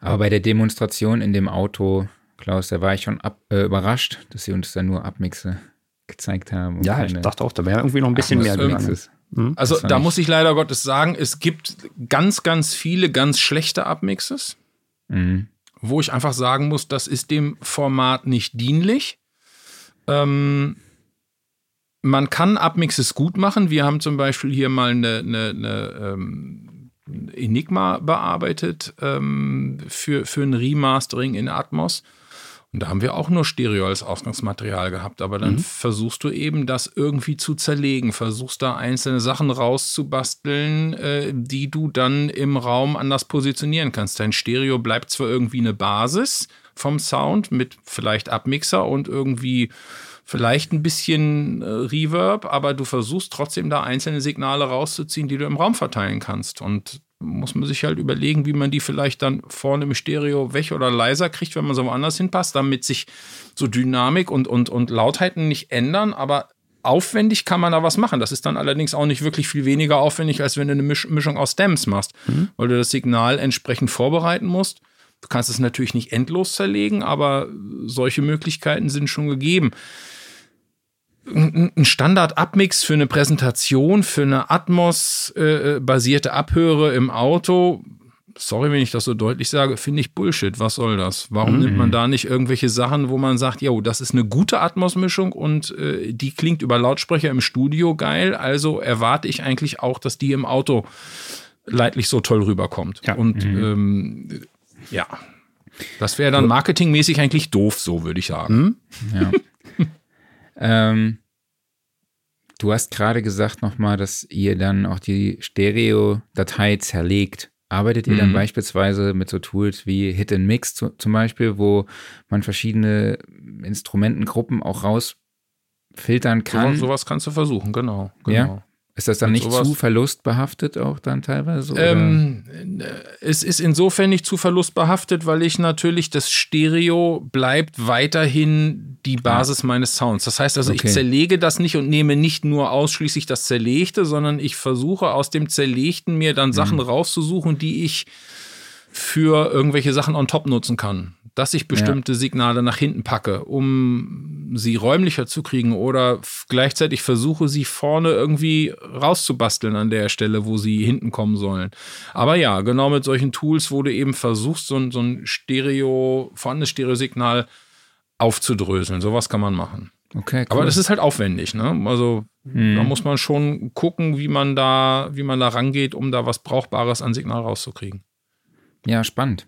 Aber bei der Demonstration in dem Auto, Klaus, da war ich schon ab, äh, überrascht, dass sie uns da nur Abmixe gezeigt haben. Ja, ich dachte auch, da wäre irgendwie noch ein bisschen mehr gegangen. Mhm. Also da muss ich leider Gottes sagen, es gibt ganz, ganz viele ganz schlechte Abmixes, mhm. wo ich einfach sagen muss, das ist dem Format nicht dienlich. Ähm, man kann Abmixes gut machen. Wir haben zum Beispiel hier mal eine, eine, eine ähm, Enigma bearbeitet ähm, für, für ein Remastering in Atmos. Und da haben wir auch nur Stereo als Ausgangsmaterial gehabt. Aber dann mhm. versuchst du eben, das irgendwie zu zerlegen, versuchst da einzelne Sachen rauszubasteln, äh, die du dann im Raum anders positionieren kannst. Dein Stereo bleibt zwar irgendwie eine Basis, vom Sound mit vielleicht Abmixer und irgendwie vielleicht ein bisschen äh, Reverb, aber du versuchst trotzdem da einzelne Signale rauszuziehen, die du im Raum verteilen kannst. Und muss man sich halt überlegen, wie man die vielleicht dann vorne im Stereo weg oder leiser kriegt, wenn man so woanders hinpasst, damit sich so Dynamik und, und, und Lautheiten nicht ändern, aber aufwendig kann man da was machen. Das ist dann allerdings auch nicht wirklich viel weniger aufwendig, als wenn du eine Mischung aus Stems machst, mhm. weil du das Signal entsprechend vorbereiten musst. Du kannst es natürlich nicht endlos zerlegen, aber solche Möglichkeiten sind schon gegeben. Ein Standard-Abmix für eine Präsentation, für eine Atmos-basierte Abhöre im Auto, sorry, wenn ich das so deutlich sage, finde ich Bullshit. Was soll das? Warum mhm. nimmt man da nicht irgendwelche Sachen, wo man sagt, jo, das ist eine gute Atmos-Mischung und äh, die klingt über Lautsprecher im Studio geil, also erwarte ich eigentlich auch, dass die im Auto leidlich so toll rüberkommt. Ja. Und mhm. ähm, ja. Das wäre dann marketingmäßig eigentlich doof, so würde ich sagen. Hm? Ja. *laughs* ähm, du hast gerade gesagt nochmal, dass ihr dann auch die Stereo-Datei zerlegt. Arbeitet ihr mhm. dann beispielsweise mit so Tools wie Hit and Mix zu, zum Beispiel, wo man verschiedene Instrumentengruppen auch rausfiltern kann? So, sowas kannst du versuchen, genau. genau. Ja? Ist das dann nicht zu verlustbehaftet auch dann teilweise? Ähm, es ist insofern nicht zu verlustbehaftet, weil ich natürlich das Stereo bleibt weiterhin die Basis ja. meines Sounds. Das heißt also, okay. ich zerlege das nicht und nehme nicht nur ausschließlich das Zerlegte, sondern ich versuche aus dem Zerlegten mir dann Sachen mhm. rauszusuchen, die ich für irgendwelche Sachen on top nutzen kann dass ich bestimmte ja. Signale nach hinten packe, um sie räumlicher zu kriegen oder gleichzeitig versuche, sie vorne irgendwie rauszubasteln an der Stelle, wo sie hinten kommen sollen. Aber ja, genau mit solchen Tools, du eben versuchst, so ein, so ein Stereo, vorhandenes Stereosignal aufzudröseln. Sowas kann man machen. Okay, cool. Aber das ist halt aufwendig, ne? Also hm. da muss man schon gucken, wie man da, wie man da rangeht, um da was Brauchbares an Signal rauszukriegen. Ja, spannend.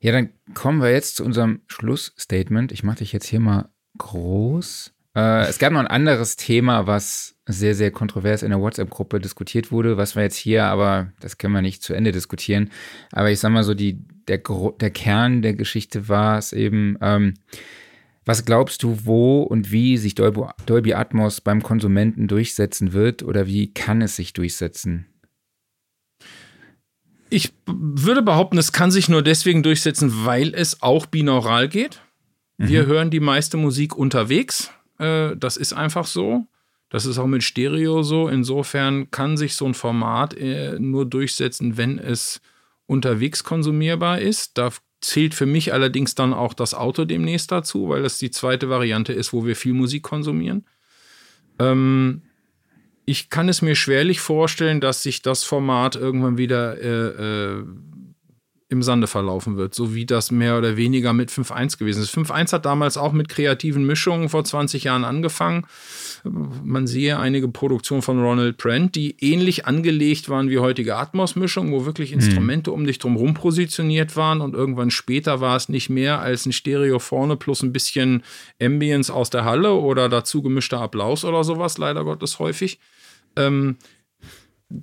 Ja, dann kommen wir jetzt zu unserem Schlussstatement. Ich mache dich jetzt hier mal groß. Äh, es gab noch ein anderes Thema, was sehr, sehr kontrovers in der WhatsApp-Gruppe diskutiert wurde, was wir jetzt hier, aber das können wir nicht zu Ende diskutieren. Aber ich sag mal so, die, der, der Kern der Geschichte war es eben, ähm, was glaubst du, wo und wie sich Dolby, Dolby Atmos beim Konsumenten durchsetzen wird oder wie kann es sich durchsetzen? Ich würde behaupten, es kann sich nur deswegen durchsetzen, weil es auch binaural geht. Mhm. Wir hören die meiste Musik unterwegs. Äh, das ist einfach so. Das ist auch mit Stereo so. Insofern kann sich so ein Format äh, nur durchsetzen, wenn es unterwegs konsumierbar ist. Da zählt für mich allerdings dann auch das Auto demnächst dazu, weil das die zweite Variante ist, wo wir viel Musik konsumieren. Ähm, ich kann es mir schwerlich vorstellen, dass sich das Format irgendwann wieder äh, äh, im Sande verlaufen wird, so wie das mehr oder weniger mit 5.1 gewesen ist. 5.1 hat damals auch mit kreativen Mischungen vor 20 Jahren angefangen. Man sehe einige Produktionen von Ronald Brent, die ähnlich angelegt waren wie heutige Atmos-Mischungen, wo wirklich mhm. Instrumente mhm. um dich drum positioniert waren und irgendwann später war es nicht mehr als ein Stereo vorne plus ein bisschen Ambience aus der Halle oder dazu gemischter Applaus oder sowas, leider Gottes häufig. Ähm,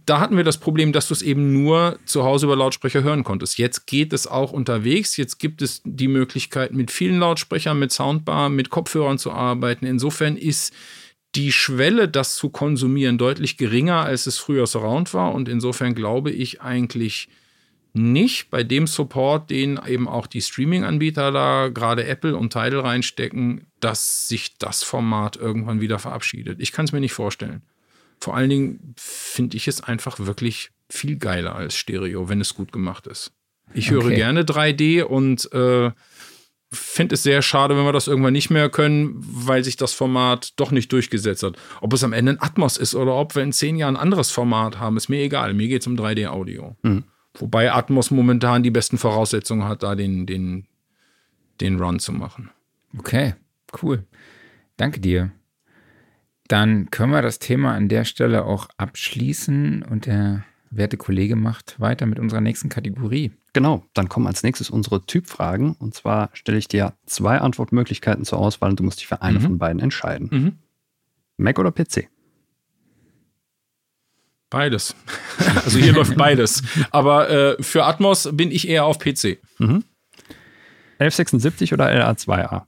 da hatten wir das Problem, dass du es eben nur zu Hause über Lautsprecher hören konntest. Jetzt geht es auch unterwegs. Jetzt gibt es die Möglichkeit, mit vielen Lautsprechern, mit Soundbar, mit Kopfhörern zu arbeiten. Insofern ist die Schwelle, das zu konsumieren, deutlich geringer, als es früher Surround war. Und insofern glaube ich eigentlich nicht bei dem Support, den eben auch die Streaming-Anbieter da, gerade Apple und Tidal reinstecken, dass sich das Format irgendwann wieder verabschiedet. Ich kann es mir nicht vorstellen. Vor allen Dingen finde ich es einfach wirklich viel geiler als Stereo, wenn es gut gemacht ist. Ich höre okay. gerne 3D und äh, finde es sehr schade, wenn wir das irgendwann nicht mehr können, weil sich das Format doch nicht durchgesetzt hat. Ob es am Ende ein Atmos ist oder ob wir in zehn Jahren ein anderes Format haben, ist mir egal. Mir geht es um 3D-Audio. Mhm. Wobei Atmos momentan die besten Voraussetzungen hat, da den, den, den Run zu machen. Okay, cool. Danke dir. Dann können wir das Thema an der Stelle auch abschließen und der werte Kollege macht weiter mit unserer nächsten Kategorie. Genau, dann kommen als nächstes unsere Typfragen. Und zwar stelle ich dir zwei Antwortmöglichkeiten zur Auswahl und du musst dich für eine mhm. von beiden entscheiden. Mhm. Mac oder PC? Beides. *laughs* also hier läuft beides. Aber äh, für Atmos bin ich eher auf PC. Mhm. 1176 oder LA2A?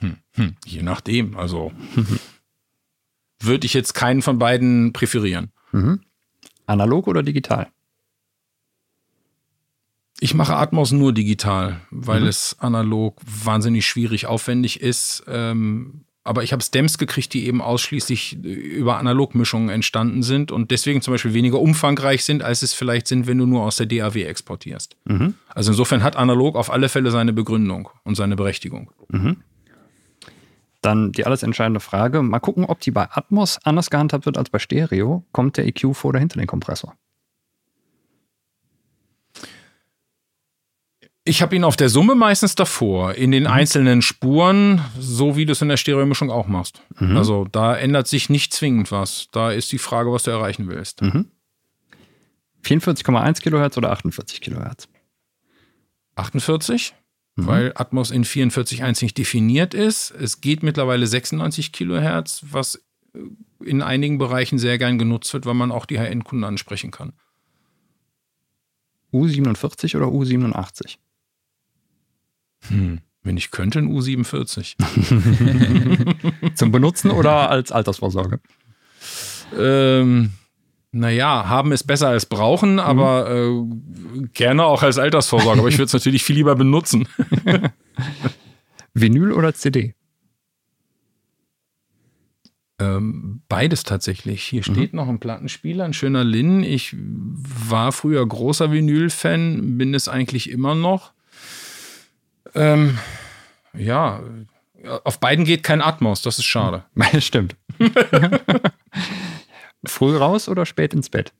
Hm, je nachdem. Also *laughs* würde ich jetzt keinen von beiden präferieren. Mhm. Analog oder digital? Ich mache Atmos nur digital, weil mhm. es analog wahnsinnig schwierig aufwendig ist. Ähm, aber ich habe Stems gekriegt, die eben ausschließlich über Analogmischungen entstanden sind und deswegen zum Beispiel weniger umfangreich sind, als es vielleicht sind, wenn du nur aus der DAW exportierst. Mhm. Also insofern hat analog auf alle Fälle seine Begründung und seine Berechtigung. Mhm. Dann die alles entscheidende Frage. Mal gucken, ob die bei Atmos anders gehandhabt wird als bei Stereo. Kommt der EQ vor oder hinter den Kompressor? Ich habe ihn auf der Summe meistens davor, in den mhm. einzelnen Spuren, so wie du es in der Stereomischung auch machst. Mhm. Also da ändert sich nicht zwingend was. Da ist die Frage, was du erreichen willst. Mhm. 44,1 Kilohertz oder 48 Kilohertz? 48 mhm. weil Atmos in 44.1 nicht definiert ist. Es geht mittlerweile 96 Kilohertz, was äh, in einigen Bereichen sehr gern genutzt wird, weil man auch die High-End-Kunden ansprechen kann. U47 oder U87? Hm, wenn ich könnte, ein U47. *laughs* Zum Benutzen oder als Altersvorsorge? Ähm, naja, haben ist besser als brauchen, mhm. aber äh, gerne auch als Altersvorsorge. Aber ich würde es natürlich viel lieber benutzen. *laughs* Vinyl oder CD? Ähm, beides tatsächlich. Hier mhm. steht noch ein Plattenspieler, ein schöner Lin. Ich war früher großer Vinyl-Fan, bin es eigentlich immer noch. Ähm, ja, auf beiden geht kein Atmos, das ist schade. *laughs* Stimmt. *laughs* Früh raus oder spät ins Bett?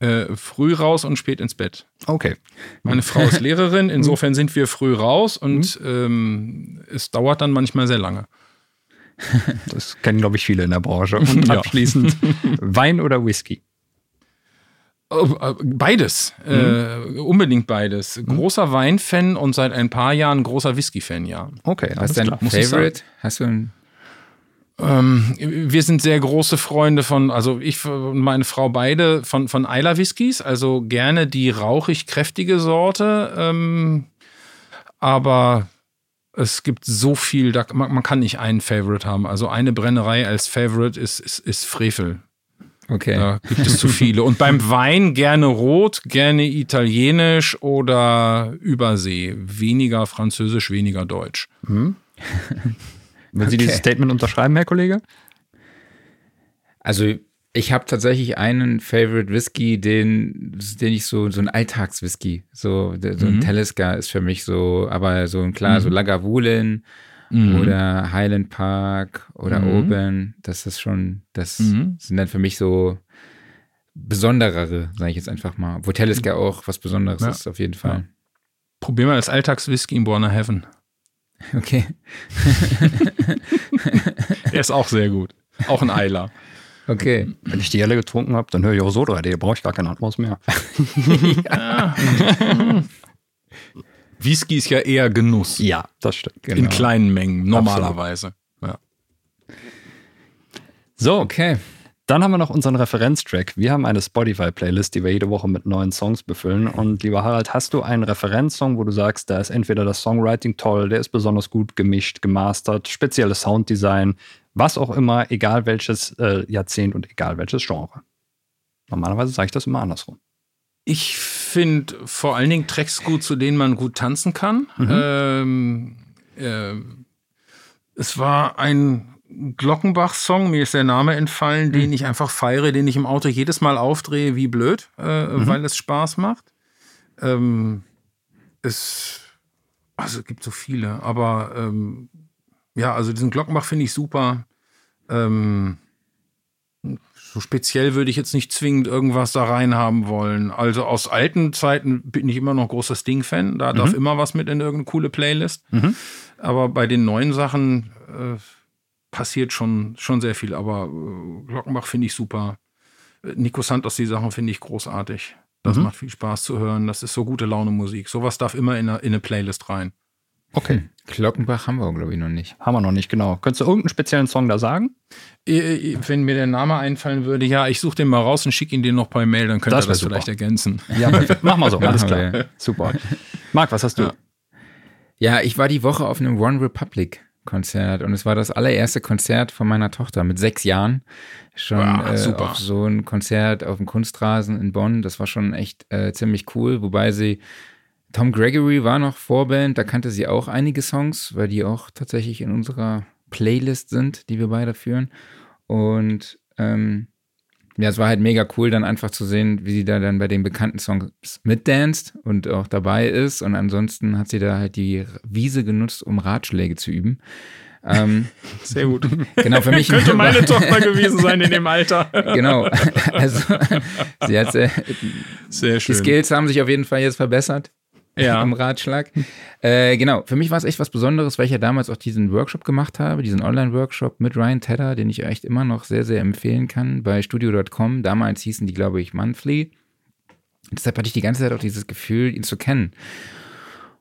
Äh, früh raus und spät ins Bett. Okay. Meine Frau ist *laughs* Lehrerin, insofern sind wir früh raus und mhm. ähm, es dauert dann manchmal sehr lange. *laughs* Das kennen, glaube ich, viele in der Branche. *laughs* Und abschließend Wein oder Whisky? Oh, äh, beides. Mhm. Äh, unbedingt beides. Mhm. Großer Weinfan und seit ein paar Jahren großer Whisky-Fan, ja. Okay, was ist dein Favorite? Hast du ein ähm, wir sind sehr große Freunde von, also ich und meine Frau beide, von, von Eiler Whiskys, also gerne die rauchig kräftige Sorte. Ähm, aber es gibt so viel, da, man, man, kann nicht einen Favorite haben. Also eine Brennerei als Favorite ist, ist, ist Frevel. Okay. Da gibt es zu viele. Und beim Wein gerne rot, gerne italienisch oder Übersee. Weniger französisch, weniger deutsch. *laughs* Mhm. Wenn Sie dieses Statement unterschreiben, Herr Kollege? Also ich habe tatsächlich einen Favorite Whisky, den, den ich so, so ein Alltagswhisky, so, so ein mhm. Teleska ist für mich so, aber so ein klar, mhm. so Lagavulin mhm. oder Highland Park oder mhm. Open. Das ist schon, das mhm. sind dann für mich so besonderere, sage ich jetzt einfach mal. Wo Talisker auch was Besonderes ja. ist, auf jeden Fall. Ja. Probier mal das Alltagswhisky in Borna Heaven. *laughs* Okay. *laughs* Der ist auch sehr gut. Auch ein Eiler. Okay. Wenn ich die alle getrunken habe, dann höre ich auch so 3D, brauche ich gar keinen Atmos mehr. ja. *laughs* Whisky ist ja eher Genuss. Ja, das stimmt. Genau. In kleinen Mengen, normalerweise. Ja. So, okay. Dann haben wir noch unseren Referenztrack. Wir haben eine Spotify-Playlist, die wir jede Woche mit neuen Songs befüllen. Und lieber Harald, hast du einen Referenzsong, wo du sagst, da ist entweder das Songwriting toll, der ist besonders gut gemischt, gemastert, spezielles Sounddesign, was auch immer, egal welches äh, Jahrzehnt und egal welches Genre? Normalerweise sage ich das immer andersrum. Ich finde vor allen Dingen Tracks gut, zu denen man gut tanzen kann. Mhm. Ähm, äh, es war ein Glockenbach-Song, mir ist der Name entfallen, mhm. den ich einfach feiere, den ich im Auto jedes Mal aufdrehe, wie blöd, äh, mhm. weil es Spaß macht. Ähm, es, also es gibt so viele, aber ähm, ja, also diesen Glockenbach finde ich super. Ähm, so speziell würde ich jetzt nicht zwingend irgendwas da reinhaben wollen. Also aus alten Zeiten bin ich immer noch großer Sting-Fan. Da mhm. darf immer was mit in irgendeine coole Playlist. Mhm. Aber bei den neuen Sachen äh, passiert schon, schon sehr viel. Aber äh, Glockenbach finde ich super. Äh, Nico Santos, die Sachen finde ich großartig. Das mhm. macht viel Spaß zu hören. Das ist so gute Laune Musik. Sowas darf immer in eine, in eine Playlist rein. Okay. Glockenbach haben wir, glaube ich, noch nicht. Haben wir noch nicht, genau. Könntest du irgendeinen speziellen Song da sagen? Wenn mir der Name einfallen würde, ja, ich suche den mal raus und schicke ihn dir noch per Mail, dann könnte das, das vielleicht ergänzen. Ja, mach mal so, *laughs* alles klar. Super. Marc, was hast du? Ja. ja, ich war die Woche auf einem One Republic Konzert und es war das allererste Konzert von meiner Tochter mit sechs Jahren. Schon wow, äh, auf so ein Konzert auf dem Kunstrasen in Bonn. Das war schon echt äh, ziemlich cool, wobei sie Tom Gregory war noch Vorband, da kannte sie auch einige Songs, weil die auch tatsächlich in unserer Playlist sind, die wir beide führen. Und ähm, ja, es war halt mega cool, dann einfach zu sehen, wie sie da dann bei den bekannten Songs mitdanzt und auch dabei ist. Und ansonsten hat sie da halt die Wiese genutzt, um Ratschläge zu üben. Ähm, *laughs* Sehr gut. Genau, für mich. *laughs* Könnte meine Tochter gewesen sein in dem Alter. *laughs* genau. Also, sie hat sehr, sehr schön. Die Skills haben sich auf jeden Fall jetzt verbessert *laughs* ja. am Ratschlag. Äh, genau, für mich war es echt was Besonderes, weil ich ja damals auch diesen Workshop gemacht habe, diesen Online-Workshop mit Ryan Tedder, den ich echt immer noch sehr, sehr empfehlen kann bei studio.com. Damals hießen die, glaube ich, Monthly. Deshalb hatte ich die ganze Zeit auch dieses Gefühl, ihn zu kennen.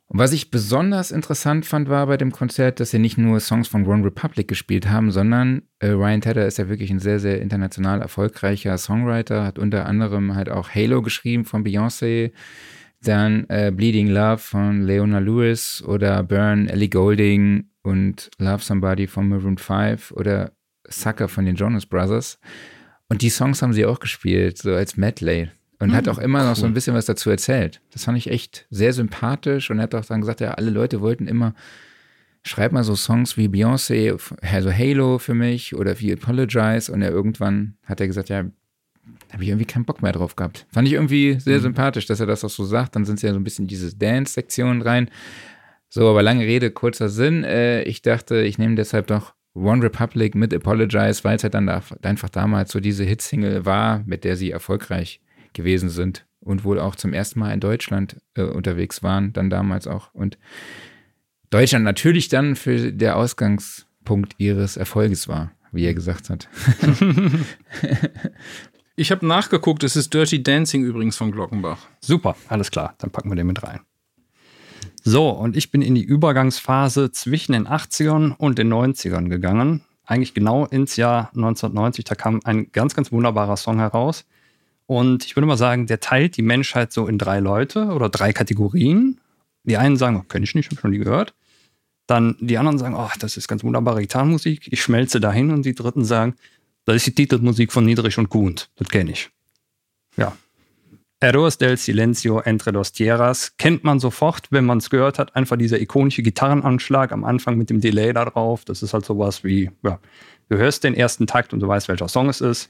Und was ich besonders interessant fand, war bei dem Konzert, dass sie nicht nur Songs von One Republic gespielt haben, sondern äh, Ryan Tedder ist ja wirklich ein sehr, sehr international erfolgreicher Songwriter, hat unter anderem halt auch Halo geschrieben von Beyoncé, dann äh, Bleeding Love von Leona Lewis oder Burn, Ellie Golding und Love Somebody von Maroon 5 oder Sucker von den Jonas Brothers. Und die Songs haben sie auch gespielt, so als Medley. Und mhm, hat auch immer cool. noch so ein bisschen was dazu erzählt. Das fand ich echt sehr sympathisch und er hat auch dann gesagt, ja, alle Leute wollten immer, schreib mal so Songs wie Beyoncé, also Halo für mich oder wie Apologize. Und er irgendwann hat er gesagt, ja, da habe ich irgendwie keinen Bock mehr drauf gehabt. Fand ich irgendwie sehr mhm. sympathisch, dass er das auch so sagt. Dann sind es ja so ein bisschen diese Dance-Sektionen rein. So, aber lange Rede, kurzer Sinn. Äh, ich dachte, ich nehme deshalb doch One Republic mit Apologize, weil es halt dann da, einfach damals so diese Hitsingle war, mit der sie erfolgreich gewesen sind und wohl auch zum ersten Mal in Deutschland äh, unterwegs waren, dann damals auch. Und Deutschland natürlich dann für der Ausgangspunkt ihres Erfolges war, wie er gesagt hat. *laughs* *laughs* *laughs* Ich habe nachgeguckt, es ist Dirty Dancing übrigens von Glockenbach. Super, alles klar, dann packen wir den mit rein. So, und ich bin in die Übergangsphase zwischen den 80ern und den 90ern gegangen. Eigentlich genau ins Jahr 1990. Da kam ein ganz, ganz wunderbarer Song heraus. Und ich würde mal sagen, der teilt die Menschheit so in drei Leute oder drei Kategorien. Die einen sagen, oh, kenne ich nicht, habe schon nie gehört. Dann die anderen sagen, oh, das ist ganz wunderbare Gitarrenmusik, ich schmelze dahin. Und die dritten sagen, das ist die Titelmusik von Niedrig und Kuhn. Das kenne ich. Ja. Errors del Silencio entre dos Tierras kennt man sofort, wenn man es gehört hat. Einfach dieser ikonische Gitarrenanschlag am Anfang mit dem Delay da drauf. Das ist halt sowas wie, ja, du hörst den ersten Takt und du weißt, welcher Song es ist.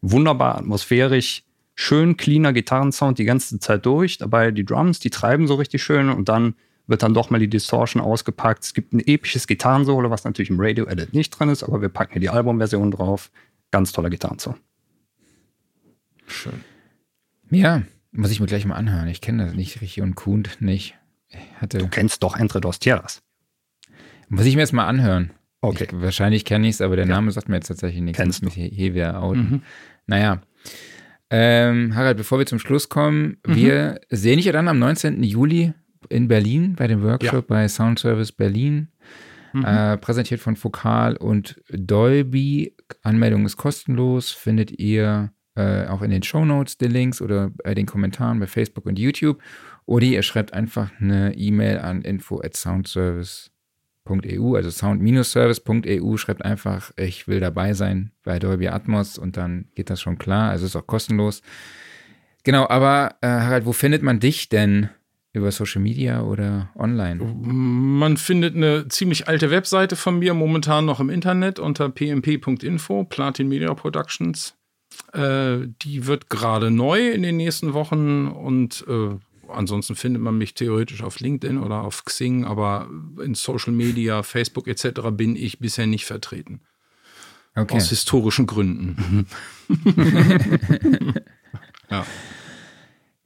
Wunderbar atmosphärisch, schön cleaner Gitarrensound die ganze Zeit durch. Dabei die Drums, die treiben so richtig schön und dann wird dann doch mal die Distortion ausgepackt. Es gibt ein episches Gitarrensolo, was natürlich im Radio-Edit nicht drin ist, aber wir packen hier die Albumversion drauf. Ganz toller Gitarrensolo. Schön. Ja, muss ich mir gleich mal anhören. Ich kenne das nicht richtig und Kuhn nicht. Hatte du kennst doch Entre dos Tierras. Muss ich mir jetzt mal anhören. Okay. Ich, wahrscheinlich kenne ich es, aber der ja. Name sagt mir jetzt tatsächlich nichts. Kennst du. Hier, hier. Mhm. Naja. Ähm, Harald, bevor wir zum Schluss kommen, mhm. wir sehen dich ja dann am 19. Juli in Berlin bei dem Workshop ja. bei Sound Service Berlin. Mhm. Äh, präsentiert von Fokal und Dolby. Anmeldung ist kostenlos, findet ihr äh, auch in den Show Notes die Links oder bei den Kommentaren bei Facebook und YouTube. Oder ihr schreibt einfach eine E-Mail an info at soundservice.eu, also sound-service.eu, schreibt einfach, ich will dabei sein bei Dolby Atmos und dann geht das schon klar. Also ist auch kostenlos. Genau, aber äh, Harald, wo findet man dich denn? Über Social Media oder online? Man findet eine ziemlich alte Webseite von mir momentan noch im Internet unter pmp.info, Platin Media Productions. Äh, die wird gerade neu in den nächsten Wochen und äh, ansonsten findet man mich theoretisch auf LinkedIn oder auf Xing, aber in Social Media, Facebook etc. bin ich bisher nicht vertreten. Okay. Aus historischen Gründen. *laughs* *laughs* ja.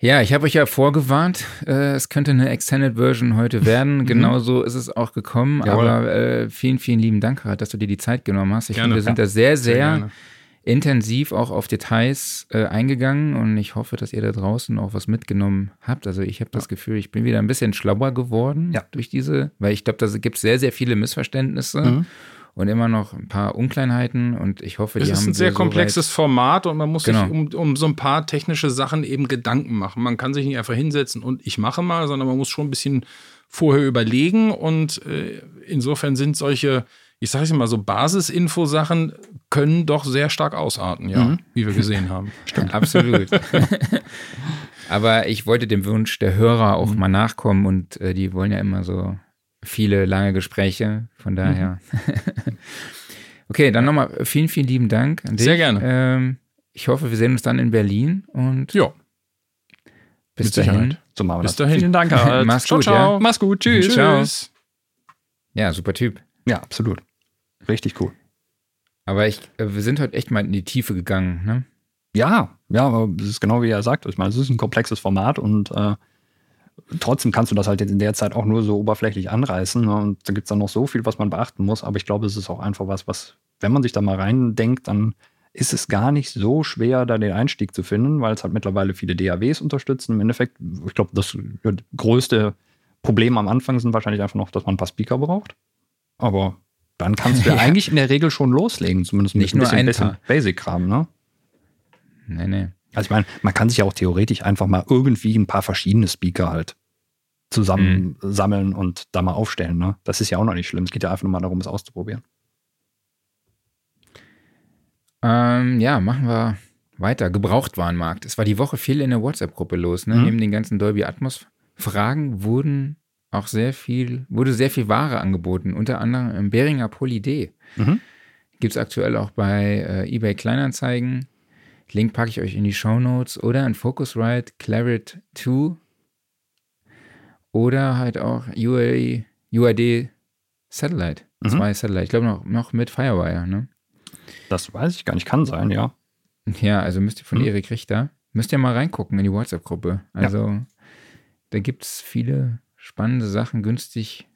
Ja, ich habe euch ja vorgewarnt, äh, es könnte eine Extended Version heute werden. *laughs* Mhm. Genauso ist es auch gekommen. Jawohl. Aber äh, vielen, vielen lieben Dank, Harald, dass du dir die Zeit genommen hast. Ich finde, wir sind da sehr, sehr, sehr intensiv auch auf Details äh, eingegangen und ich hoffe, dass ihr da draußen auch was mitgenommen habt. Also ich habe das Gefühl, ich bin wieder ein bisschen schlauer geworden ja. durch diese, weil ich glaube, da gibt es sehr, sehr viele Missverständnisse. Mhm. Und immer noch ein paar Unkleinheiten und ich hoffe, die haben. Es ist ein sehr komplexes Format und man muss genau. sich um, um so ein paar technische Sachen eben Gedanken machen. Man kann sich nicht einfach hinsetzen und ich mache mal, sondern man muss schon ein bisschen vorher überlegen und äh, insofern sind solche ich sage es mal so, Basisinfo-Sachen können doch sehr stark ausarten, ja, mhm. wie wir gesehen haben. *laughs* Stimmt. Absolut. *laughs* Aber ich wollte dem Wunsch der Hörer auch mhm. mal nachkommen und äh, die wollen ja immer so viele lange Gespräche, von daher. Mhm. *laughs* okay, dann nochmal vielen, vielen lieben Dank an dich. Sehr gerne. Ähm, ich hoffe, wir sehen uns dann in Berlin und ja. Bis Mit dahin. So machen wir bis dahin. Vielen Dank, *laughs* Harald. Mach's ciao, gut, ciao. Ja. Mach's gut. Tschüss. Tschüss. Ja, super Typ. Ja, absolut. Richtig cool. Aber ich, äh, wir sind heute echt mal in die Tiefe gegangen, ne? Ja, ja, aber es ist genau wie er sagt. Ich meine, es ist ein komplexes Format und äh, trotzdem kannst du das halt jetzt in der Zeit auch nur so oberflächlich anreißen. Ne? Und da gibt es dann noch so viel, was man beachten muss. Aber ich glaube, es ist auch einfach was, was, wenn man sich da mal reindenkt, dann ist es gar nicht so schwer, da den Einstieg zu finden, weil es halt mittlerweile viele DAWs unterstützen. Im Endeffekt, ich glaube, das größte Problem am Anfang sind wahrscheinlich einfach noch, dass man ein paar Speaker braucht. Aber dann kannst du ja. *laughs* eigentlich in der Regel schon loslegen, zumindest nicht nur ein bisschen Basic-Kram, ne? Nee, nee. Also ich meine, man kann sich ja auch theoretisch einfach mal irgendwie ein paar verschiedene Speaker halt zusammensammeln mhm. und da mal aufstellen, ne? Das ist ja auch noch nicht schlimm. Es geht ja einfach nur mal darum, es auszuprobieren. Ähm, ja, machen wir weiter. Gebrauchtwarenmarkt. Es war die Woche viel in der WhatsApp-Gruppe los, ne? Mhm. Neben den ganzen Dolby Atmos Fragen wurden auch sehr viel, wurde sehr viel Ware angeboten, unter anderem im Beringer Poly Mhm. Gibt es aktuell auch bei äh, eBay Kleinanzeigen. Link packe ich euch in die Show Notes oder in Focusrite Claret 2 oder halt auch UA, UAD Satellite. Mhm. Zwei Satellite. Ich glaube noch, noch mit Firewire, ne? Das weiß ich gar nicht. Kann sein, ja. Ja, also müsst ihr von mhm. Erik Richter, müsst ihr mal reingucken in die WhatsApp-Gruppe. Also ja. da gibt es viele spannende Sachen günstig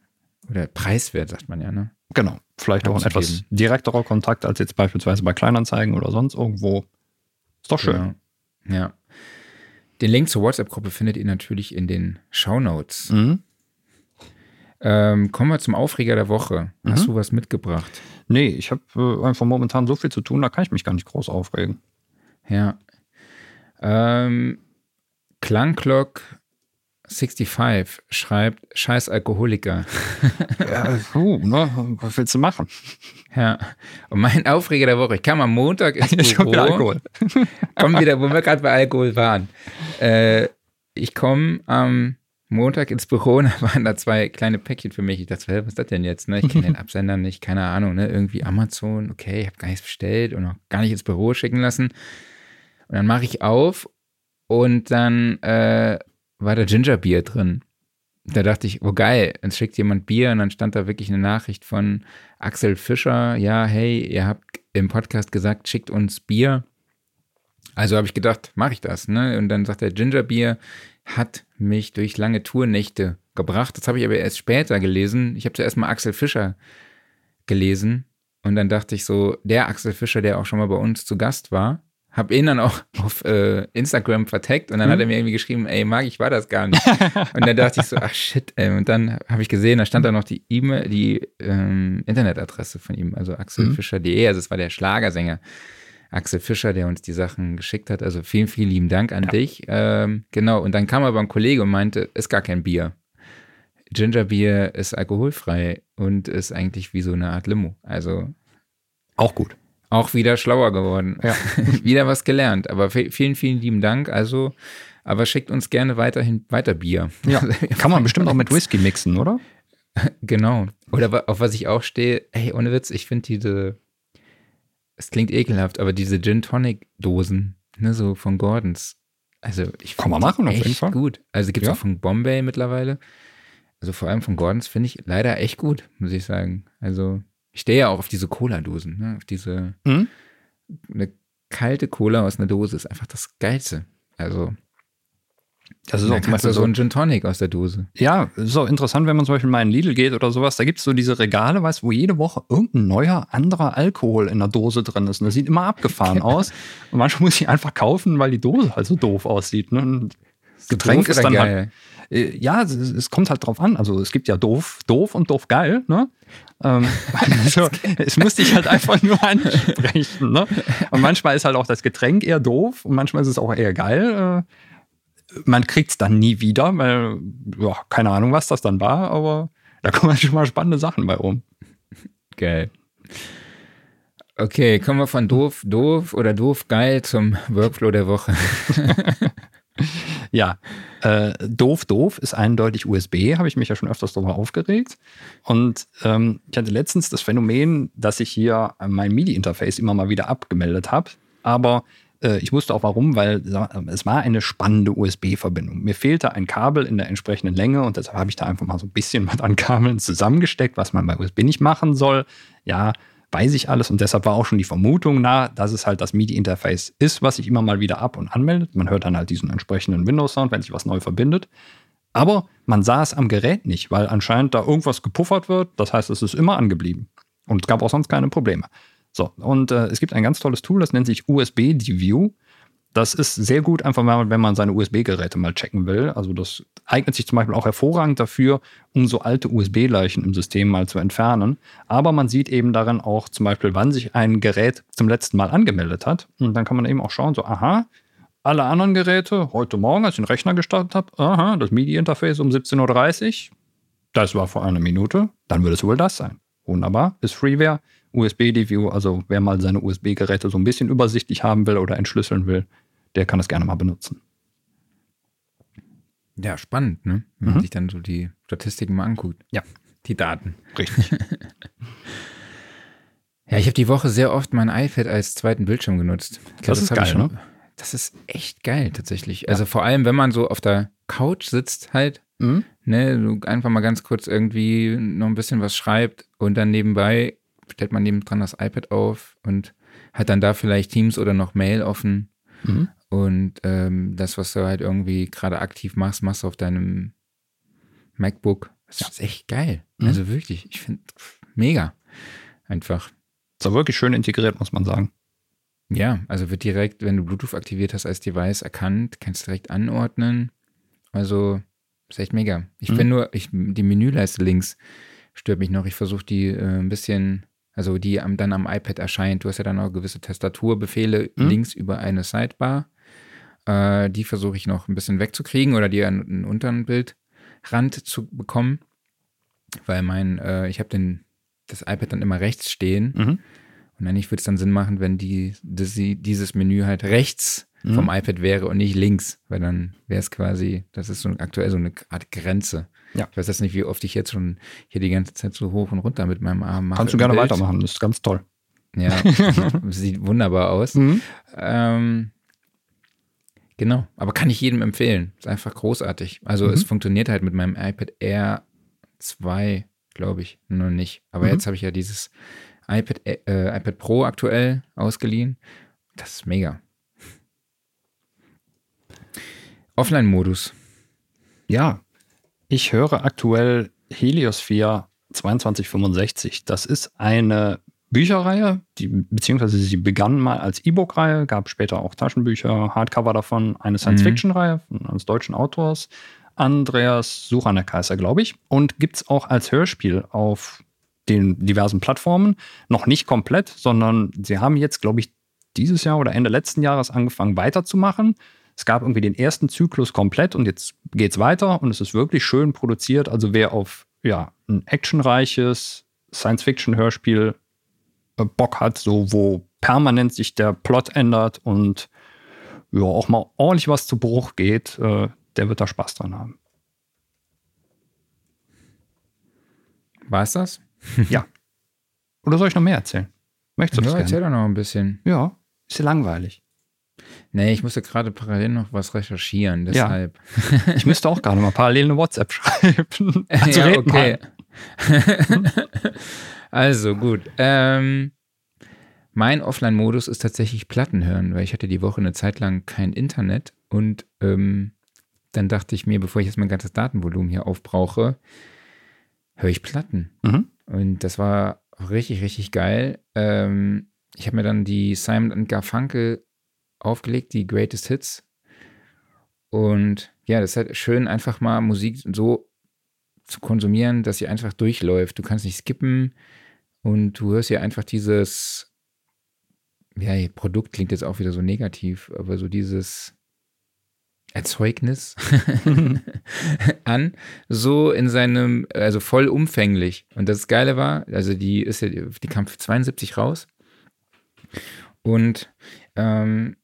oder preiswert, sagt man ja, ne? Genau. Vielleicht auch ein etwas direkterer Kontakt als jetzt beispielsweise bei Kleinanzeigen oder sonst irgendwo. Ist doch schön. Genau. Ja. Den Link zur WhatsApp-Gruppe findet ihr natürlich in den Show Notes. Mhm. Ähm, kommen wir zum Aufreger der Woche. Hast mhm. du was mitgebracht? Nee, ich habe äh, einfach momentan so viel zu tun, da kann ich mich gar nicht groß aufregen. Ja. Ähm, Klangclock 65 schreibt, scheiß Alkoholiker. *laughs* ja, uh, ne? was willst du machen? Ja, und mein Aufreger der Woche, ich kam am Montag ins *laughs* Büro. Ich komme wieder Alkohol. *laughs* komm wieder, wo wir gerade bei Alkohol waren. Äh, ich komme am Montag ins Büro und da waren da zwei kleine Päckchen für mich. Ich dachte, was ist das denn jetzt? Ne? Ich kenne den Absender nicht, keine Ahnung, ne? irgendwie Amazon, okay, ich habe gar nichts bestellt und auch gar nicht ins Büro schicken lassen. Und dann mache ich auf und dann äh, war da Gingerbier drin. da dachte ich, oh geil, es schickt jemand Bier und dann stand da wirklich eine Nachricht von Axel Fischer, ja, hey, ihr habt im Podcast gesagt, schickt uns Bier. Also habe ich gedacht, mache ich das, ne? Und dann sagt er, Gingerbier hat mich durch lange Tournächte gebracht. Das habe ich aber erst später gelesen. Ich habe zuerst mal Axel Fischer gelesen und dann dachte ich so, der Axel Fischer, der auch schon mal bei uns zu Gast war, habe ihn dann auch *laughs* auf äh, Instagram verteckt und dann mhm. hat er mir irgendwie geschrieben, ey, Marc, ich war das gar nicht. und dann dachte ich so, ach shit, ey. Und dann habe ich gesehen, da stand da noch die E-Mail, die ähm, Internetadresse von ihm, also axelfischer.de, also es war der Schlagersänger. Axel Fischer, der uns die Sachen geschickt hat. Also vielen, vielen lieben Dank an ja. dich. Ähm, genau, und dann kam aber ein Kollege und meinte, ist gar kein Bier. Gingerbier ist alkoholfrei und ist eigentlich wie so eine Art Limo. Also auch gut. Auch wieder schlauer geworden. Ja. *laughs* wieder was gelernt. Aber vielen, vielen lieben Dank. Also, aber schickt uns gerne weiterhin weiter Bier. Ja, *laughs* kann man bestimmt auch mit Whisky mixen, oder? genau. Oder auf was ich auch stehe, hey, ohne Witz, ich finde diese, es klingt ekelhaft, aber diese Gin Tonic Dosen, ne, so von Gordons. Also, ich Kann man machen, auf jeden Fall. gut. Also, gibt es ja. auch von Bombay mittlerweile. Also, vor allem von Gordons finde ich leider echt gut, muss ich sagen. Also, ich stehe ja auch auf diese Cola-Dosen, ne? auf diese mhm. eine kalte Cola aus einer Dose ist einfach das Geilste. Also das ist auch zum Beispiel so ein Gin Tonic aus der Dose. Ja, so interessant, wenn man zum Beispiel mal in Lidl geht oder sowas, da gibt es so diese Regale, weißt wo jede Woche irgendein neuer, anderer Alkohol in der Dose drin ist. Und das sieht immer abgefahren *laughs* aus. Und manchmal muss ich einfach kaufen, weil die Dose halt so doof aussieht. Ne? Und Getränk ist dann geil. halt. Äh, ja, es, es, kommt halt drauf an. Also es gibt ja doof, doof und doof geil, ne? Ähm, *laughs* also, es musste ich halt einfach nur ansprechen. Ne? Und manchmal ist halt auch das Getränk eher doof und manchmal ist es auch eher geil. Äh, man kriegt es dann nie wieder, weil, ja, keine Ahnung, was das dann war, aber da kommen schon mal spannende Sachen bei rum. Geil. Okay, kommen wir von doof, doof oder doof geil zum Workflow der Woche. *laughs* *laughs* ja, äh, doof, doof ist eindeutig USB, habe ich mich ja schon öfters darüber aufgeregt. Und ähm, ich hatte letztens das Phänomen, dass ich hier mein MIDI-Interface immer mal wieder abgemeldet habe. Aber äh, ich wusste auch warum, weil es war eine spannende USB-Verbindung. Mir fehlte ein Kabel in der entsprechenden Länge und deshalb habe ich da einfach mal so ein bisschen was an Kabeln zusammengesteckt, was man bei USB nicht machen soll. Ja, weiß ich alles und deshalb war auch schon die Vermutung nah, dass es halt das MIDI-Interface ist, was sich immer mal wieder ab und anmeldet. Man hört dann halt diesen entsprechenden Windows-Sound, wenn sich was neu verbindet. Aber man sah es am Gerät nicht, weil anscheinend da irgendwas gepuffert wird. Das heißt, es ist immer angeblieben. Und es gab auch sonst keine Probleme. So, und äh, es gibt ein ganz tolles Tool, das nennt sich USB DView. Das ist sehr gut, einfach mal, wenn man seine USB-Geräte mal checken will. Also das eignet sich zum Beispiel auch hervorragend dafür, um so alte USB-Leichen im System mal zu entfernen. Aber man sieht eben darin auch zum Beispiel, wann sich ein Gerät zum letzten Mal angemeldet hat. Und dann kann man eben auch schauen, so, aha, alle anderen Geräte, heute Morgen, als ich den Rechner gestartet habe, aha, das MIDI-Interface um 17.30 Uhr, das war vor einer Minute, dann würde es wohl das sein. Wunderbar, ist Freeware, USB-DView, also wer mal seine USB-Geräte so ein bisschen übersichtlich haben will oder entschlüsseln will, der kann das gerne mal benutzen. Ja, spannend, ne? Wenn mhm. man sich dann so die Statistiken mal anguckt. Ja. Die Daten. Richtig. *laughs* ja, ich habe die Woche sehr oft mein iPad als zweiten Bildschirm genutzt. Glaub, das, ist geil, schon, ne? Das ist echt geil, tatsächlich. Ja. Also vor allem, wenn man so auf der Couch sitzt halt, mhm. ne, du einfach mal ganz kurz irgendwie noch ein bisschen was schreibt und dann nebenbei stellt man neben dran das iPad auf und hat dann da vielleicht Teams oder noch Mail offen. Mhm. Und ähm, das, was du halt irgendwie gerade aktiv machst, machst du auf deinem MacBook. Das ist echt geil. Mhm. Also wirklich, ich finde mega. Einfach. Ist auch wirklich schön integriert, muss man sagen. Ja, also wird direkt, wenn du Bluetooth aktiviert hast, als Device erkannt, kannst du direkt anordnen. Also ist echt mega. Ich mhm. bin nur, ich, die Menüleiste links stört mich noch. Ich versuche die äh, ein bisschen also die am, dann am iPad erscheint. Du hast ja dann auch gewisse Tastaturbefehle mhm. links über eine Sidebar. Äh, die versuche ich noch ein bisschen wegzukriegen oder die an einen unteren Bildrand zu bekommen, weil mein, äh, ich habe den das iPad dann immer rechts stehen. Mhm. Und eigentlich würde es dann Sinn machen, wenn die, das, dieses Menü halt rechts mhm. vom iPad wäre und nicht links, weil dann wäre es quasi, das ist so aktuell so eine Art Grenze. Ja. Ich weiß jetzt nicht, wie oft ich jetzt schon hier die ganze Zeit so hoch und runter mit meinem Arm mache. Kannst du gerne Bild. weitermachen, das ist ganz toll. Ja, *laughs* *laughs* sieht wunderbar aus. Mhm. Ähm, Genau, aber kann ich jedem empfehlen. Ist einfach großartig. Also Mhm. es funktioniert halt mit meinem iPad Air 2, glaube ich, noch nicht. Aber Mhm. jetzt habe ich ja dieses iPad, äh, iPad Pro aktuell ausgeliehen. Das ist mega. Offline-Modus. Ja, ich höre aktuell Heliosphere 2265. Das ist eine Bücherreihe, die, beziehungsweise sie begann mal als E-Book-Reihe, gab später auch Taschenbücher, Hardcover davon, eine Science-Fiction-Reihe von- eines deutschen Autors, Andreas Suchanek-Kaiser, glaube ich, und gibt es auch als Hörspiel auf den diversen Plattformen. Noch nicht komplett, sondern sie haben jetzt, glaube ich, dieses Jahr oder Ende letzten Jahres angefangen weiterzumachen. Es gab irgendwie den ersten Zyklus komplett und jetzt geht es weiter und es ist wirklich schön produziert. Also wer auf ja, ein actionreiches Science-Fiction-Hörspiel äh, Bock hat, so wo permanent sich der Plot ändert und ja, auch mal ordentlich was zu Bruch geht, äh, der wird da Spaß dran haben. War es das? *laughs* ja. Oder soll ich noch mehr erzählen? Möchtest du Ja, das erzähl doch noch ein bisschen. Ja, ist ja langweilig. Nee, ich musste gerade parallel noch was recherchieren, Ja. deshalb. Ich müsste auch gerade mal parallel eine WhatsApp schreiben. *laughs* Also ja, okay. *laughs* also gut. Ähm, mein Offline-Modus ist tatsächlich Platten hören, weil ich hatte die Woche eine Zeit lang kein Internet und ähm, dann dachte ich mir, bevor ich jetzt mein ganzes Datenvolumen hier aufbrauche, höre ich Platten. Mhm. Und das war richtig, richtig geil. Ähm, ich habe mir dann die Simon und Garfunkel aufgelegt, die Greatest Hits. Und ja, das ist halt schön, einfach mal Musik so zu konsumieren, dass sie einfach durchläuft. Du kannst nicht skippen und du hörst ja einfach dieses, ja, Produkt klingt jetzt auch wieder so negativ, aber so dieses Erzeugnis *laughs* *laughs* an, so in seinem, also vollumfänglich. Und das Geile war, also die ist ja, die kam für 72 raus. Und ähm,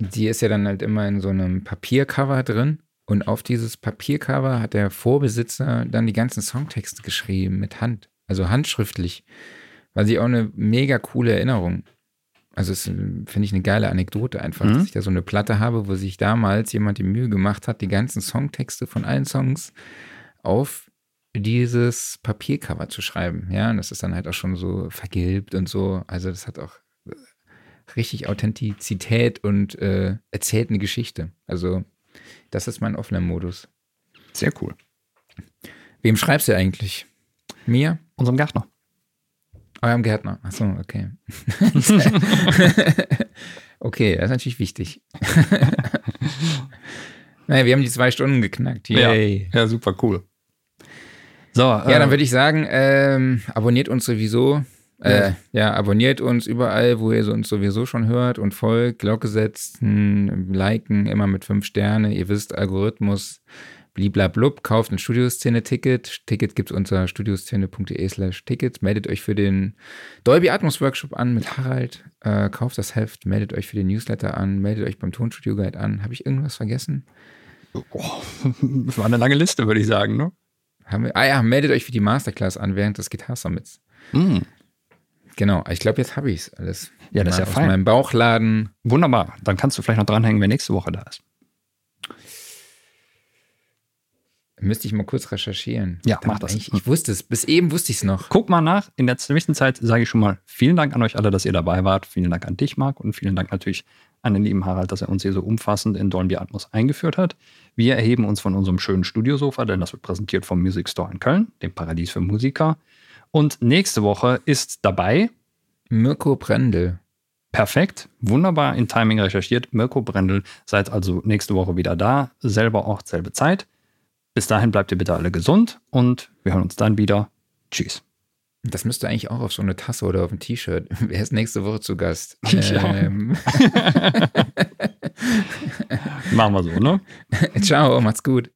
die ist ja dann halt immer in so einem Papiercover drin. Und auf dieses Papiercover hat der Vorbesitzer dann die ganzen Songtexte geschrieben mit Hand, also handschriftlich. War sie auch eine mega coole Erinnerung. Also es finde ich eine geile Anekdote einfach, Mhm. dass ich da so eine Platte habe, wo sich damals jemand die Mühe gemacht hat, die ganzen Songtexte von allen Songs auf dieses Papiercover zu schreiben. Ja, und das ist dann halt auch schon so vergilbt und so. Also das hat auch richtig Authentizität und äh, erzählt eine Geschichte. Also das ist mein Offline-Modus. Sehr cool. Wem schreibst du eigentlich? Mir? Unserem Gärtner. Eurem Gärtner. Achso, okay. *laughs* okay, das ist natürlich wichtig. *laughs* naja, wir haben die zwei Stunden geknackt. Yay. Ja, super cool. So, Ja, dann würde ich sagen, ähm, abonniert uns sowieso. Äh, ja, abonniert uns überall, wo ihr uns sowieso schon hört und folgt, Glocke setzen, liken, immer mit fünf Sterne. Ihr wisst, Algorithmus, bliblablub, kauft ein Studioszene-Ticket. Ticket gibt's unter studioszene.de slash Tickets. Meldet euch für den Dolby Atmos Workshop an mit Harald. Äh, kauft das Heft, meldet euch für den Newsletter an, meldet euch beim Tonstudio Guide an. Habe ich irgendwas vergessen? Boah, das *laughs* war eine lange Liste, würde ich sagen, ne? Haben wir, ah ja, meldet euch für die Masterclass an während des Guitar Summits. Mhm. Genau, ich glaube, jetzt habe ich es alles. Ja, das ist ja Aus fein. meinem Bauchladen. Wunderbar. Dann kannst du vielleicht noch dranhängen, wer nächste Woche da ist. Müsste ich mal kurz recherchieren. Ja, mach das. Ich, ich wusste es. Bis eben wusste ich es noch. Guck mal nach. In der Zwischenzeit sage ich schon mal vielen Dank an euch alle, dass ihr dabei wart. Vielen Dank an dich, Marc. Und vielen Dank natürlich an den lieben Harald, dass er uns hier so umfassend in Dolby Atmos eingeführt hat. Wir erheben uns von unserem schönen Studiosofa, denn das wird präsentiert vom Music Store in Köln, dem Paradies für Musiker. Und nächste Woche ist dabei Mirko Brendel. Perfekt, wunderbar in Timing recherchiert. Mirko Brendel, seid also nächste Woche wieder da. Selber Ort, selbe Zeit. Bis dahin bleibt ihr bitte alle gesund und wir hören uns dann wieder. Tschüss. Das müsste eigentlich auch auf so eine Tasse oder auf ein T-Shirt. *laughs* Wer ist nächste Woche zu Gast? *laughs* Ähm, *laughs* Machen wir so, ne? ciao, macht's gut.